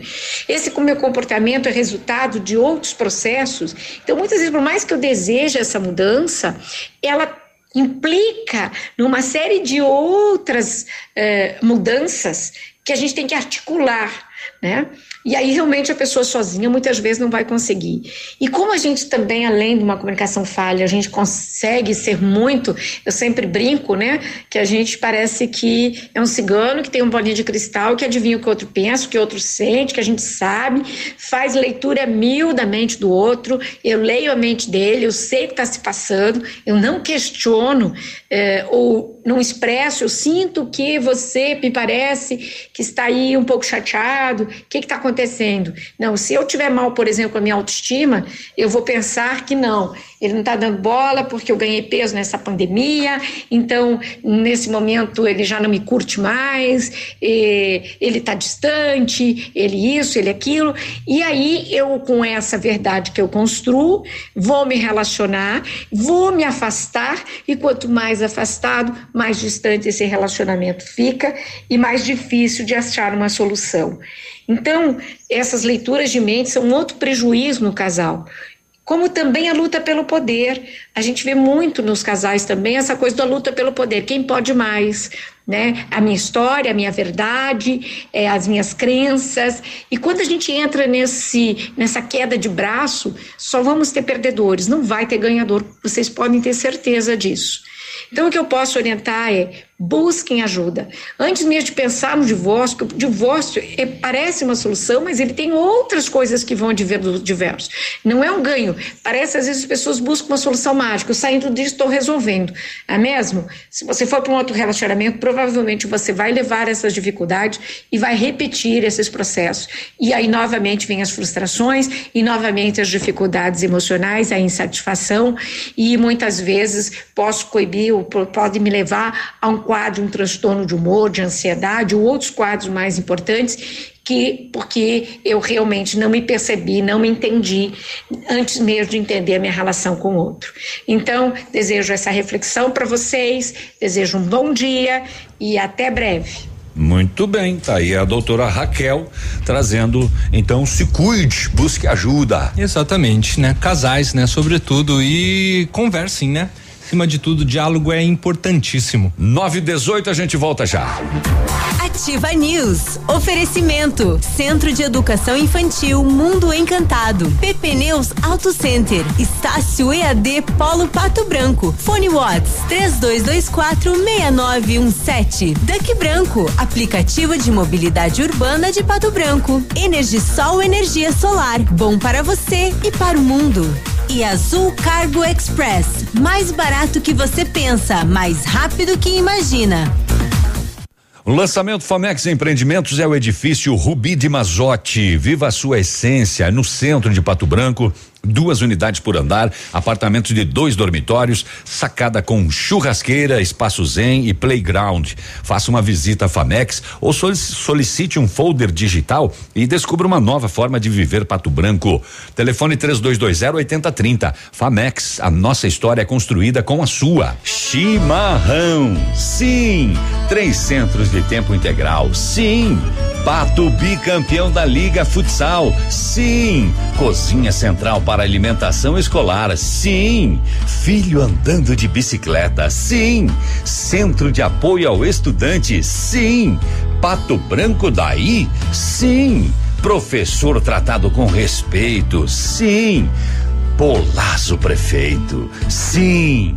Esse meu comportamento é resultado de outros processos. Então, muitas vezes, por mais que eu deseje essa mudança, ela implica numa série de outras eh, mudanças que a gente tem que articular, né? E aí realmente a pessoa sozinha muitas vezes não vai conseguir. E como a gente também, além de uma comunicação falha, a gente consegue ser muito, eu sempre brinco, né? Que a gente parece que é um cigano que tem um bolinho de cristal, que adivinha o que outro pensa, o que outro sente, que a gente sabe, faz leitura mil da mente do outro, eu leio a mente dele, eu sei o que está se passando, eu não questiono é, ou não expresso, eu sinto que você me parece que está aí um pouco chateado, o que está acontecendo? Não, se eu tiver mal, por exemplo, com a minha autoestima, eu vou pensar que não, ele não está dando bola porque eu ganhei peso nessa pandemia, então nesse momento ele já não me curte mais, ele está distante, ele isso, ele aquilo, e aí eu, com essa verdade que eu construo, vou me relacionar, vou me afastar, e quanto mais afastado, mais distante esse relacionamento fica e mais difícil de achar uma solução. Então, essas leituras de mente são outro prejuízo no casal como também a luta pelo poder. A gente vê muito nos casais também essa coisa da luta pelo poder. Quem pode mais? Né? A minha história, a minha verdade, é, as minhas crenças. E quando a gente entra nesse, nessa queda de braço, só vamos ter perdedores, não vai ter ganhador. Vocês podem ter certeza disso. Então, o que eu posso orientar é busquem ajuda. Antes mesmo de pensar no divórcio, que o divórcio é, parece uma solução, mas ele tem outras coisas que vão divórcio. Não é um ganho. Parece, às vezes, as pessoas buscam uma solução mágica. Eu saindo disso, estou resolvendo. É mesmo? Se você for para um outro relacionamento, provavelmente você vai levar essas dificuldades e vai repetir esses processos. E aí, novamente, vem as frustrações e, novamente, as dificuldades emocionais, a insatisfação e, muitas vezes, posso coibir, ou pode me levar a um quadro, um transtorno de humor, de ansiedade, ou outros quadros mais importantes, que porque eu realmente não me percebi, não me entendi antes mesmo de entender a minha relação com o outro. Então, desejo essa reflexão para vocês, desejo um bom dia e até breve. Muito bem, tá aí a doutora Raquel trazendo, então se cuide, busque ajuda. Exatamente, né? Casais, né? Sobretudo e conversem, né? Acima de tudo, diálogo é importantíssimo. 9 e 18 a gente volta já. Ativa News. Oferecimento. Centro de Educação Infantil Mundo Encantado. PP Neus Auto Center. Estácio EAD Polo Pato Branco. Fone Watts 3224 6917. Duck Branco. Aplicativo de mobilidade urbana de Pato Branco. Energisol energia solar. Bom para você e para o mundo. E Azul Cargo Express. Mais barato que você pensa, mais rápido que imagina. O lançamento Famex Empreendimentos é o edifício Rubi de Mazote. Viva a sua essência no centro de Pato Branco duas unidades por andar, apartamentos de dois dormitórios, sacada com churrasqueira, espaço zen e playground. Faça uma visita à Famex ou solicite um folder digital e descubra uma nova forma de viver Pato Branco. Telefone 3220 8030. Famex, a nossa história é construída com a sua. Chimarrão. Sim. Três centros de tempo integral. Sim. Pato bicampeão da Liga Futsal. Sim. Cozinha Central para alimentação escolar. Sim. Filho andando de bicicleta. Sim. Centro de apoio ao estudante. Sim. Pato Branco daí? Sim. Professor tratado com respeito. Sim. Polazo prefeito. Sim.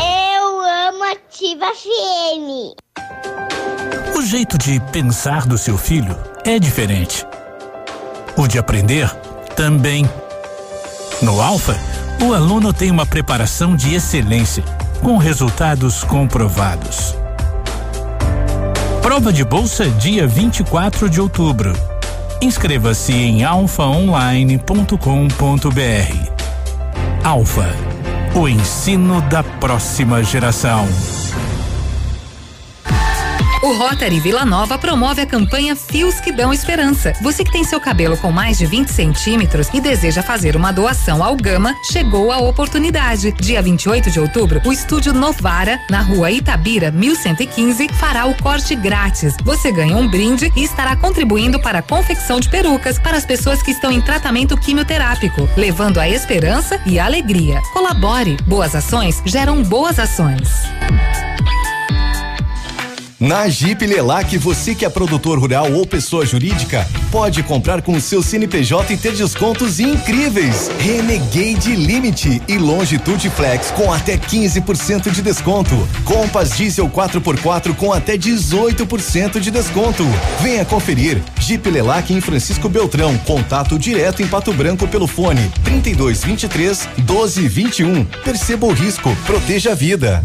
Eu amo Ativa FM. O jeito de pensar do seu filho é diferente. O de aprender também. No Alfa, o aluno tem uma preparação de excelência, com resultados comprovados. Prova de bolsa dia 24 de outubro. Inscreva-se em alfaonline.com.br. Alfa, o ensino da próxima geração. O Rotary Vila Nova promove a campanha Fios que Dão Esperança. Você que tem seu cabelo com mais de 20 centímetros e deseja fazer uma doação ao Gama, chegou a oportunidade. Dia 28 de outubro, o estúdio Novara, na rua Itabira, 1115, fará o corte grátis. Você ganha um brinde e estará contribuindo para a confecção de perucas para as pessoas que estão em tratamento quimioterápico, levando a esperança e a alegria. Colabore. Boas ações geram boas ações. Na Jeep Lelac, você que é produtor rural ou pessoa jurídica, pode comprar com o seu CNPJ e ter descontos incríveis. Renegade Limite e Longitude Flex com até 15% de desconto. Compass Diesel 4x4 com até 18% de desconto. Venha conferir. Jeep Lelac em Francisco Beltrão. Contato direto em Pato Branco pelo fone 3223 1221. Perceba o risco, proteja a vida.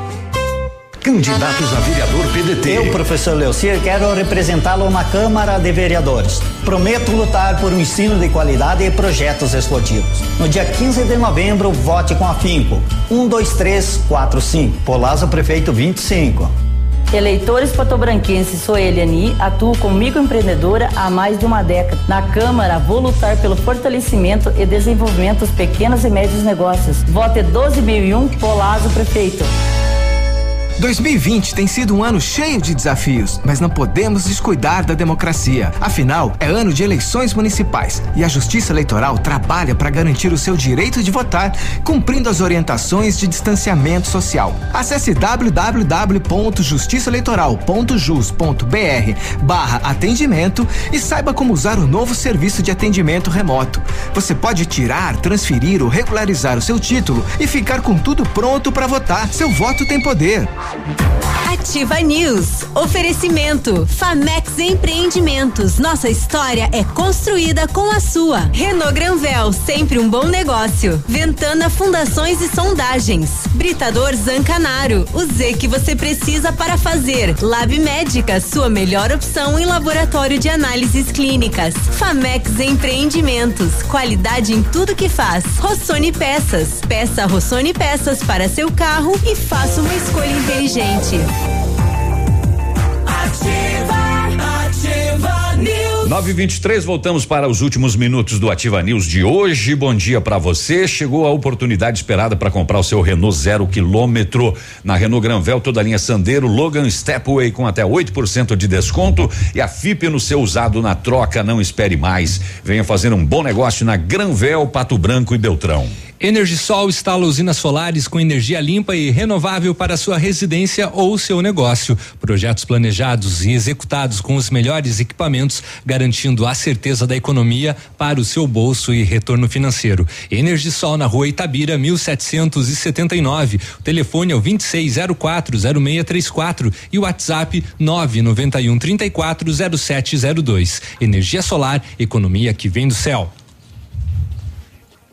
Candidatos a vereador PDT. Eu, professor Leocir, quero representá-lo na Câmara de Vereadores. Prometo lutar por um ensino de qualidade e projetos explotivos. No dia 15 de novembro, vote com afinco. 1, 2, 3, 4, 5. Polazo Prefeito 25. Eleitores patobranquenses, sou Eliani, atuo como microempreendedora há mais de uma década. Na Câmara, vou lutar pelo fortalecimento e desenvolvimento dos pequenos e médios negócios. Vote 12001, Polazo Prefeito. 2020 tem sido um ano cheio de desafios, mas não podemos descuidar da democracia. Afinal, é ano de eleições municipais e a Justiça Eleitoral trabalha para garantir o seu direito de votar, cumprindo as orientações de distanciamento social. Acesse www.justiçaeleitoral.jus.br/atendimento e saiba como usar o novo serviço de atendimento remoto. Você pode tirar, transferir ou regularizar o seu título e ficar com tudo pronto para votar. Seu voto tem poder. Ativa News. Oferecimento. Famex Empreendimentos. Nossa história é construída com a sua. Renault Granvel, sempre um bom negócio. Ventana Fundações e Sondagens. Britador Zancanaro. O Z que você precisa para fazer. Lab Médica, sua melhor opção em laboratório de análises clínicas. Famex Empreendimentos. Qualidade em tudo que faz. Rossoni Peças. Peça Rossoni Peças para seu carro e faça uma escolha inteligente. Ativa, ativa News. 923, voltamos para os últimos minutos do Ativa News de hoje. Bom dia para você. Chegou a oportunidade esperada para comprar o seu Renault zero quilômetro na Renault Granvel, toda a linha Sandero, Logan Stepway com até 8% de desconto e a FIP no seu usado na troca. Não espere mais. Venha fazer um bom negócio na Granvel, Pato Branco e Beltrão. Energisol instala usinas solares com energia limpa e renovável para sua residência ou seu negócio. Projetos planejados e executados com os melhores equipamentos, garantindo a certeza da economia para o seu bolso e retorno financeiro. Energisol na rua Itabira, 1779. O telefone é o 26040634 e o WhatsApp 991 340702. Energia solar, economia que vem do céu.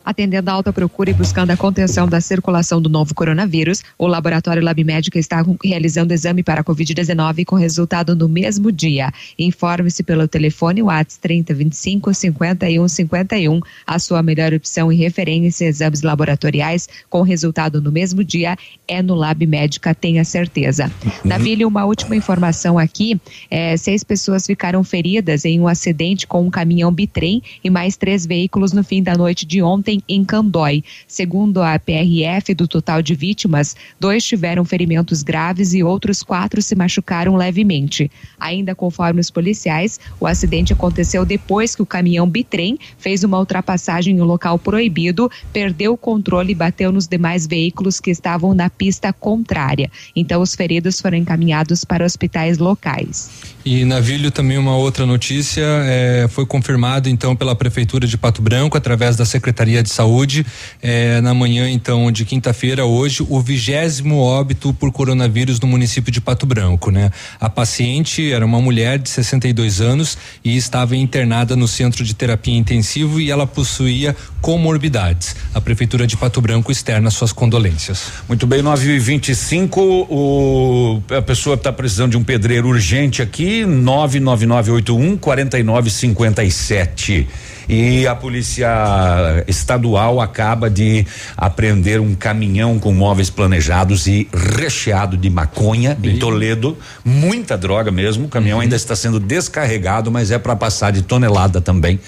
Atendendo a alta procura e buscando a contenção da circulação do novo coronavírus, o laboratório Lab Médica está realizando exame para a Covid-19 com resultado no mesmo dia. Informe-se pelo telefone WhatsApp 3025 5151. A sua melhor opção e referência em exames laboratoriais com resultado no mesmo dia é no Lab Médica, tenha certeza. Uhum. Navilho, uma última informação aqui: é, seis pessoas ficaram feridas em um acidente com um caminhão bitrem e mais três veículos no fim da noite de ontem em Candói. Segundo a PRF, do total de vítimas, dois tiveram ferimentos graves e outros quatro se machucaram levemente. Ainda conforme os policiais, o acidente aconteceu depois que o caminhão bitrem fez uma ultrapassagem em um local proibido, perdeu o controle e bateu nos demais veículos que estavam na pista contrária. Então, os feridos foram encaminhados para hospitais locais. E Navilho também uma outra notícia é, foi confirmado então pela prefeitura de Pato Branco através da secretaria de saúde é, na manhã então de quinta-feira hoje o vigésimo óbito por coronavírus no município de Pato Branco, né? A paciente era uma mulher de 62 anos e estava internada no centro de terapia intensivo e ela possuía comorbidades. A prefeitura de Pato Branco externa suas condolências. Muito bem, 9 e 25 o a pessoa está precisando de um pedreiro urgente aqui 99981 4957. E a polícia estadual acaba de apreender um caminhão com móveis planejados e recheado de maconha em Toledo, muita droga mesmo. O caminhão uhum. ainda está sendo descarregado, mas é para passar de tonelada também.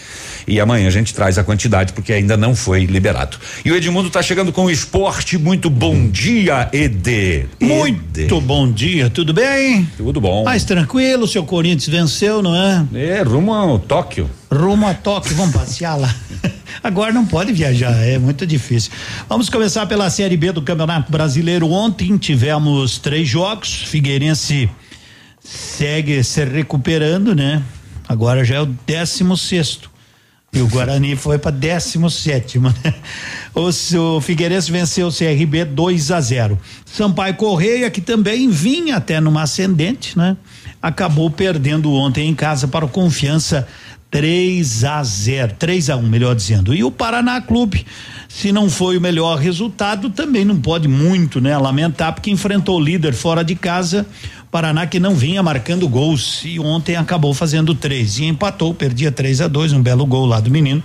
E amanhã a gente traz a quantidade porque ainda não foi liberado. E o Edmundo está chegando com o esporte. Muito bom dia, Ed. Muito bom dia, tudo bem? Tudo bom. Mais tranquilo, seu Corinthians venceu, não é? É, rumo ao Tóquio. Rumo a Tóquio, vamos passear lá. Agora não pode viajar, é muito difícil. Vamos começar pela Série B do Campeonato Brasileiro. Ontem tivemos três jogos. Figueirense segue se recuperando, né? Agora já é o décimo sexto. E o Guarani foi para décimo sétimo, né? O, o Figueirense venceu o CRB 2 a 0. Sampaio Correia, que também vinha até numa ascendente, né? Acabou perdendo ontem em casa para o Confiança 3 a 0, 3 a 1, melhor dizendo. E o Paraná Clube, se não foi o melhor resultado, também não pode muito, né, lamentar porque enfrentou o líder fora de casa, Paraná que não vinha marcando gols e ontem acabou fazendo três e empatou, perdia 3 a 2, um belo gol lá do menino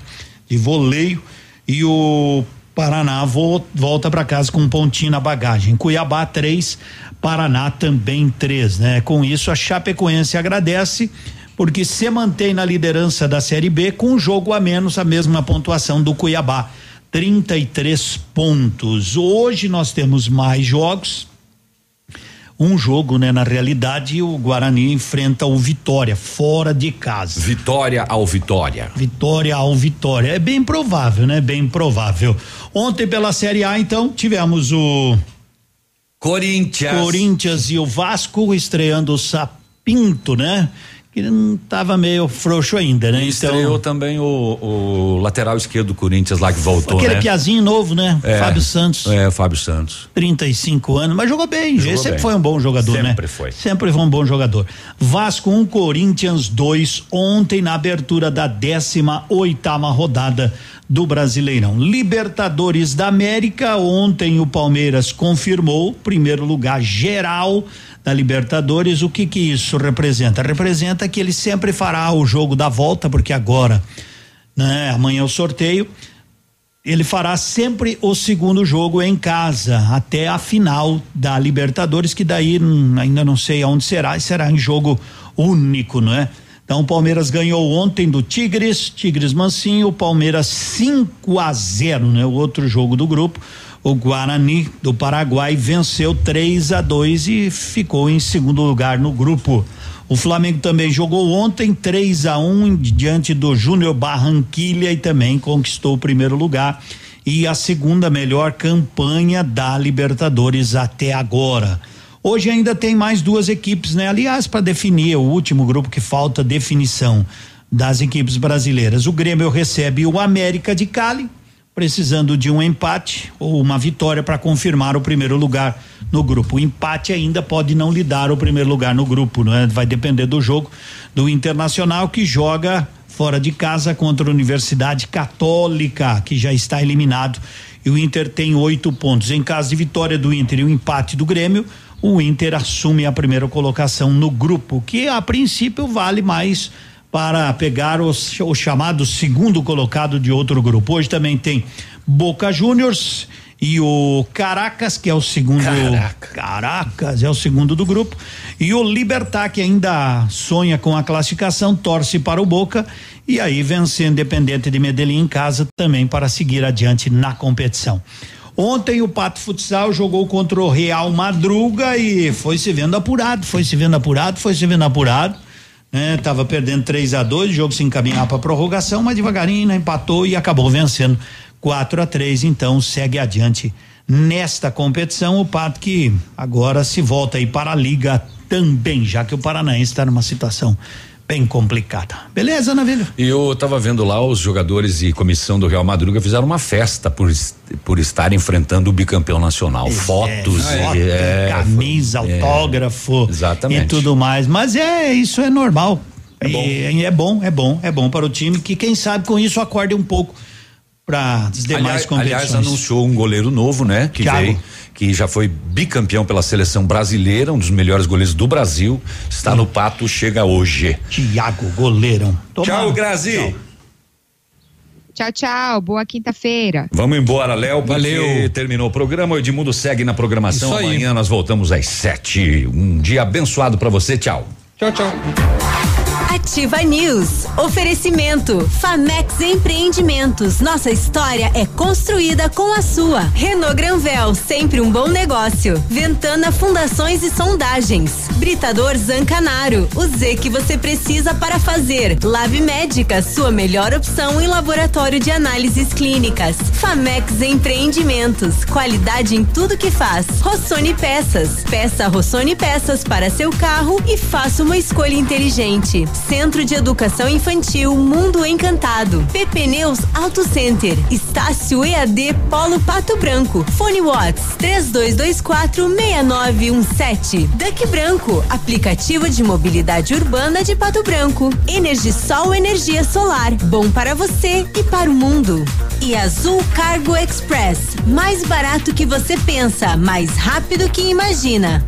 de voleio e o Paraná vo, volta para casa com um pontinho na bagagem. Cuiabá 3, Paraná também 3, né? Com isso a Chapecoense agradece porque se mantém na liderança da Série B com um jogo a menos, a mesma pontuação do Cuiabá. 33 pontos. Hoje nós temos mais jogos. Um jogo, né? Na realidade, o Guarani enfrenta o Vitória, fora de casa. Vitória ao Vitória. Vitória ao Vitória. É bem provável, né? Bem provável. Ontem, pela Série A, então, tivemos o. Corinthians. Corinthians e o Vasco estreando o Sapinto, né? Que não estava meio frouxo ainda, né? E então, estreou também o, o, lateral esquerdo do Corinthians lá que voltou, aquele né? piazinho novo, né? É, Fábio Santos. É, Fábio Santos. 35 anos, mas jogou bem. Jogou Ele sempre bem. foi um bom jogador, Sempre né? Sempre foi. Sempre foi um bom jogador. Vasco 1, um, Corinthians 2, ontem na abertura da 18 oitava rodada do Brasileirão. Libertadores da América, ontem o Palmeiras confirmou primeiro lugar geral da Libertadores. O que que isso representa? Representa que ele sempre fará o jogo da volta, porque agora, né, amanhã é o sorteio. Ele fará sempre o segundo jogo em casa, até a final da Libertadores, que daí hum, ainda não sei aonde será, e será em jogo único, não é? Então o Palmeiras ganhou ontem do Tigres, Tigres Mansinho, o Palmeiras 5 a 0, né? O outro jogo do grupo. O Guarani do Paraguai venceu 3 a 2 e ficou em segundo lugar no grupo. O Flamengo também jogou ontem 3 a 1 diante do Júnior Barranquilha e também conquistou o primeiro lugar e a segunda melhor campanha da Libertadores até agora. Hoje ainda tem mais duas equipes, né? Aliás, para definir o último grupo que falta definição das equipes brasileiras. O Grêmio recebe o América de Cali, precisando de um empate ou uma vitória para confirmar o primeiro lugar no grupo. O empate ainda pode não lhe dar o primeiro lugar no grupo, não é? Vai depender do jogo do Internacional que joga fora de casa contra a Universidade Católica, que já está eliminado. E o Inter tem oito pontos. Em caso de vitória do Inter e o empate do Grêmio, o Inter assume a primeira colocação no grupo, que a princípio vale mais para pegar o, o chamado segundo colocado de outro grupo. Hoje também tem Boca Juniors e o Caracas, que é o segundo. Caraca. Caracas, é o segundo do grupo. E o Libertar, que ainda sonha com a classificação, torce para o Boca. E aí vence o Independente de Medellín em casa também para seguir adiante na competição. Ontem o Pato Futsal jogou contra o Real Madruga e foi se vendo apurado, foi se vendo apurado, foi se vendo apurado. Né? Tava perdendo 3 a 2 o jogo se encaminhar para prorrogação, mas devagarinho né? empatou e acabou vencendo 4 a 3 então segue adiante nesta competição. O Pato que agora se volta aí para a liga também, já que o Paranaense está numa situação bem complicada. Beleza, Navilho? E eu estava vendo lá os jogadores e comissão do Real Madruga fizeram uma festa por, por estar enfrentando o bicampeão nacional. É, Fotos, foto, e, é, camisa, é, autógrafo exatamente. e tudo mais. Mas é, isso é normal. É bom. E, é bom, é bom, é bom para o time que quem sabe com isso acorde um pouco para as demais aliás, competições. aliás, anunciou um goleiro novo, né? Que Thiago. veio, que já foi bicampeão pela seleção brasileira, um dos melhores goleiros do Brasil. Está no pato, chega hoje. Tiago, goleirão. Tchau, Grazi. Tchau. Tchau, tchau. Boa quinta-feira. Vamos embora, Léo, porque Valeu. terminou o programa. O Edmundo segue na programação. Isso aí. Amanhã nós voltamos às sete. Um dia abençoado para você. Tchau. Tchau, tchau. Ativa News. Oferecimento. Famex Empreendimentos. Nossa história é construída com a sua. Renault Granvel, sempre um bom negócio. Ventana Fundações e Sondagens. Britador Zancanaro. O Z que você precisa para fazer. Lab Médica, sua melhor opção em laboratório de análises clínicas. Famex Empreendimentos. Qualidade em tudo que faz. Rossoni Peças. Peça Rossoni Peças para seu carro e faça uma escolha inteligente. Centro de Educação Infantil Mundo Encantado. PP Neus Auto Center. Estácio EAD Polo Pato Branco. Fone Watts 3224 6917. Duck Branco, aplicativo de mobilidade urbana de Pato Branco. Energisol energia solar, bom para você e para o mundo. E Azul Cargo Express, mais barato que você pensa, mais rápido que imagina.